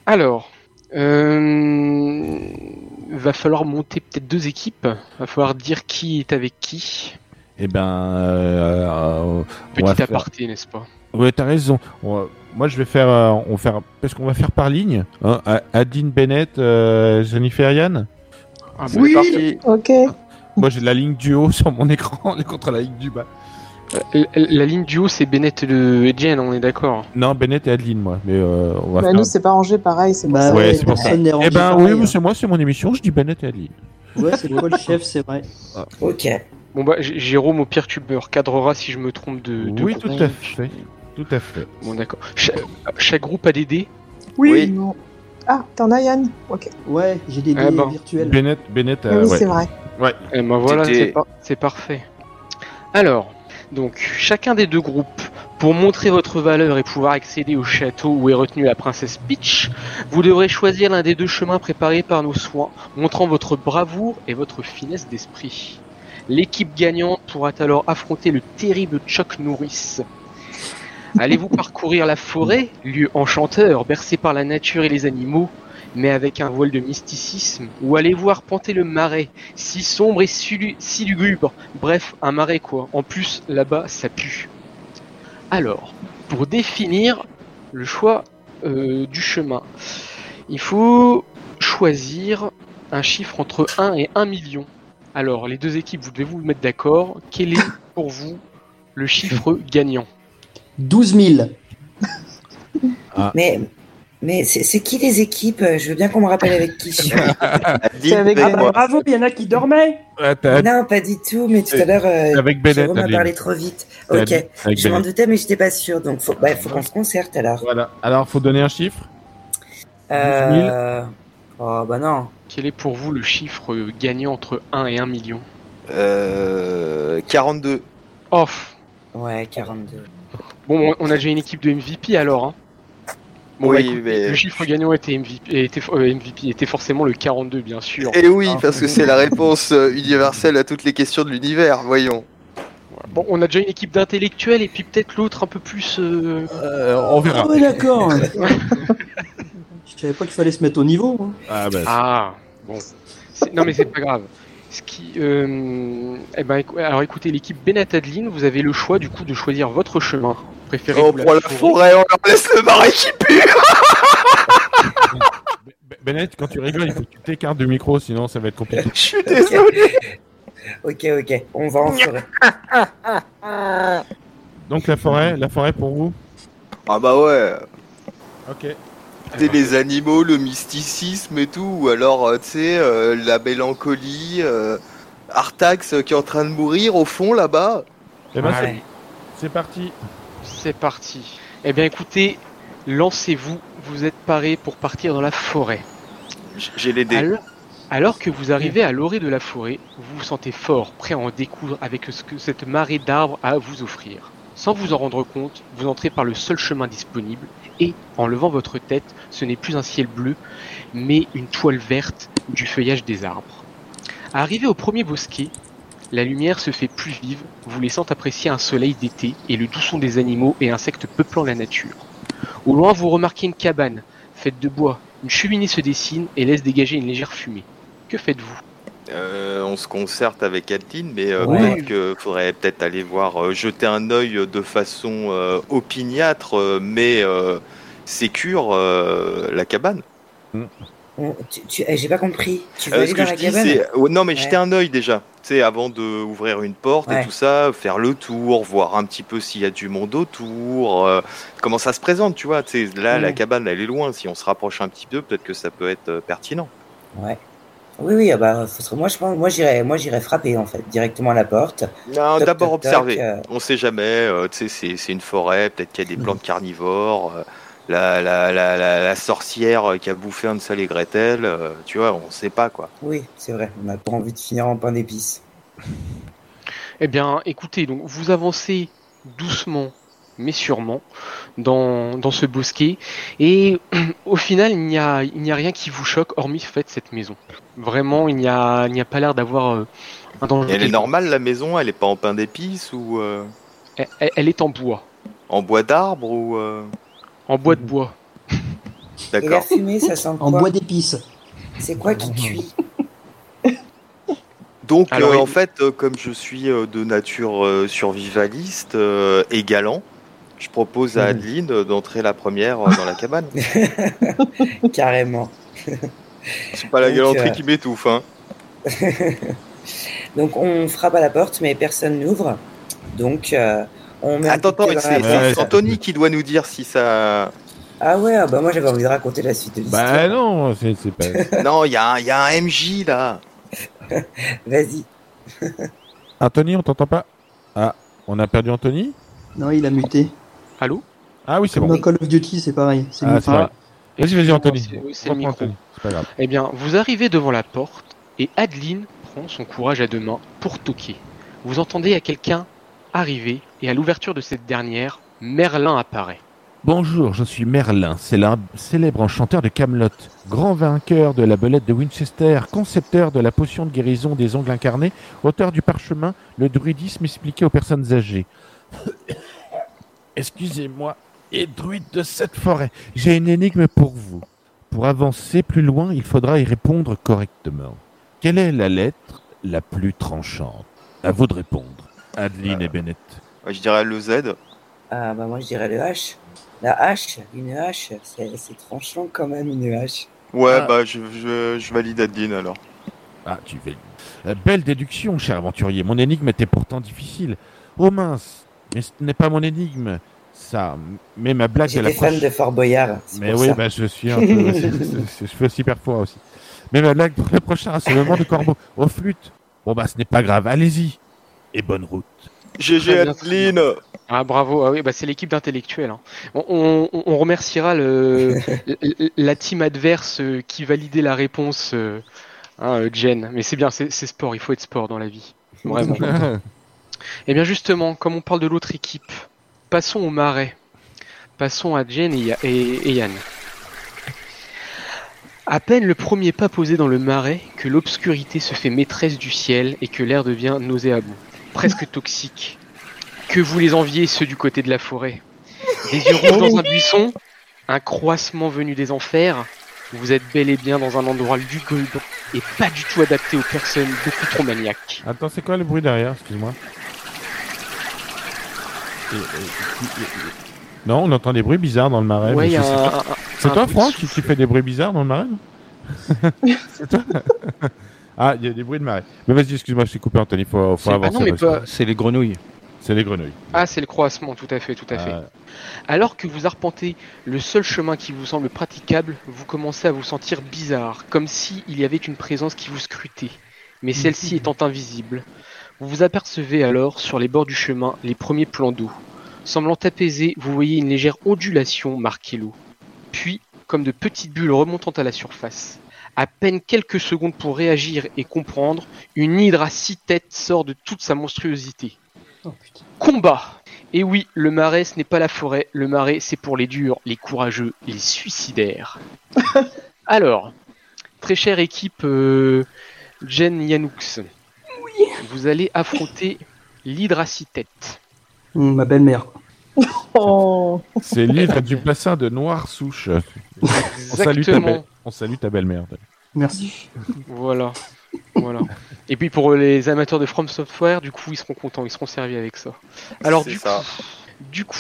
Alors, euh, va falloir monter peut-être deux équipes. Va falloir dire qui est avec qui. Eh ben, euh, euh, Petit faire- aparté, n'est-ce pas? Ouais, t'as raison. Va- Moi, je vais faire, euh, on va faire, parce qu'on va faire par ligne. Hein, A- Adeline Bennett, euh, Jennifer Yann? Ah, C'est parti. Ok. Moi, j'ai la ligne du haut sur mon écran et contre la ligne du bas. la, la ligne du haut, c'est Bennett et le et Jen, on est d'accord. Non, Bennett et Adeline, moi. Mais euh, on va Bah, faire. nous, c'est pas rangé pareil, c'est Bah ouais, c'est pour ça. Eh ben pareil, oui, hein. c'est moi, c'est mon émission. Je dis Bennett et Adeline. Ouais, c'est toi le chef, c'est vrai. Ok. Bon bah, Jérôme au pire tu me recadrera si je me trompe de. de Oui, tout à fait. Tout à fait. Bon d'accord. Cha- chaque groupe a des dés? Oui. Oui. non. Ah, t'en as Yann Ok. Ouais, j'ai des Ah dés bon. virtuels. Bennett, Bennett. Ah euh, oui, ouais. c'est vrai. Ouais. Et ben voilà, C'était- c'est par- c'est parfait. Alors, donc chacun des deux groupes, pour montrer votre valeur et pouvoir accéder au château où est retenue la princesse Peach, vous devrez choisir l'un des deux chemins préparés par nos soins, montrant votre bravoure et votre finesse d'esprit. L'équipe gagnante pourra alors affronter le terrible Chuck Norris. Allez-vous parcourir la forêt, lieu enchanteur, bercé par la nature et les animaux, mais avec un voile de mysticisme, ou allez-vous arpenter le marais, si sombre et si, lugubre, bref, un marais quoi. En plus, là-bas, ça pue. Alors, pour définir le choix euh, du chemin, il faut choisir un chiffre entre 1 et 1 million. Alors, les deux équipes, vous devez vous mettre d'accord. Quel est pour vous le chiffre gagnant? 12 000. Mais, mais c'est c'est qui les équipes? Je veux bien qu'on me rappelle avec qui je suis. Avec Bennett. moi. bravo, il y en a qui dormaient. Ouais, Non, pas du tout, mais tout à l'heure, euh, Avec Bennett, Jérôme a parlé trop vite. Ok, je m'en doutais, mais j'étais pas sûre. Donc, faut, ouais, faut qu'on se concerte alors. Voilà. Alors, faut donner un chiffre? Euh... Oh, bah non. Quel est pour vous le chiffre gagnant entre 1 et 1 million? Euh, 42. Off. Ouais, 42. Bon, on- a déjà une équipe de MVP alors. Hein. Bon, Oui, bah, écoute, mais- Le chiffre gagnant était MVP, était, euh, MVP, était forcément le 42, bien sûr. Et oui, Hein. parce que c'est la réponse euh, universelle à toutes les questions de l'univers, voyons. Bon, on a déjà une équipe d'intellectuels et puis peut-être l'autre un peu plus. euh, on verra. Ah ouais, d'accord. Je savais pas qu'il fallait se mettre au niveau. hein. Ah, bah, Ah, bon. Non, mais c'est pas grave. Ce qui, euh, eh ben, alors écoutez, l'équipe Bennett Adeline, vous avez le choix du coup de choisir votre chemin. Préférez On prend la forêt, on leur laisse le marais qui pue Ben- Bennett, quand tu rigoles, il faut que tu t'écartes du micro, sinon ça va être compliqué. Je suis désolé. Ok, ok, on va en forêt. Donc la forêt, la forêt pour vous? Ah bah ouais. Ok. C'est les animaux, le mysticisme et tout, ou alors, euh, tu sais, euh, la mélancolie, euh, Artax euh, qui est en train de mourir au fond là-bas. Eh ben, c'est- Ouais. c'est parti. C'est parti. Eh bien, écoutez, lancez-vous. Vous êtes parés pour partir dans la forêt. J'ai les dés. Alors, alors que vous arrivez à l'orée de la forêt, vous vous sentez fort, prêt à en découdre avec ce que cette marée d'arbres a à vous offrir. Sans vous en rendre compte, vous entrez par le seul chemin disponible et, en levant votre tête, ce n'est plus un ciel bleu, mais une toile verte du feuillage des arbres. Arrivé au premier bosquet, la lumière se fait plus vive, vous laissant apprécier un soleil d'été et le doux son des animaux et insectes peuplant la nature. Au loin, vous remarquez une cabane, faite de bois. Une cheminée se dessine et laisse dégager une légère fumée. Que faites-vous? Euh, on se concerte avec Adeline, mais euh, Ouais. peut-être qu'il faudrait peut-être aller voir, euh, jeter un œil de façon euh, opiniâtre, mais euh, sécure euh, la cabane. Tu, tu- eh, J'ai pas compris. Tu veux Euh, aller ce dans que la je dis, cabane c'est ouais, non, mais Ouais. jeter un œil déjà, tu sais, avant de ouvrir une porte Ouais. et tout ça, faire le tour, voir un petit peu s'il y a du monde autour, euh, comment ça se présente, tu vois. Tu sais, là, la Mm. cabane, elle est loin. Si on se rapproche un petit peu, peut-être que ça peut être pertinent. Ouais. Oui, oui, ah bah, moi je pense, moi j'irais frapper en fait, directement à la porte. Non, d'abord observer. euh, On sait jamais. tu sais, c'est une forêt. Peut-être qu'il y a des plantes carnivores. La, la, la, la, la sorcière qui a bouffé Hansel et Gretel. euh, tu vois, on sait pas quoi. Oui, c'est vrai, on n'a pas envie de finir en pain d'épices. Eh bien, écoutez, donc vous avancez doucement, mais sûrement, dans, dans ce bosquet, et au final, il n'y a, il n'y a rien qui vous choque, hormis le fait cette maison. Vraiment, il n'y a, il n'y a pas l'air d'avoir euh, un danger. Et elle est normale la maison? Elle est pas en pain d'épices ou euh, Elle, elle- elle est en bois, en bois d'arbre ou. euh, en bois de bois. Et la D'accord. fumée, ça sent En bois d'épices. C'est quoi qui cuit Donc Alors, euh, il- en fait, euh, comme je suis euh, de nature euh, survivaliste euh, et galant, je propose à Mhm. Adeline euh, d'entrer la première euh, dans la cabane. Carrément. C'est pas la Donc, galanterie euh, qui m'étouffe, hein. Donc on frappe à la porte, mais personne n'ouvre. Donc euh, on met un Attends, attends, c'est. Anthony qui doit nous dire si ça. Ah ouais, ah bah moi j'avais envie de raconter la suite de l'histoire. Bah non, c'est pas. non, il y, a un- il y a un MJ là. Vas-y. Anthony, on t'entend pas? Ah, on a perdu Anthony? Non, il a muté. Allô? Ah oui, c'est bon. dans Call of Duty, c'est pareil. C'est Ah. Vas-y, vas-y, Anthony. C'est- oui, C'est pas grave. Eh bien, vous arrivez devant la porte et Adeline prend son courage à deux mains pour toquer. Vous entendez à quelqu'un arriver et à l'ouverture de cette dernière, Merlin apparaît. Bonjour, je suis Merlin, célèbre enchanteur de Camelot, grand vainqueur de la belette de Winchester, concepteur de la potion de guérison des ongles incarnés, auteur du parchemin Le druidisme expliqué aux personnes âgées. Excusez-moi, et druide de cette forêt, j'ai une énigme pour vous. Pour avancer plus loin, il faudra y répondre correctement. Quelle est la lettre la plus tranchante? À vous de répondre. Adeline et Bennett. Ouais, je dirais le Z. Ah bah moi je dirais le H. La hache, une hache, c'est c'est tranchant quand même une hache. Ouais, Ah. bah je, je, je valide Adeline alors. Ah, tu fais. Euh, belle déduction, cher aventurier. Mon énigme était pourtant difficile. Oh mince, mais ce n'est pas mon énigme. Ça, mais ma blague de la J'étais fan de Fort Boyard. c'est Mais pour oui, ça. bah, je suis un peu. c'est- c'est- c'est- je fais aussi parfois aussi. Mais ma blague pour le prochain rassemblement de corbeaux aux flûtes. Bon bah, ce n'est pas grave. Allez-y et bonne route. GG Adeline Ah bravo, ah oui, bah, c'est l'équipe d'intellectuels. hein. On, on- on remerciera le, la team adverse euh, qui validait la réponse, euh, hein, euh, Jen. Mais c'est bien, c'est sport, il faut être sport dans la vie. Vraiment. Eh bien justement, comme on parle de l'autre équipe, passons au marais. Passons à Jen et, et- et Yann. À peine le premier pas posé dans le marais que l'obscurité se fait maîtresse du ciel et que l'air devient nauséabond, presque toxique. Que vous les enviez ceux du côté de la forêt Des yeux rouges dans un buisson, un croissement venu des enfers. Vous êtes bel et bien dans un endroit lugubre et pas du tout adapté aux personnes beaucoup trop maniaques. Attends, c'est quoi le bruit derrière Excuse-moi. Et- et- et- et- Non, on entend des bruits bizarres dans le marais. Ouais, C'est un toi, Franck, qui, qui fait des bruits bizarres dans le marais C'est toi Ah, il y a des bruits de marais. Mais vas-y, excuse-moi, je t'ai coupé, Anthony. Faut, faut ah avancer. non, mais pas- C'est les grenouilles. C'est les grenouilles. Ah, c'est le croissement, tout à fait, tout à fait. Ah. Alors que vous arpentez le seul chemin qui vous semble praticable, vous commencez à vous sentir bizarre, comme si il y avait une présence qui vous scrutait, mais celle-ci étant invisible. Vous vous apercevez alors sur les bords du chemin les premiers plans d'eau. Semblant apaisés, vous voyez une légère ondulation marquer l'eau. Puis, comme de petites bulles remontant à la surface. À peine quelques secondes pour réagir et comprendre, une hydre à six têtes sort de toute sa monstruosité. Combat Et oui, le marais, ce n'est pas la forêt. Le marais, c'est pour les durs, les courageux, les suicidaires. Alors, très chère équipe euh, Jen Yanoux, vous allez affronter l'hydre à six têtes. Hum, ma belle-mère. Oh. C'est l'île du bassin de Noire Souche. On salue, ta belle- on salue ta belle-mère. Merci. Voilà. Voilà. Et puis pour les amateurs de From Software, du coup, ils seront contents, ils seront servis avec ça. Alors du ça. coup, du coup,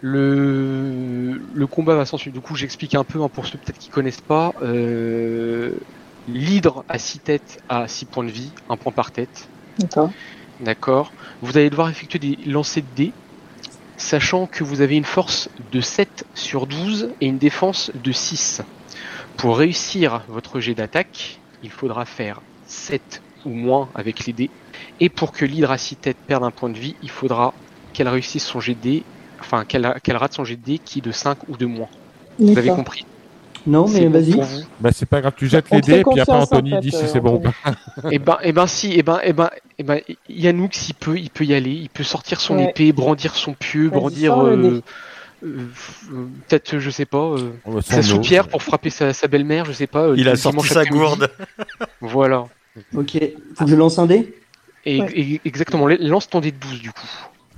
le le combat va s'en suivre. Du coup, j'explique un peu hein, pour ceux peut-être qui connaissent pas. Euh, L'hydre à 6 têtes a 6 points de vie, un point par tête. D'accord. D'accord. Vous allez devoir effectuer des lancers de dés, sachant que vous avez une force de 7 sur 12 et une défense de 6. Pour réussir votre jet d'attaque, il faudra faire 7 ou moins avec les dés. Et pour que l'hydre à 6 têtes perde un point de vie, il faudra qu'elle réussisse son jet de dés, enfin qu'elle rate son jet de dés qui est de 5 ou de moins. Vous avez compris? Non, mais vas-y. Bah, c'est pas grave, tu jettes On les dés, puis après en Anthony fait, dit si euh, c'est bon ou pas. Eh ben, eh ben si, eh ben, eh ben, eh ben, Yanoux, il peut, il peut y aller, il peut sortir son Ouais. épée, brandir son pieu, brandir, euh, euh, peut-être, je sais pas, euh, sa soupière pour frapper sa, sa belle-mère, je sais pas. euh, Il a sorti sa gourde. Voilà. Ok. Faut que je lance un dé Et, Ouais. et- exactement, lance ton dé de 12 du coup.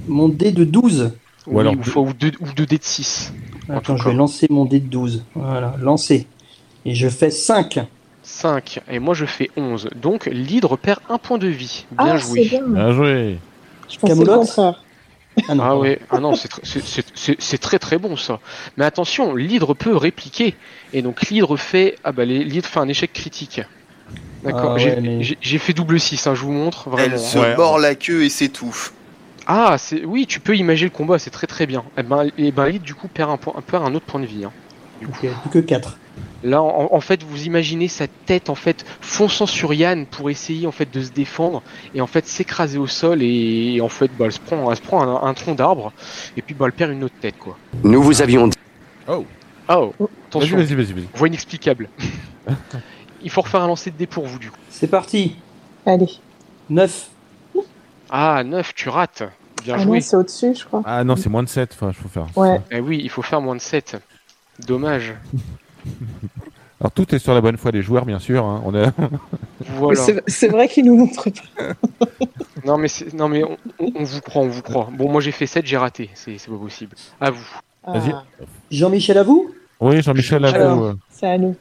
Mon dé de 12. Ou, alors ou, faut- ou deux, ou deux dés de 6. En Attends, tout je cas. vais lancer mon dé de 12. Voilà, lancer. Et je fais 5. 5. Et moi je fais 11. Donc l'hydre perd un point de vie. Bien Ah, joué. c'est bien. Bien joué. Je pensais le contraire. Ah non, Ah ouais, ah non, c'est tr- c'est- c'est- c'est- c'est très très bon ça. Mais attention, l'hydre peut répliquer. Et donc l'hydre fait. Ah bah l'hydre fait un échec critique. D'accord, Ah j'ai ouais, mais- j'ai- j'ai fait double 6, hein, je vous montre vraiment. Elle se Ouais. mord la queue et s'étouffe. Ah, c'est oui, tu peux imaginer le combat, c'est très très bien. Et ben, et ben l'hydre du coup perd un, point, perd un autre point de vie. hein. Ok, plus que 4. Là, en, en fait, vous imaginez sa tête en fait fonçant sur Yann pour essayer en fait de se défendre et en fait s'écraser au sol et, et en fait, bah, elle se prend, elle se prend un, un tronc d'arbre et puis bah, elle perd une autre tête quoi. Nous vous avions dit. Oh, Vas-y, attention, vas-y, vas-y. vas-y. voie inexplicable. Il faut refaire un lancer de dés pour vous du coup. C'est parti. Allez. 9. Ah, 9, tu rates. Bien Ah joué. non, c'est au-dessus, je crois. Ah non, c'est moins de 7, enfin, il faut faire. Ouais. Eh oui, il faut faire moins de 7. Dommage. Alors tout est sur la bonne foi des joueurs, bien sûr. hein. On a... Voilà. C'est- C'est vrai qu'il nous montre pas. Non mais, c'est- non, mais on, on- on vous croit, on vous croit. Bon, moi j'ai fait 7, j'ai raté. C'est c'est pas possible. À vous. Vas-y. Ah, Jean-Michel à vous? Oui, Jean-Michel, à Alors. vous. euh. c'est à nous.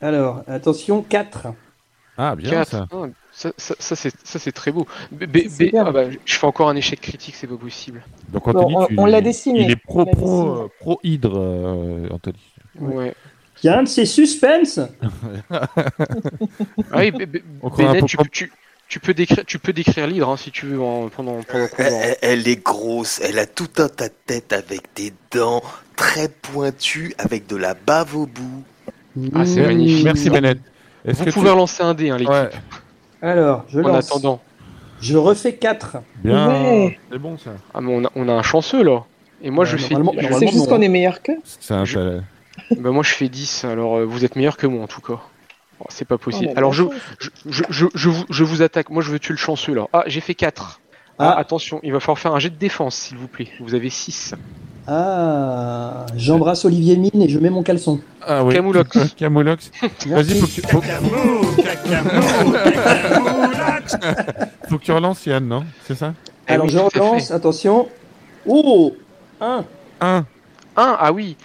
Alors, attention, 4. Ah, bien 4. ça. ça, ça, ça, c'est ça, c'est très beau. B- B- C'est B- bien. ah bah, je fais encore un échec critique, c'est pas possible. Donc Anthony, Bon, on- l'a dessiné. Il est pro, pro, euh, pro hydre, euh, Anthony. Ouais. Il y a un de ces suspens. Ah oui, Bennett, tu, peux- tu, tu peux décrire, tu peux décrire l'hydre hein, si tu veux en- pendant, pendant Elle, va- elle- elle est grosse, elle a tout un tas de tête avec des dents très pointues, avec de la bave au bout. Ah, c'est Mmh. magnifique. Merci Bennett. Vous que pouvez tu- lancer un dé, hein, l'équipe. Ouais, Alors, je En attendant. Je refais 4. bien. Ouais. C'est bon ça. Ah, mais on a, on a un chanceux là. Et moi Ouais, je fais. normalement- je- C'est juste qu'on est meilleur qu'eux. C'est un- Je- Bah, moi je fais 10, alors euh, vous êtes meilleur que moi en tout cas. Oh, c'est pas possible. Oh, la Alors je, je, je, je vous, je vous attaque. Moi, je veux tuer le chanceux là. Ah, j'ai fait 4. Ah, Ah. attention, il va falloir faire un jet de défense, s'il vous plaît. Vous avez 6. Ah, j'embrasse Olivier Mine et je mets mon caleçon. Ah oui. Camoulox. Camoulox. Vas-y, faut que, tu- faut... faut que tu relances Yann, non? C'est ça? Alors oui, je relance, attention. Oh 1 1. 1, ah oui.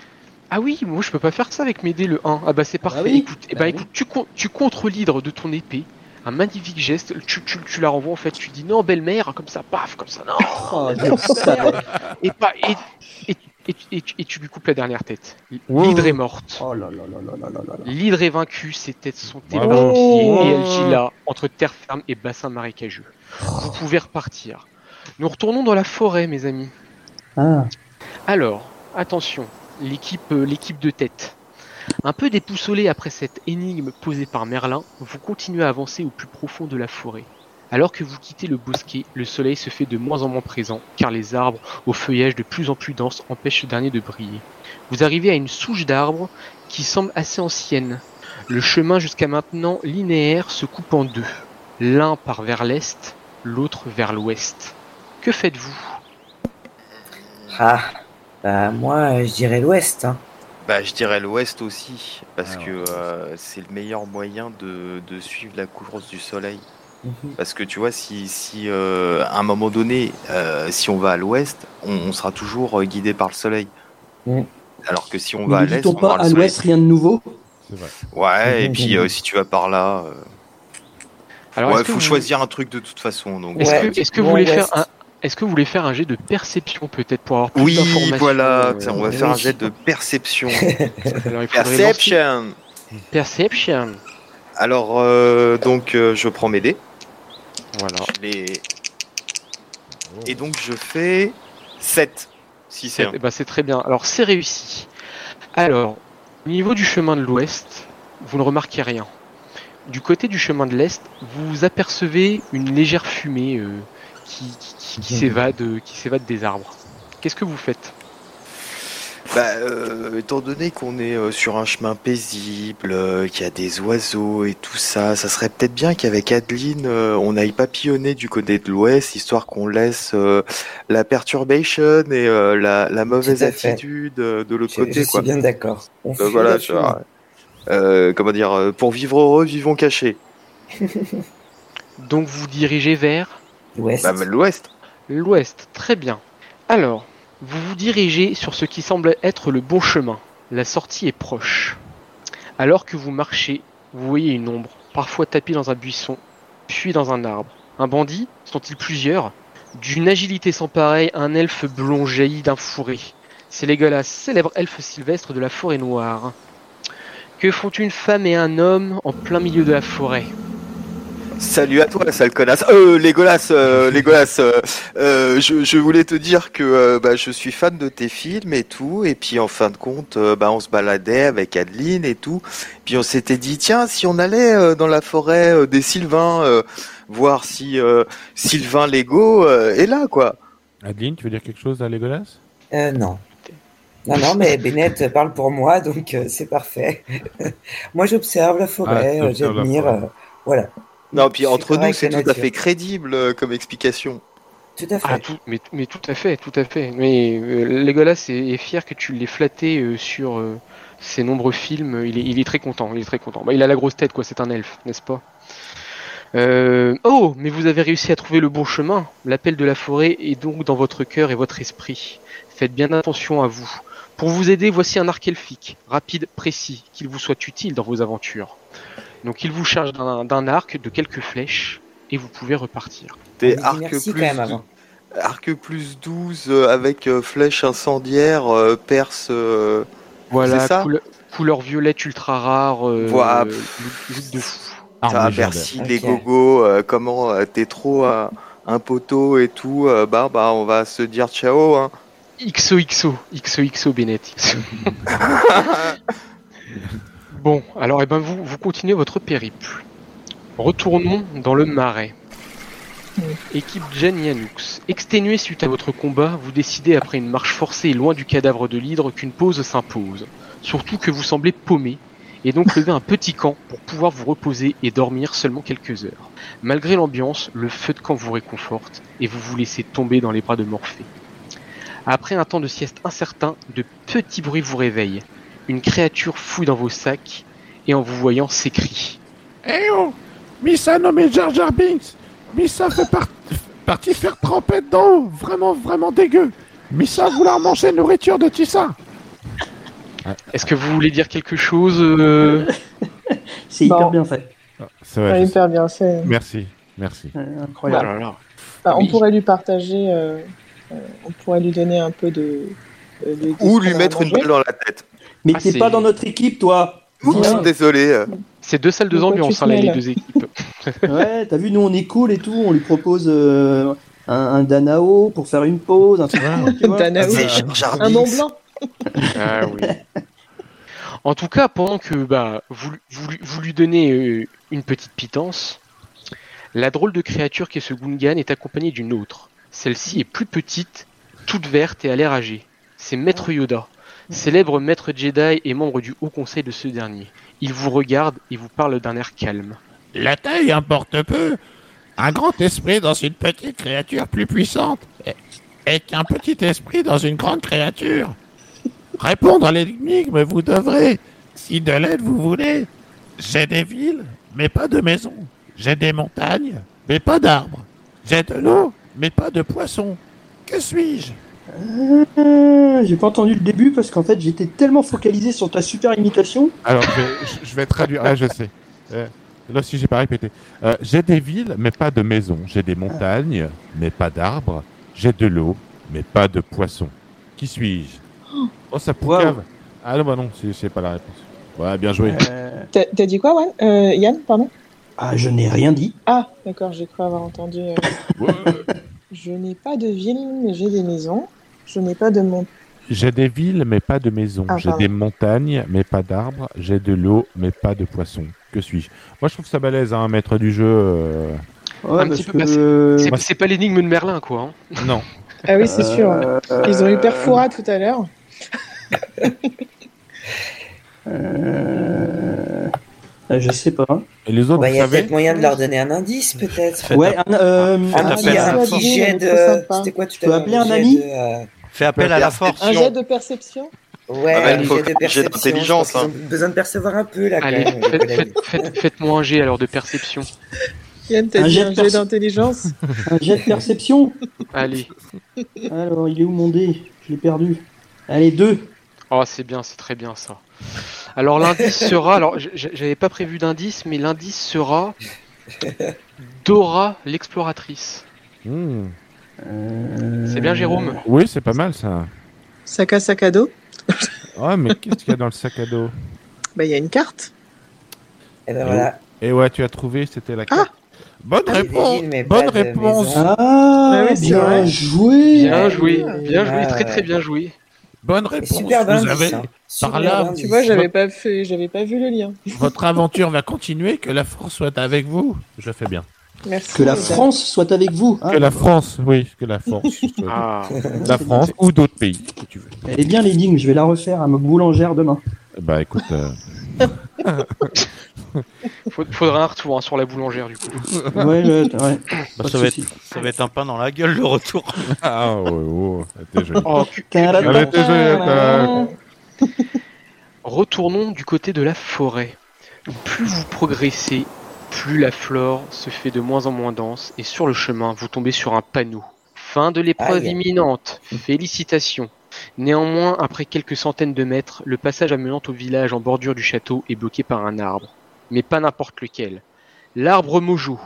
Ah oui, moi je peux pas faire ça avec mes dés le 1. Ah bah c'est parfait. oui. Écoute, eh ben, écoute tu, con- tu contre l'hydre de ton épée un magnifique geste. Tu, tu, tu, la renvoies en fait, tu dis non, belle-mère, hein, comme ça, paf, comme ça, non. Et, pas, et, tu lui coupes la dernière tête. L'hydre est morte. L'hydre est vaincue, ses têtes sont éparpillées et elle gît là, entre terre ferme et bassin marécageux. Vous pouvez repartir. Nous retournons dans la forêt, mes amis. Ah. Alors, attention, l'équipe, euh, l'équipe de tête. Un peu dépoussolé après cette énigme posée par Merlin, vous continuez à avancer au plus profond de la forêt. Alors que vous quittez le bosquet, le soleil se fait de moins en moins présent, car les arbres, au feuillage de plus en plus dense, empêchent ce dernier de briller. Vous arrivez à une souche d'arbres qui semble assez ancienne. Le chemin jusqu'à maintenant linéaire se coupe en deux. L'un part vers l'est, l'autre vers l'ouest. Que faites-vous? Ah, bah moi, je dirais l'ouest. Hein. Bah, je dirais l'ouest aussi, parce Alors, que euh, c'est le meilleur moyen de, de suivre la course du soleil. Mhm. Parce que tu vois, si, si euh, à un moment donné, euh, si on va à l'ouest, on, on sera toujours euh, guidé par le soleil. Mhm. Alors que si on va mais à ne l'est, on pas à soleil. l'ouest rien de nouveau vrai. Ouais, et puis euh, si tu vas par là, euh, Alors, ouais, faut vous- choisir un truc de toute façon. Donc, Est-ce Ouais, que, est-ce que vous voulez faire un, est-ce que vous voulez faire un jet de perception peut-être pour avoir plus oui, voilà, ça, on va faire un jet de perception. alors il Perception. Perception. Alors, euh, donc, euh, je prends mes dés. Voilà. Je les... Et donc, je fais 7. Si c'est eh ben, c'est très bien. Alors c'est réussi. Alors, au niveau du chemin de l'ouest, vous ne remarquez rien. Du côté du chemin de l'est, vous apercevez une légère fumée euh, qui, qui- qui s'évade, euh, qui s'évade des arbres. Qu'est-ce que vous faites? Bah, euh, étant donné qu'on est euh, sur un chemin paisible, euh, qu'il y a des oiseaux et tout ça, ça serait peut-être bien qu'avec Adeline, euh, on aille papillonner du côté de l'ouest, histoire qu'on laisse euh, la perturbation et euh, la, la mauvaise attitude euh, de l'autre côté, je quoi. suis bien d'accord. Euh, fuit voilà, tu vois. Euh, comment dire, euh, pour vivre heureux, vivons cachés. Donc vous dirigez vers? L'ouest. Bah, bah, l'ouest. L'ouest, très bien. Alors, vous vous dirigez sur ce qui semble être le bon chemin. La sortie est proche. Alors que vous marchez, vous voyez une ombre, parfois tapie dans un buisson, puis dans un arbre. Un bandit Sont-ils plusieurs? D'une agilité sans pareille, un elfe blond jaillit d'un fourré. C'est Legolas, célèbre elfe sylvestre de la forêt noire. Que font une femme et un homme en plein milieu de la forêt? Salut à toi, sale connasse. Euh, Légolas, euh, Légolas, euh, euh, je, je voulais te dire que euh, bah, je suis fan de tes films et tout, et puis en fin de compte, euh, bah, on se baladait avec Adeline et tout, puis on s'était dit, tiens, si on allait euh, dans la forêt euh, des Sylvains, euh, voir si euh, Sylvain Lego euh, est là, quoi. Adeline, tu veux dire quelque chose à Legolas Euh, non. Non, non, mais Bennett parle pour moi, donc euh, c'est parfait. moi, j'observe la forêt, Ah, j'admire. euh, voilà. Non, puis entre nous, c'est tout à fait crédible euh, comme explication. Tout à fait. Ah, tout, mais, mais tout à fait, tout à fait. Mais euh, Legolas est, est fier que tu l'aies flatté euh, sur euh, ses nombreux films. Il est, il est très content, il est très content. Bah, il a la grosse tête, quoi. C'est un elfe, n'est-ce pas? Euh, Oh, mais vous avez réussi à trouver le bon chemin. L'appel de la forêt est donc dans votre cœur et votre esprit. Faites bien attention à vous. Pour vous aider, voici un arc elfique, rapide, précis, qu'il vous soit utile dans vos aventures. Donc il vous charge d'un arc, de quelques flèches, et vous pouvez repartir. T'es On dit arc merci plus, quand même avant. arc plus 12 euh, avec euh, flèche incendiaire, euh, perce. Voilà, ça couleur, couleur violette ultra rare, Voilà. de fou. Légendaire. merci Ok. les gogos, euh, comment euh, t'es trop euh, un poteau et tout, euh, bah bah on va se dire ciao hein. XOXO, XOXO Bennett. Bon, alors eh ben vous, vous continuez votre périple. Retournons dans le marais. Équipe Jen Yanux. Exténué suite à votre combat, vous décidez après une marche forcée et loin du cadavre de l'hydre qu'une pause s'impose. Surtout que vous semblez paumé et donc lever un petit camp pour pouvoir vous reposer et dormir seulement quelques heures. Malgré l'ambiance, le feu de camp vous réconforte et vous vous laissez tomber dans les bras de Morphée. Après un temps de sieste incertain, de petits bruits vous réveillent. Une créature fouille dans vos sacs et en vous voyant s'écrie. Eh oh Missa nommé Jar Jar Binks Missa fait par- partie faire tremper dedans Vraiment, vraiment dégueu Missa vouloir manger nourriture de Tissa Est-ce que vous voulez dire quelque chose euh C'est hyper Bon. bien fait. C'est Ouais, vrai, je sais. hyper bien. c'est- Merci, merci. incroyable. Oh là là. Enfin, Oui. On pourrait lui partager, euh, euh, on pourrait lui donner un peu de. de- de- Ou lui mettre une balle dans la tête. Mais Ah, t'es c'est- pas dans notre équipe, toi. Oups, Viens. désolé. euh. C'est deux salles de ambiance, hein, les deux équipes. Ouais, t'as vu, nous on est cool et tout. On lui propose euh, un, un Danao pour faire une pause, un truc. cool, tu vois. Danao. Jar Un Mont. Blanc. Ah oui. En tout cas, pendant que bah, vous, vous, lui- vous lui donnez euh, une petite pitance, la drôle de créature qu'est ce Gungan est accompagnée d'une autre. Celle-ci est plus petite, toute verte et a l'air âgée. C'est Maître Yoda, célèbre maître Jedi et membre du Haut Conseil de ce dernier. Il vous regarde et vous parle d'un air calme. La taille importe peu. Un grand esprit dans une petite créature plus puissante. Et qu'un petit esprit dans une grande créature. Répondre à l'énigme, vous devrez. Si de l'aide vous voulez. J'ai des villes, mais pas de maisons. J'ai des montagnes, mais pas d'arbres. J'ai de l'eau, mais pas de poissons. Que suis-je? Euh, J'ai pas entendu le début parce qu'en fait j'étais tellement focalisé sur ta super imitation. Alors, je vais, je- je vais traduire. Ah, je sais. Euh, là aussi, j'ai pas répété. Euh, j'ai des villes, mais pas de maisons. J'ai des montagnes, mais pas d'arbres. J'ai de l'eau, mais pas de poissons. Qui suis-je? Oh, ça poucave. Ah non, bah non, c'est c'est pas la réponse. Ouais, bien joué. Euh, T'as dit quoi, euh, Yann, pardon? Ah, je n'ai rien dit. Ah, d'accord, j'ai cru avoir entendu. euh, Je n'ai pas de ville, mais j'ai des maisons. Je n'ai pas de montagne. J'ai des villes, mais pas de maisons. Ah, j'ai des montagnes, mais pas d'arbres. J'ai de l'eau, mais pas de poissons. Que suis-je? Moi, je trouve ça balèze, hein, maître du jeu. euh, Ouais, Un parce petit peu, bah, que... C'est c'est pas l'énigme de Merlin, quoi. hein. Non. Ah oui, c'est sûr. Euh, Ils ont eu Perfora tout à l'heure. Euh... euh, Je sais pas. Et les autres, Bah, Il vous y a savez peut-être moyen de leur donner un indice, peut-être. Ouais, un, euh, Un un appel. petit jet de. C'était quoi Tu peux appeler un ami de, euh, Fais appel à la force. Un jet de perception Ouais, Ah bah, un jet de perception. d'intelligence, ont besoin de percevoir un peu, là, Allez, faites-moi un jet alors de perception. Yann, t'as Un dit jet un d'intelligence un jet de perception. Allez. Alors, il est où mon dé? Je l'ai perdu. Allez, deux. Oh, c'est bien, c'est très bien ça. Alors l'indice sera, alors j'avais pas prévu d'indice, mais l'indice sera Dora l'exploratrice. Hmm. C'est bien Jérôme? Oui, c'est pas mal ça. Sac à sac à dos? Ouais, mais qu'est-ce qu'il y a dans le sac à dos? Bah, il y a une carte. Et ben voilà. Et ouais, tu as trouvé, c'était la carte. Bonne Ah, réponse. villes, mais Bonne réponse. Ah, Ah oui, bien vrai. joué. Bien joué, bien joué, Ah, très très ouais. bien joué. Bonne réponse. Superbe Vous avez hein. par là. Tu vois, j'avais pas fait, j'avais pas vu le lien. votre aventure va continuer. Que la France soit avec vous. Je le fais bien. Merci. Que la. France soit avec vous. hein. Que la France, oui, que la France. soit- Ah, La France ou d'autres pays, si tu veux. Elle est bien l'énigme, je vais la refaire à ma boulangère demain. Bah écoute, euh, faudra un retour hein, sur la boulangère du coup. Ouais, ouais, ouais. Bah, Pas de ça, va être, souci. ça va être un pain dans la gueule le retour. ah ouais, ouais, c'était joli. Oh, cu- Retournons du côté de la forêt. Plus vous progressez, plus la flore se fait de moins en moins dense et sur le chemin, vous tombez sur un panneau. Fin de l'épreuve Aïe. imminente. Félicitations. Néanmoins, après quelques centaines de mètres, le passage amenant au village en bordure du château est bloqué par un arbre. Mais pas n'importe lequel. L'arbre Mojo.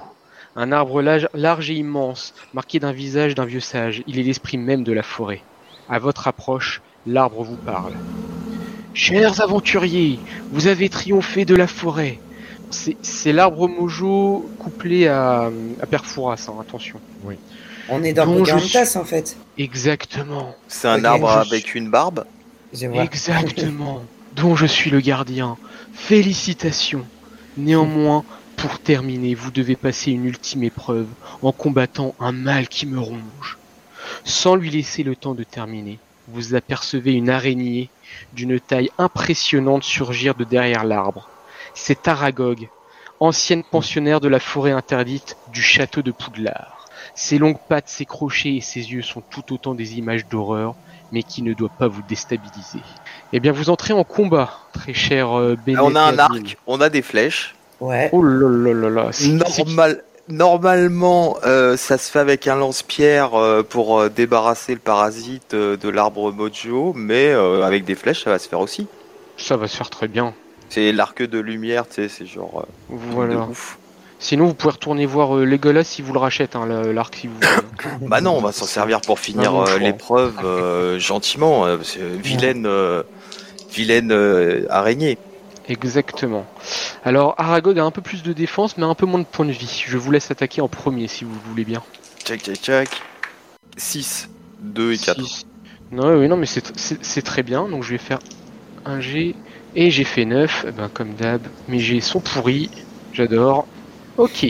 Un arbre large, et immense, marqué d'un visage d'un vieux sage. Il est l'esprit même de la forêt. À votre approche, l'arbre vous parle. Chers aventuriers, vous avez triomphé de la forêt. C'est l'arbre Mojo couplé à, à Perfouras, hein, attention. On est dans Pocahontas, en fait. Exactement. C'est un arbre je- avec une barbe. Exactement. dont je suis le gardien. Félicitations. Néanmoins, pour terminer, vous devez passer une ultime épreuve en combattant un mal qui me ronge. Sans lui laisser le temps de terminer, vous apercevez une araignée d'une taille impressionnante surgir de derrière l'arbre. C'est Aragog, ancienne pensionnaire de la forêt interdite du château de Poudlard. Ses longues pattes, ses crochets et ses yeux sont tout autant des images d'horreur, mais qui ne doivent pas vous déstabiliser. Eh bien, vous entrez en combat, très cher euh, Bennett on a un arc, on a des flèches. Ouais. Oh là là là là. c'est- Normal, normalement, euh, ça se fait avec un lance-pierre euh, pour euh, débarrasser le parasite euh, de l'arbre Mojo, mais euh, avec des flèches, ça va se faire aussi. Ça va se faire très bien. C'est l'arc de lumière, tu sais, c'est genre. euh, de Voilà. ouf. Sinon, vous pouvez retourner voir euh, Legolas si vous le rachète, hein, l'arc si vous voulez. Bah non, on va s'en servir pour finir euh, l'épreuve euh, gentiment. euh, vilaine, euh, vilaine euh, araignée. Exactement. Alors, Aragog a un peu plus de défense, mais un peu moins de points de vie. Je vous laisse attaquer en premier si vous le voulez bien. Tchac, tchac, tchac. 6, 2 et 4. Non, oui, non, mais c'est très bien. Donc, je vais faire un G. Et j'ai fait 9, eh ben, comme d'hab. Mes G sont pourris. J'adore. Ok.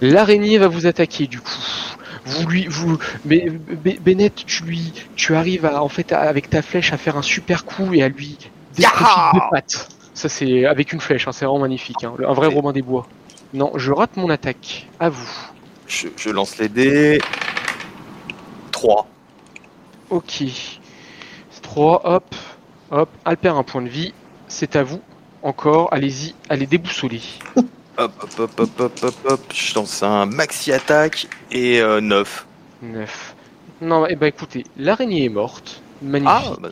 L'araignée va vous attaquer, du coup. Vous lui, vous, mais Be- Bennett, tu lui, tu arrives à, en fait, à- avec ta flèche à faire un super coup et à lui décrocher deux pattes. Ça, c'est avec une flèche, hein, c'est vraiment magnifique. hein. Un vrai Robin des Bois. Non, je rate mon attaque. À vous. Je, je lance les dés. 3. Ok. 3, hop, hop. Elle perd un point de vie. C'est à vous. Encore, allez-y, allez déboussoler. Hop, hop, hop, hop, hop, hop, hop. Je lance un maxi attaque et euh, 9. 9. Non, eh ben écoutez, l'araignée est morte. Magnifique. Ah, bah,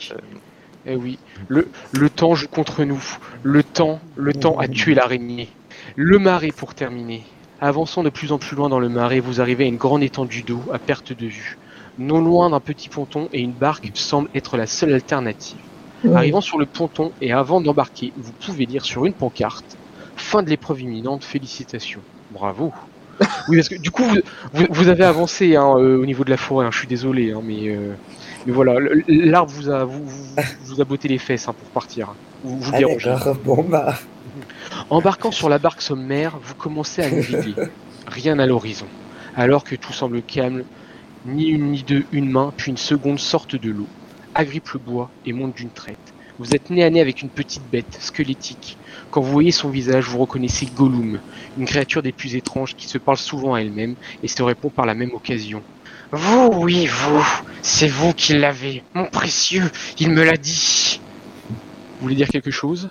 Eh oui, le, le temps joue contre nous. Le temps, le temps a tué l'araignée. Le marais pour terminer. Avançant de plus en plus loin dans le marais, vous arrivez à une grande étendue d'eau à perte de vue. Non loin d'un petit ponton et une barque semble être la seule alternative. Arrivant sur le ponton et avant d'embarquer, vous pouvez lire sur une pancarte Fin de l'épreuve imminente, félicitations. Bravo. Oui, parce que du coup, vous, vous, vous avez avancé hein, euh, au niveau de la forêt, hein, je suis désolé, hein, mais, euh, mais voilà, l'arbre vous a, vous, vous, a botté les fesses pour partir. Vous, vous Ah. Bon, bah. Embarquant sur la barque sommaire, vous commencez à naviguer. Rien à l'horizon. Alors que tout semble calme, ni une ni deux, une main, puis une seconde sortent de l'eau, agrippe le bois et monte d'une traite. Vous êtes nez à nez avec une petite bête, squelettique. Quand vous voyez son visage, vous reconnaissez Gollum, une créature des plus étranges qui se parle souvent à elle-même et se répond par la même occasion. Vous, oui, vous, c'est vous qui l'avez, mon précieux, il me l'a dit. Vous voulez dire quelque chose?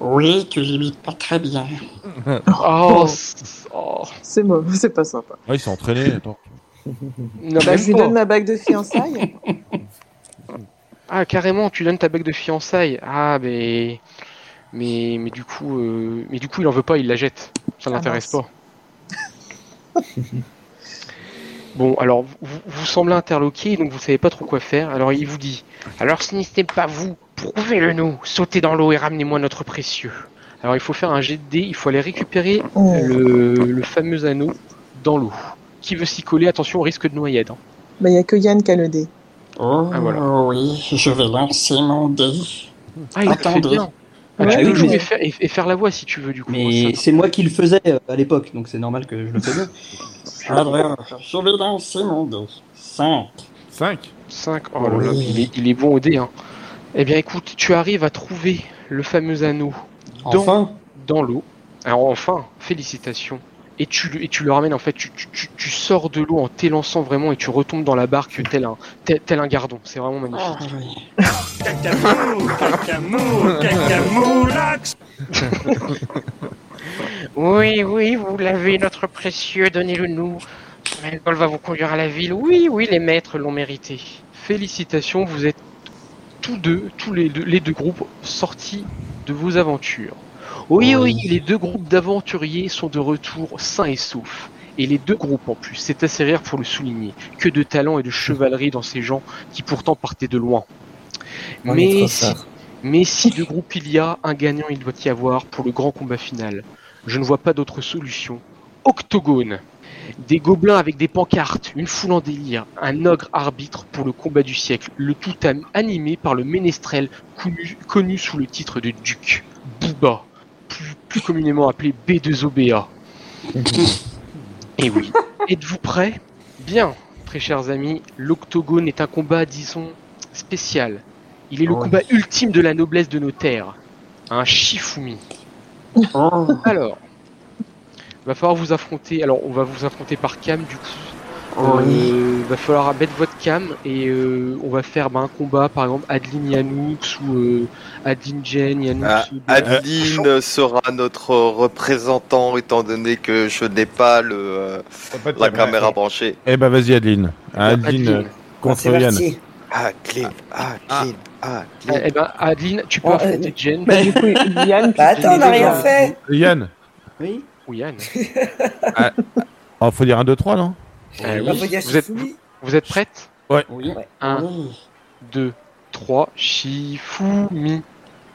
Oui, tu l'imites pas très bien. Oh, c- oh. C'est mauvais, c'est pas sympa. Ah, ils sont entraînés. Attends. Non, Bah, je lui donne ma bague de fiançailles. Ah, carrément, tu donnes ta bague de fiançailles. Ah, mais. Mais, mais du coup, euh, mais du coup, il en veut pas, il la jette. Ça l'intéresse pas. Bon, alors, vous, vous semblez interloqué, donc vous savez pas trop quoi faire. Alors, il vous dit Alors, ce n'était pas vous, prouvez-le nous. Sautez dans l'eau et ramenez-moi notre précieux. Alors, il faut faire un jet de dés, il faut aller récupérer Oh. le, le fameux anneau dans l'eau. Qui veut s'y coller Attention au risque de noyade. hein. Bah, il y a que Yann qui a le dé. Oh Ah, voilà. oui, je vais lancer mon dé. Ah, il Attendez. bien. Ah, Ouais, tu peux oui, jouer mais- et faire, et- et faire la voix si tu veux, du coup. Mais c'est moi qui le faisais euh, à l'époque, donc c'est normal que je le fasse bien. Alors, je vais lancer mon dé. 5. 5 5. Oh là là, il est, il est bon au dé. Hein. Eh bien, écoute, tu arrives à trouver le fameux anneau dans, Enfin dans l'eau. Alors, enfin, félicitations. Et tu, le- et tu le ramènes, en fait, tu, tu- tu- tu sors de l'eau en t'élançant vraiment et tu retombes dans la barque tel un, tel, tel un gardon. C'est vraiment magnifique. Cacamou, cacamou, cacamoulax. Oui, oui, vous l'avez, notre précieux, donnez-le nous. L'école va vous conduire à la ville. Oui, oui, les maîtres l'ont mérité. Félicitations, vous êtes tous deux, tous les deux, les deux groupes sortis de vos aventures. Oui, oui, les deux groupes d'aventuriers sont de retour sains et saufs. Et les deux groupes en plus, c'est assez rare pour le souligner. Que de talent et de chevalerie dans ces gens qui pourtant partaient de loin. On Mais si, mais si de groupes il y a, un gagnant il doit y avoir pour le grand combat final. Je ne vois pas d'autre solution. Octogone. Des gobelins avec des pancartes, une foule en délire, un ogre arbitre pour le combat du siècle, le tout animé par le ménestrel connu, connu sous le titre de Duc, Booba, plus, communément appelé B2OBA. Et oui. Êtes-vous prêts Bien, très chers amis, l'octogone est un combat, disons, spécial. Il est le Oh. combat ultime de la noblesse de nos terres. Un Shifumi. Oh. Alors, va falloir vous affronter. Alors, on va vous affronter par cam du coup. Oui. Euh, va falloir mettre votre cam et euh, on va faire bah, un combat par exemple Adeline Yanoux ou euh, Adeline Jen Yanoux. Ah, ou- Adeline sera notre représentant étant donné que je n'ai pas le euh, la caméra. caméra branchée. Eh ben vas-y Adeline. Adeline Adeline. euh, contre Yann. parti. Adeline, Adeline, Eh eh ben, Adeline, tu peux Bon, affronter euh, Jen. Bah, du coup, Yann, Bah attends, on n'a rien fait. Yann. Oui. Ou Yann. Ah, oh, faut dire un 2 3 non? Euh, oui. faut dire vous, êtes, vous êtes prête Ouais. Oui. 1, Oui. 2, 3, Shifumi.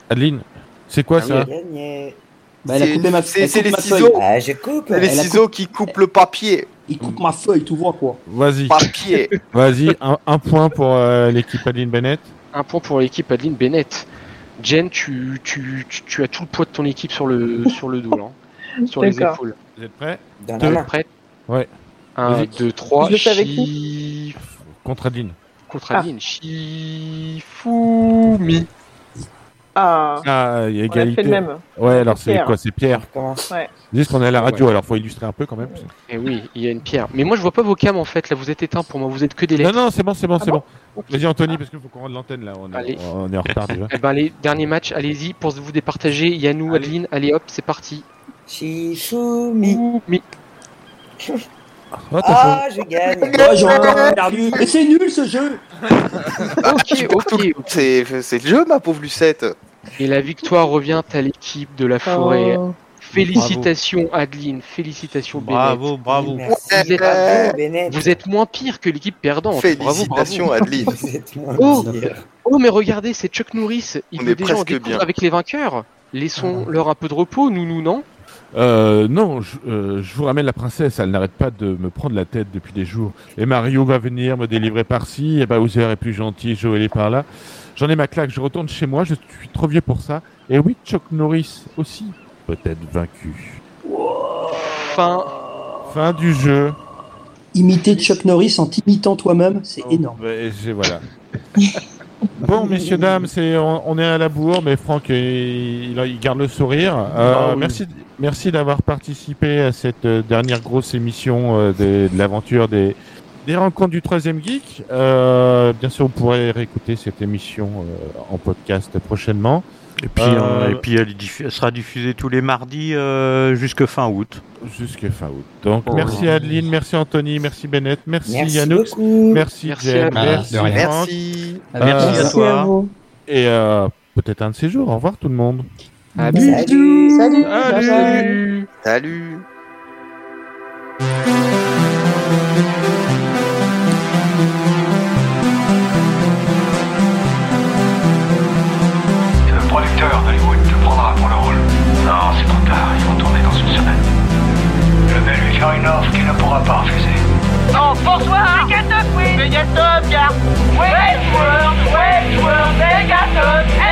Adeline, c'est quoi Ah ça Gagné. Bah, elle a C'est les ma ciseaux. Ah, je coupe. C'est les ciseaux qui coupent le papier. Il coupe ma feuille, tu vois quoi. Vas-y. Papier. Vas-y, un, un point pour euh, l'équipe Adeline Bennett. Un point pour l'équipe Adeline Bennett. Jen, tu, tu, tu, tu as tout le poids de ton équipe sur le, sur le dos, hein, sur les épaules. Vous êtes prêts Deux, main. prête Ouais. 1, Vas-y. 2, 3, Je le fais avec Shif... Contre Adeline. Contre Ah. Adeline. Shifumi. Ah, Ah, il y a on a égalité. fait le même. Ouais, alors c'est quoi C'est Pierre. Ouais. Juste qu'on est à la radio, alors faut illustrer un peu quand même. Eh oui, il y a une pierre. Mais moi, je vois pas vos cams en fait. Là, vous êtes éteints pour moi. Vous êtes que des Non, lettres. non, c'est bon, c'est bon, Ah c'est bon bon. Vas-y, Anthony, parce qu'il faut qu'on rende l'antenne là. On est, Allez. on est en retard déjà. Eh ben, les derniers matchs, allez-y pour vous départager. Yannou, Allez. Adeline, allez hop, c'est parti. Shifumi. Oh, t'as Ah, je gagne. Oh, j'aurais perdu. Mais c'est nul ce jeu. Ok, ok. C'est c'est le jeu, ma pauvre Lucette. Et la victoire revient à l'équipe de la forêt. Oh. Félicitations, Adeline. Félicitations, Bravo, Bennett. bravo. Merci. Vous êtes- Bravo. Vous êtes moins pire que l'équipe perdante. Bravo, bravo. Félicitations, Adeline. Vous êtes moins Oh. pire. Oh, mais regardez, c'est Chuck Norris. Il On veut est déjà en presque découdre bien. avec les vainqueurs. Laissons-leur un peu de repos, nous, nous, non? Euh, non, je, euh, je vous ramène la princesse. Elle n'arrête pas de me prendre la tête depuis des jours. Et Mario va venir me délivrer par-ci. Et Bowser est plus gentil. Joël est par là. J'en ai ma claque. Je retourne chez moi. Je suis trop vieux pour ça. Et oui, Chuck Norris aussi. Peut-être vaincu. Fin. Fin du jeu. Imiter Chuck Norris en t'imitant toi-même, c'est énorme. Ouais, j'ai- voilà. Bon, messieurs, dames, c'est, on, on est à la bourre, mais Franck, il, il- il garde le sourire. Euh, Ah oui. Merci, merci d'avoir participé à cette euh, dernière grosse émission euh, de, de l'aventure des, des rencontres du troisième geek. Euh, bien sûr, vous pourrez réécouter cette émission euh, en podcast prochainement. Et puis, Euh, euh, et puis elle, sera diffusée tous les mardis euh, jusque fin août. Jusque fin août. Donc, Oh. merci Adeline, merci Anthony, merci Bennett, merci, Merci Yannoux, merci, Merci Jen, à merci De rien. Franck. Merci. Merci Euh, à Merci à toi. vous. Et euh, peut-être un de ces jours. Au revoir tout le monde. Salut. Salut. Salut. Salut. Le producteur d'Hollywood te prendra pour le rôle. Non, c'est trop tard, ils vont tourner dans une semaine. Je vais lui faire une offre qu'il ne pourra pas refuser. Oh, bonsoir Megatop, oui Megatop, gars Westworld,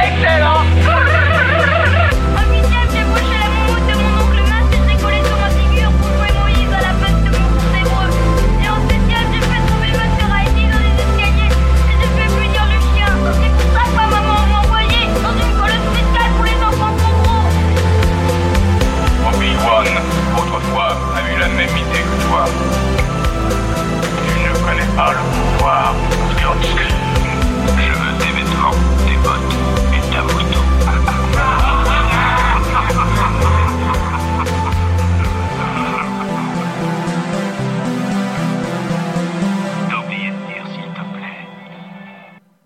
excellent Al.